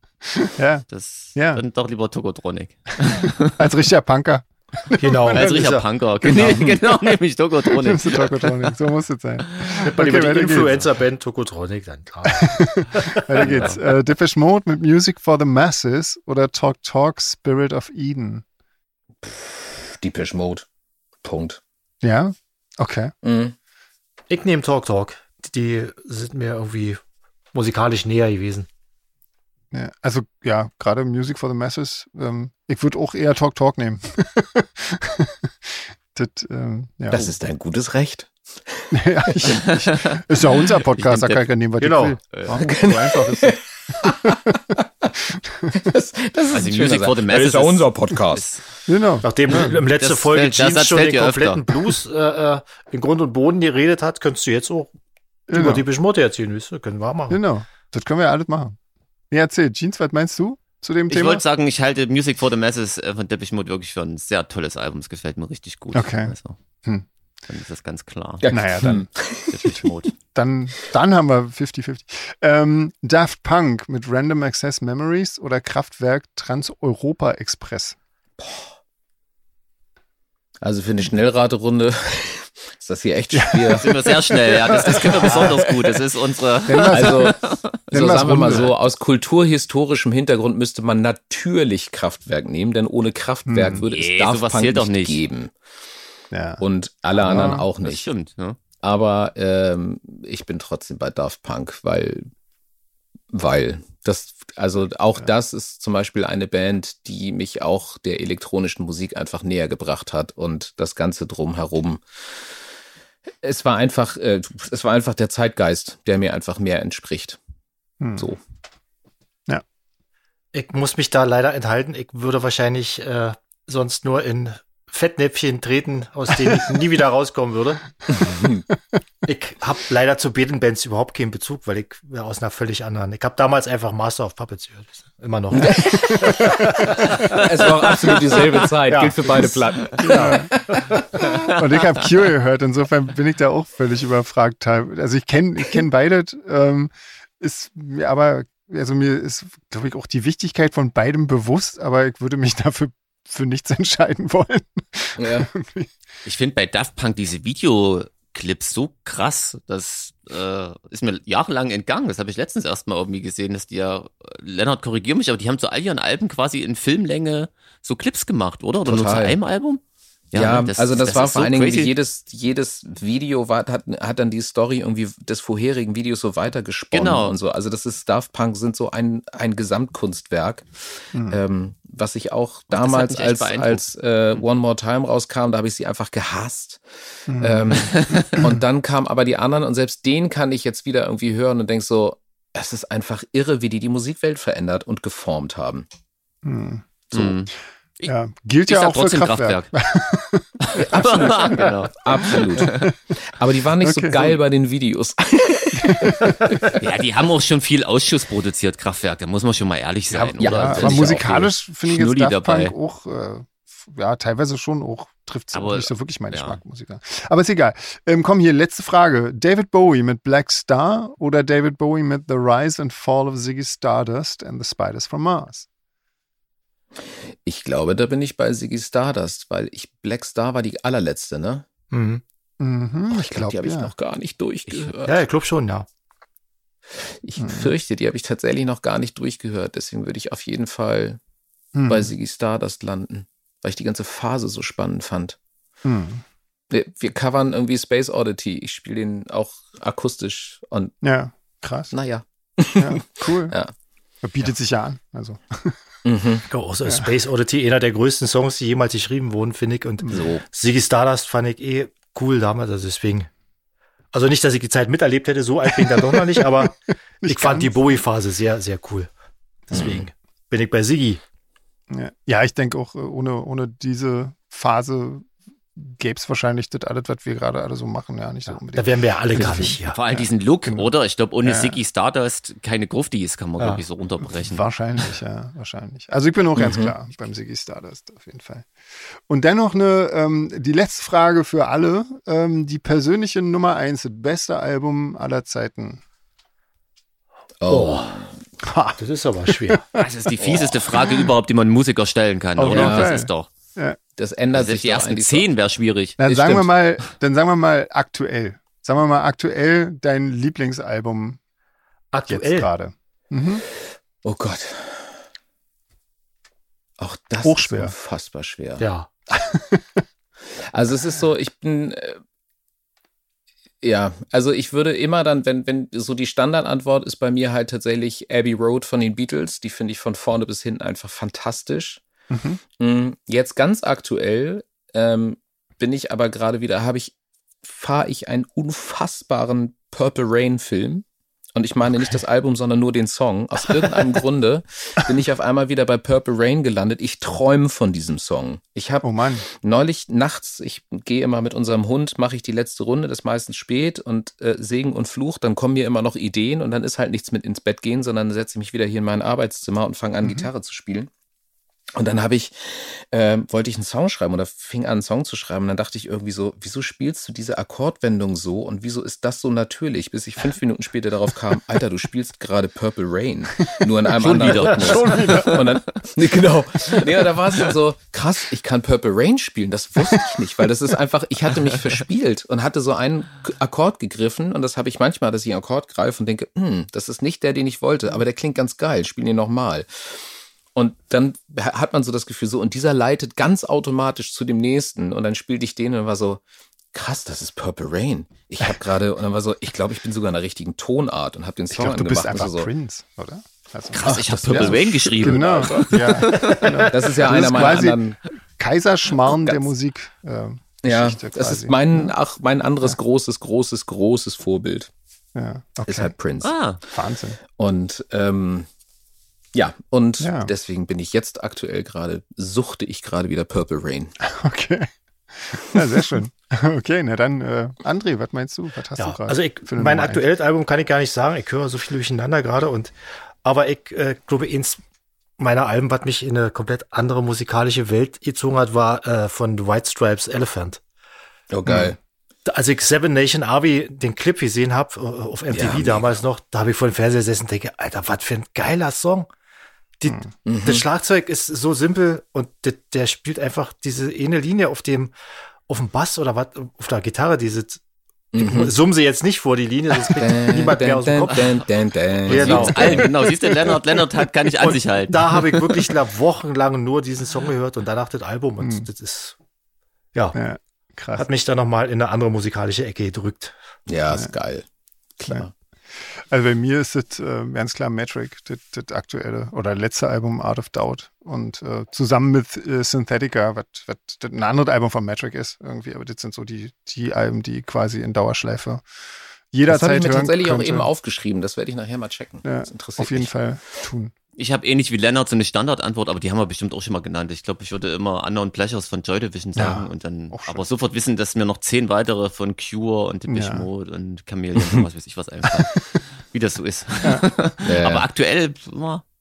ja, Das Ja. dann doch lieber Tokotronik. als richtiger Punker Genau. Als richtiger Punker. Genau, genau nämlich Tokotronik. nimmst du Tokotronic. So muss es sein. Mal lieber die. Influencer-Band Tokotronic, dann klar. Weiter geht's. Äh, Depeche Mode mit Music for the Masses oder Talk Talk Spirit of Eden. Deepish Mode. Punkt. Ja? Okay. Mhm. Ich nehme Talk Talk. Die sind mir irgendwie musikalisch näher gewesen. Ja, also ja, gerade Music for the Masses. Ähm, ich würde auch eher Talk Talk nehmen. das, ähm, ja. Das ist ein gutes Recht. ja, ich, ich, ist ja unser Podcast, da kann ich ja nehmen, was Genau. ich will. Ja, so einfach ist es. Das, das ist Also ein Music for the. Masses Das ist ja unser Podcast. Ist, Genau. Nachdem im letzte das Folge fällt- Jeans schon den kompletten Blues äh, äh, in Grund und Boden geredet hat, könntest du jetzt auch über Genau. die Beschmutte erzählen, wisst ihr? Können wir auch machen. genau. Das können wir ja alles machen. Ja, erzähl. Jeans, was meinst du zu dem ich Thema? wollte sagen, ich halte Music for the Masses äh, von Depeche Mode wirklich für ein sehr tolles Album. Es gefällt mir richtig gut. Okay. Also, Hm. Dann ist das ganz klar. Ja, Naja, dann. Depeche Mode. Dann, dann haben wir 50-50. Ähm, Daft Punk mit Random Access Memories oder Kraftwerk Trans-Europa Express. Also für eine Schnellraterunde ist das hier echt schwer. Sind wir sehr schnell, ja. Das, das können wir besonders gut. Das ist unsere. Also, so sagen wir mal so, aus kulturhistorischem Hintergrund müsste man natürlich Kraftwerk nehmen, denn ohne Kraftwerk Hm. würde Nee, es Daft sowas Punk nicht nicht. geben. ja. Und alle anderen Ja, auch Das nicht. stimmt, ja. Aber ähm, ich bin trotzdem bei Daft Punk, weil, weil das, also auch das ist zum Beispiel eine Band, die mich auch der elektronischen Musik einfach näher gebracht hat und das Ganze drumherum. Es war einfach, äh, es war einfach der Zeitgeist, der mir einfach mehr entspricht. Hm. So. Ich muss mich da leider enthalten. Ich würde wahrscheinlich äh, sonst nur in Fettnäpfchen treten, aus denen ich nie wieder rauskommen würde. Ich habe leider zu beiden Bands überhaupt keinen Bezug, weil ich ja, aus einer völlig anderen. Ich habe damals einfach Master of Puppets gehört. Immer noch. es war auch absolut dieselbe Zeit, Ja. gilt für beide Platten. Und ich habe Cure gehört, insofern bin ich da auch völlig überfragt. Also ich kenne ich kenn beide, ähm, ist mir aber, also mir ist, glaube ich, auch die Wichtigkeit von beidem bewusst, aber ich würde mich dafür für nichts entscheiden wollen. Ja. Ich finde bei Daft Punk diese Videoclips so krass, das äh, ist mir jahrelang entgangen. Das habe ich letztens erst mal irgendwie gesehen, dass die ja, äh, Lennart, korrigier mich, aber die haben zu all ihren Alben quasi in Filmlänge so Clips gemacht, oder? Oder nur zu Total. einem Album? Ja, also das, war ist vor so allen Dingen jedes, jedes Video war, hat, hat dann die Story irgendwie des vorherigen Videos so weitergesponnen Genau. und so. Also das ist Daft Punk sind so ein, ein Gesamtkunstwerk, ähm, was ich auch damals als, als äh, One More Time rauskam, da habe ich sie einfach gehasst. Ähm, und dann kamen aber die anderen und selbst den kann ich jetzt wieder irgendwie hören und denk so, es ist einfach irre, wie die die Musikwelt verändert und geformt haben. Hm. So. Mhm. Ja, gilt Ich ja auch für trotzdem Kraftwerk. Kraftwerk. genau. Absolut. Aber die waren nicht Okay, so geil so. bei den Videos. Ja, die haben auch schon viel Ausschuss produziert, Kraftwerk, da muss man schon mal ehrlich sein. ja, oder? Ja, aber musikalisch finde ich jetzt Daft dabei. Punk auch, äh, ja, teilweise schon auch, trifft es Aber, nicht so wirklich meinen ja. Geschmack, muss ich sagen. Aber ist egal. Ähm, komm hier, letzte Frage. David Bowie mit Black Star oder David Bowie mit The Rise and Fall of Ziggy Stardust and the Spiders from Mars? Ich glaube, da bin ich bei Ziggy Stardust, weil ich Black Star war die allerletzte, ne? Mhm. Mhm, Oh, ich glaube, die habe ich ja. noch gar nicht durchgehört. Ja, ich glaube schon, ja. Ich hm. fürchte, die habe ich tatsächlich noch gar nicht durchgehört. Deswegen würde ich auf jeden Fall hm. bei Ziggy Stardust landen, weil ich die ganze Phase so spannend fand. Hm. Wir, wir covern irgendwie Space Oddity. Ich spiele den auch akustisch und. Ja, krass. Naja. Ja, cool. ja. Bietet ja. sich ja an. Also. Mhm. Also ja. Space Oddity, einer der größten Songs, die jemals geschrieben wurden, finde ich. Und so. Ziggy Stardust fand ich eh cool damals. Also deswegen. Also nicht, dass ich die Zeit miterlebt hätte, so alt bin ich dann doch noch nicht, aber nicht ich fand die Bowie-Phase sehr, sehr cool. Deswegen mhm. bin ich bei Siggi. Ja, ja ich denke auch, äh, ohne, ohne diese Phase gäbe es wahrscheinlich das alles, was wir gerade alle so machen, ja, nicht so unbedingt. Da wären wir ja alle gar nicht hier. Vor allem ja. diesen Look, genau. oder? Ich glaube, ohne ja. Ziggy Stardust keine Gruftis kann man, ja. glaube ich, so unterbrechen. Wahrscheinlich, ja, wahrscheinlich. Also ich bin auch mhm. ganz klar beim Ziggy Stardust auf jeden Fall. Und dennoch eine, ähm, die letzte Frage für alle, ähm, die persönliche Nummer eins, das beste Album aller Zeiten. Oh. Ha. Das ist aber schwer. Das ist die fieseste Frage überhaupt, die man Musiker stellen kann, oh, oder? Das ist doch. Ja. Das ändert also sich. Die ersten zehn wäre schwierig. Dann sagen wir mal, dann sagen wir mal aktuell. Sagen wir mal aktuell dein Lieblingsalbum. Aktuell. Jetzt gerade. Mhm. Oh Gott. Auch das Hochschwer. ist unfassbar schwer. Ja. also es ist so, ich bin, äh, ja, also ich würde immer dann, wenn, wenn so die Standardantwort ist bei mir halt tatsächlich Abbey Road von den Beatles, die finde ich von vorne bis hinten einfach fantastisch. Mhm. Mm, jetzt ganz aktuell ähm, bin ich aber gerade wieder, habe ich, fahre ich einen unfassbaren Purple Rain Film. Und ich meine nicht das Album, sondern nur den Song. Aus irgendeinem Grunde bin ich auf einmal wieder bei Purple Rain gelandet. Ich träume von diesem Song. Ich habe oh neulich nachts, ich gehe immer mit unserem Hund, mache ich die letzte Runde, das ist meistens spät und äh, Segen und Fluch, dann kommen mir immer noch Ideen und dann ist halt nichts mit ins Bett gehen, sondern setze ich mich wieder hier in mein Arbeitszimmer und fange an, mhm. Gitarre zu spielen. Und dann habe ich, äh, wollte ich einen Song schreiben oder fing an, einen Song zu schreiben. Und dann dachte ich irgendwie so, wieso spielst du diese Akkordwendung so und wieso ist das so natürlich? Bis ich fünf Minuten später darauf kam, Alter, du spielst gerade Purple Rain, nur in einem Schon anderen wieder. Rhythmus. Schon wieder. Und dann, nee, genau. Nee, da war es dann so, krass, ich kann Purple Rain spielen. Das wusste ich nicht, weil das ist einfach, ich hatte mich verspielt und hatte so einen Akkord gegriffen und das habe ich manchmal, dass ich einen Akkord greife und denke, hm, das ist nicht der, den ich wollte, aber der klingt ganz geil, spiel ihn nochmal. Und dann hat man so das Gefühl, so, und dieser leitet ganz automatisch zu dem nächsten. Und dann spielte ich den und war so, krass, das ist Purple Rain. Ich habe gerade, und dann war so, ich glaube, ich bin sogar in der richtigen Tonart und habe den Song ich glaub, du bist einfach so, Prince, oder? Also, krass, ich habe Purple Rain geschrieben. Genau. ja, genau. Das ist ja einer meiner anderen. Kaiserschmarrn der Musik. Äh, ja, das quasi. ist mein, ach, mein anderes ja. großes, großes, großes Vorbild. Ja, okay. Ist halt Prince. Ah. Wahnsinn. Und ähm, ja, und ja. deswegen bin ich jetzt aktuell gerade, suchte ich gerade wieder Purple Rain. Okay. Ja, sehr schön. Okay, na dann, äh, André, was meinst du? Was hast ja, du gerade? Also ich, mein aktuelles Album kann ich gar nicht sagen. Ich höre so viel durcheinander gerade und aber ich äh, glaube, eins meiner Alben, was mich in eine komplett andere musikalische Welt gezogen hat, war äh, von The White Stripes Elephant. Oh, geil. Hm. Als ich Seven Nation Army den Clip gesehen habe, äh, auf MTV ja, damals noch, da habe ich vor dem Fernseher gesessen und denke, Alter, was für ein geiler Song. Die, mhm. Das Schlagzeug ist so simpel und der, der, spielt einfach diese eine Linie auf dem, auf dem Bass oder was, auf der Gitarre, diese, mhm. summen sie jetzt nicht vor die Linie, sonst kriegt niemand mehr aus dem Kopf. genau. Allen, genau. Siehst du, Leonard, Leonard hat, kann nicht an und sich halten. Da habe ich wirklich wochenlang nur diesen Song gehört und danach das Album und mhm. das ist, ja, ja krass. hat mich da nochmal in eine andere musikalische Ecke gedrückt. Ja, ist ja. geil. Klar. Also bei mir ist es äh, ganz klar Metric, das, das aktuelle oder letzte Album Art of Doubt. Und äh, zusammen mit äh, Synthetica, was ein anderes Album von Metric ist irgendwie, aber das sind so die, die Alben, die quasi in Dauerschleife jederzeit Das habe ich mir tatsächlich könnte. auch eben aufgeschrieben, das werde ich nachher mal checken. Ja, das interessiert auf jeden mich. Fall tun. Ich habe ähnlich wie Lennart so eine Standardantwort, aber die haben wir bestimmt auch schon mal genannt. Ich glaube, ich würde immer Unknown Pleasures von Joy Division sagen ja, und dann aber sofort wissen, dass mir noch zehn weitere von Cure und Depeche ja. Mode und Chameleon und was weiß ich was einfach, wie das so ist. Ja. aber aktuell,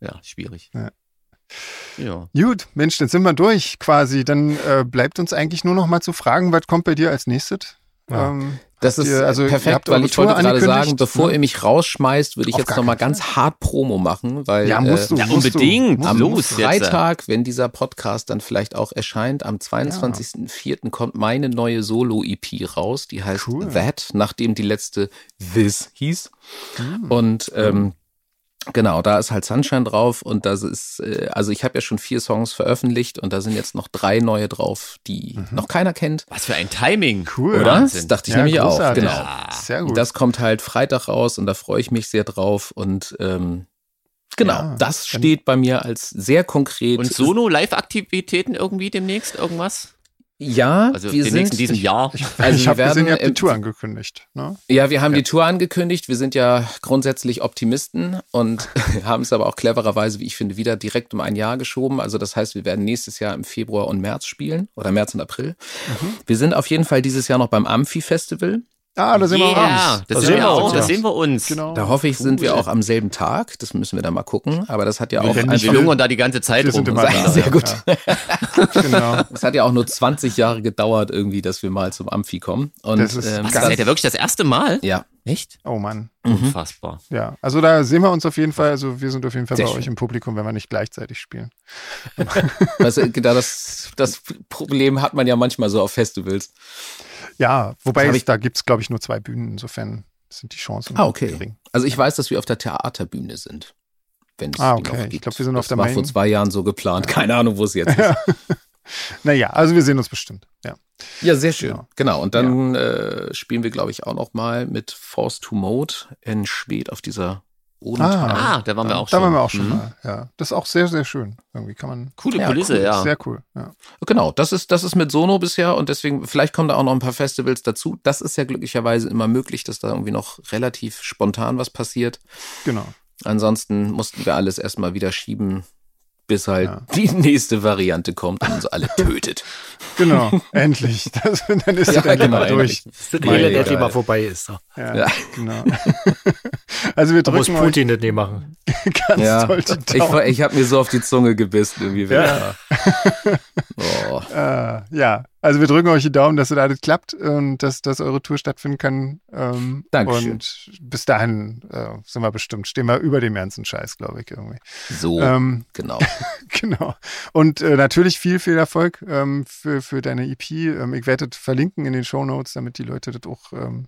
ja, schwierig. Ja. Gut, Mensch, dann sind wir durch quasi. Dann äh, bleibt uns eigentlich nur noch mal zu fragen, was kommt bei dir als nächstes? Ja. Ähm, Das ist ihr- also, perfekt, weil ich wollte gerade sagen, bevor ne? ihr mich rausschmeißt, würde ich Auf jetzt nochmal ganz hart Promo machen, weil Ja, musst du. äh, Ja, musst unbedingt. Du, am Los, jetzt. Freitag, wenn dieser Podcast dann vielleicht auch erscheint, am 22.04. kommt meine neue Solo-EP raus, die heißt Cool. That, nachdem die letzte This hieß. Hm. Und ähm, Genau, da ist halt Sunshine drauf und das ist, äh, also ich habe ja schon vier Songs veröffentlicht und da sind jetzt noch drei neue drauf, die noch keiner kennt. Was für ein Timing. Cool. Oder? Wahnsinn. Das dachte ich Ja, nämlich auch. großartig. Genau. Sehr gut. Das kommt halt Freitag raus und da freue ich mich sehr drauf. Und ähm, genau, Ja, das steht bei mir als sehr konkret. Und Sono-Live-Aktivitäten irgendwie demnächst irgendwas? Ja, Also wir sind in diesem Jahr. Also ich wir habe gesehen, werden ihr habt die im- Tour angekündigt. Ne? Ja, wir haben die Tour angekündigt. Wir sind ja grundsätzlich Optimisten und haben es aber auch clevererweise, wie ich finde, wieder direkt um ein Jahr geschoben. Also das heißt, wir werden nächstes Jahr im Februar und März spielen oder März und April. Mhm. Wir sind auf jeden Fall dieses Jahr noch beim Amphi-Festival. Ah, da sind wir yeah, abends. das Da sehen wir auch, uns, da ja. sehen wir uns. Genau. Da hoffe ich, sind wir auch am selben Tag. Das müssen wir dann mal gucken. Aber das hat ja auch, Wir nicht einfach- viel- lungern da die ganze Zeit Wir rum. sind immer da. Sehr gut. Ja. genau. es hat ja auch nur 20 Jahre gedauert irgendwie, dass wir mal zum Amphi kommen. Und Das ist ähm, Was, ganz- seid ihr wirklich das erste Mal? ja, Echt? Oh Mann. Unfassbar. Ja, also da sehen wir uns auf jeden Fall. Also wir sind auf jeden Fall Sehr bei schön. euch im Publikum, wenn wir nicht gleichzeitig spielen. also, das, das Problem hat man ja manchmal so auf Festivals. Ja, wobei Das es, ich- da gibt's glaube ich, nur zwei Bühnen. Insofern sind die Chancen Ah, okay. gering. Also ich weiß, dass wir auf der Theaterbühne sind. Wenn es Ah, okay. Ich gibt. glaub, wir sind das auf der war Main. vor zwei Jahren so geplant. Keine Ahnung, wo es jetzt ist. Naja, also wir sehen uns bestimmt. Ja. Ja, sehr schön. Genau. Genau. Und dann äh, spielen wir, glaube ich, auch noch mal mit Force to Mode in Schwedt auf dieser Odental. Ah, da waren wir auch da schon. waren wir auch schon Mhm. mal. Ja, das ist auch sehr, sehr schön. Irgendwie kann man. Coole Ja, Kulisse, cool. ja. Sehr cool. Ja. Genau, das ist, das ist mit Sono bisher und deswegen, vielleicht kommen da auch noch ein paar Festivals dazu. Das ist ja glücklicherweise immer möglich, dass da irgendwie noch relativ spontan was passiert. Genau. Ansonsten mussten wir alles erstmal wieder schieben, bis halt Ja. die nächste Variante kommt und uns alle tötet. Genau. endlich. Das, dann ist Ja, es endlich genau, durch. Das Meine Elend Güte. endlich mal vorbei ist. So. Ja, Ja. genau. also wir Da muss drücken Putin das nicht machen. ganz Ja, toll die ich, ich habe mir so auf die Zunge gebissen. Irgendwie ja. oh. Äh, ja, also wir drücken euch die Daumen, dass das alles klappt und dass, dass eure Tour stattfinden kann. Ähm, Dankeschön. Und bis dahin äh, sind wir bestimmt, stehen wir über dem ganzen Scheiß, glaube ich, irgendwie. So, Ähm, genau. genau. Und äh, natürlich viel, viel Erfolg ähm, für, für deine EP. Ähm, ich werde das verlinken in den Show Notes, damit die Leute das auch ähm,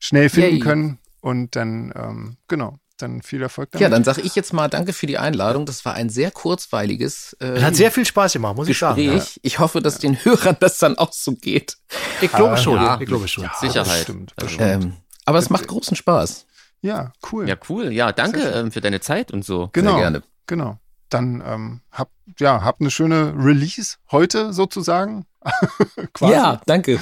schnell finden Yay. können. Und dann, ähm, genau, dann viel Erfolg damit. Ja, dann sage ich jetzt mal danke für die Einladung. Das war ein sehr kurzweiliges äh, hat sehr viel Spaß gemacht, muss ich sagen. Gespräch. Ich hoffe, dass den Hörern das dann auch so geht. Ich glaube Ah, schon. ja. Ich glaube schon. Sicherheit. Bestimmt, bestimmt. Ähm, aber es macht großen Spaß. ja, cool. Ja, cool. Ja, danke ähm, für deine Zeit und so. Genau. Sehr gerne. Genau. Dann ähm, habt ja, habt eine schöne Release heute sozusagen. Quasi. Ja, danke.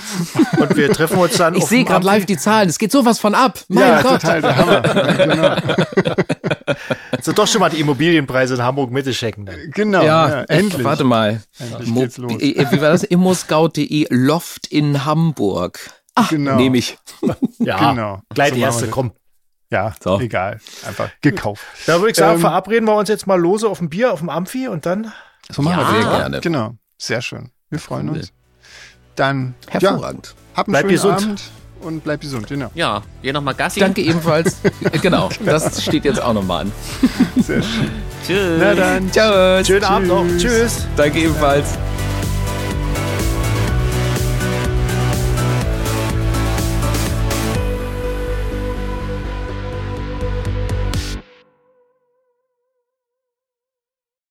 Und wir treffen uns dann Ich sehe gerade live die Zahlen. Es geht sowas von ab. Mein ja, Gott. total der Hammer. genau. So doch schon mal die Immobilienpreise in Hamburg Mitte checken. Dann. genau. Ja, Ja, endlich. Warte mal. Endlich Mo geht's los. äh, Wie war das? Immoscout.de Loft in Hamburg. Ach, Genau. nehme ich. Ja, Genau. gleich So die erste, komm. Ja, So. egal. Einfach gekauft. Da würde ich sagen, Ähm, verabreden wir uns jetzt mal lose auf ein Bier, auf dem Amphi und dann So machen Ja, wir sehr gerne. Genau. Sehr schön. Wir freuen Cool. uns. Dann, ja, Hervorragend. habt einen Bleib schönen gesund. Abend und bleibt gesund. Genau. Ja, geh noch mal Gassi. Danke ebenfalls. Äh, genau, das steht jetzt auch nochmal an. Sehr schön. Tschüss. Na dann. Tschüss. schönen Abend noch. Tschüss. Danke ebenfalls.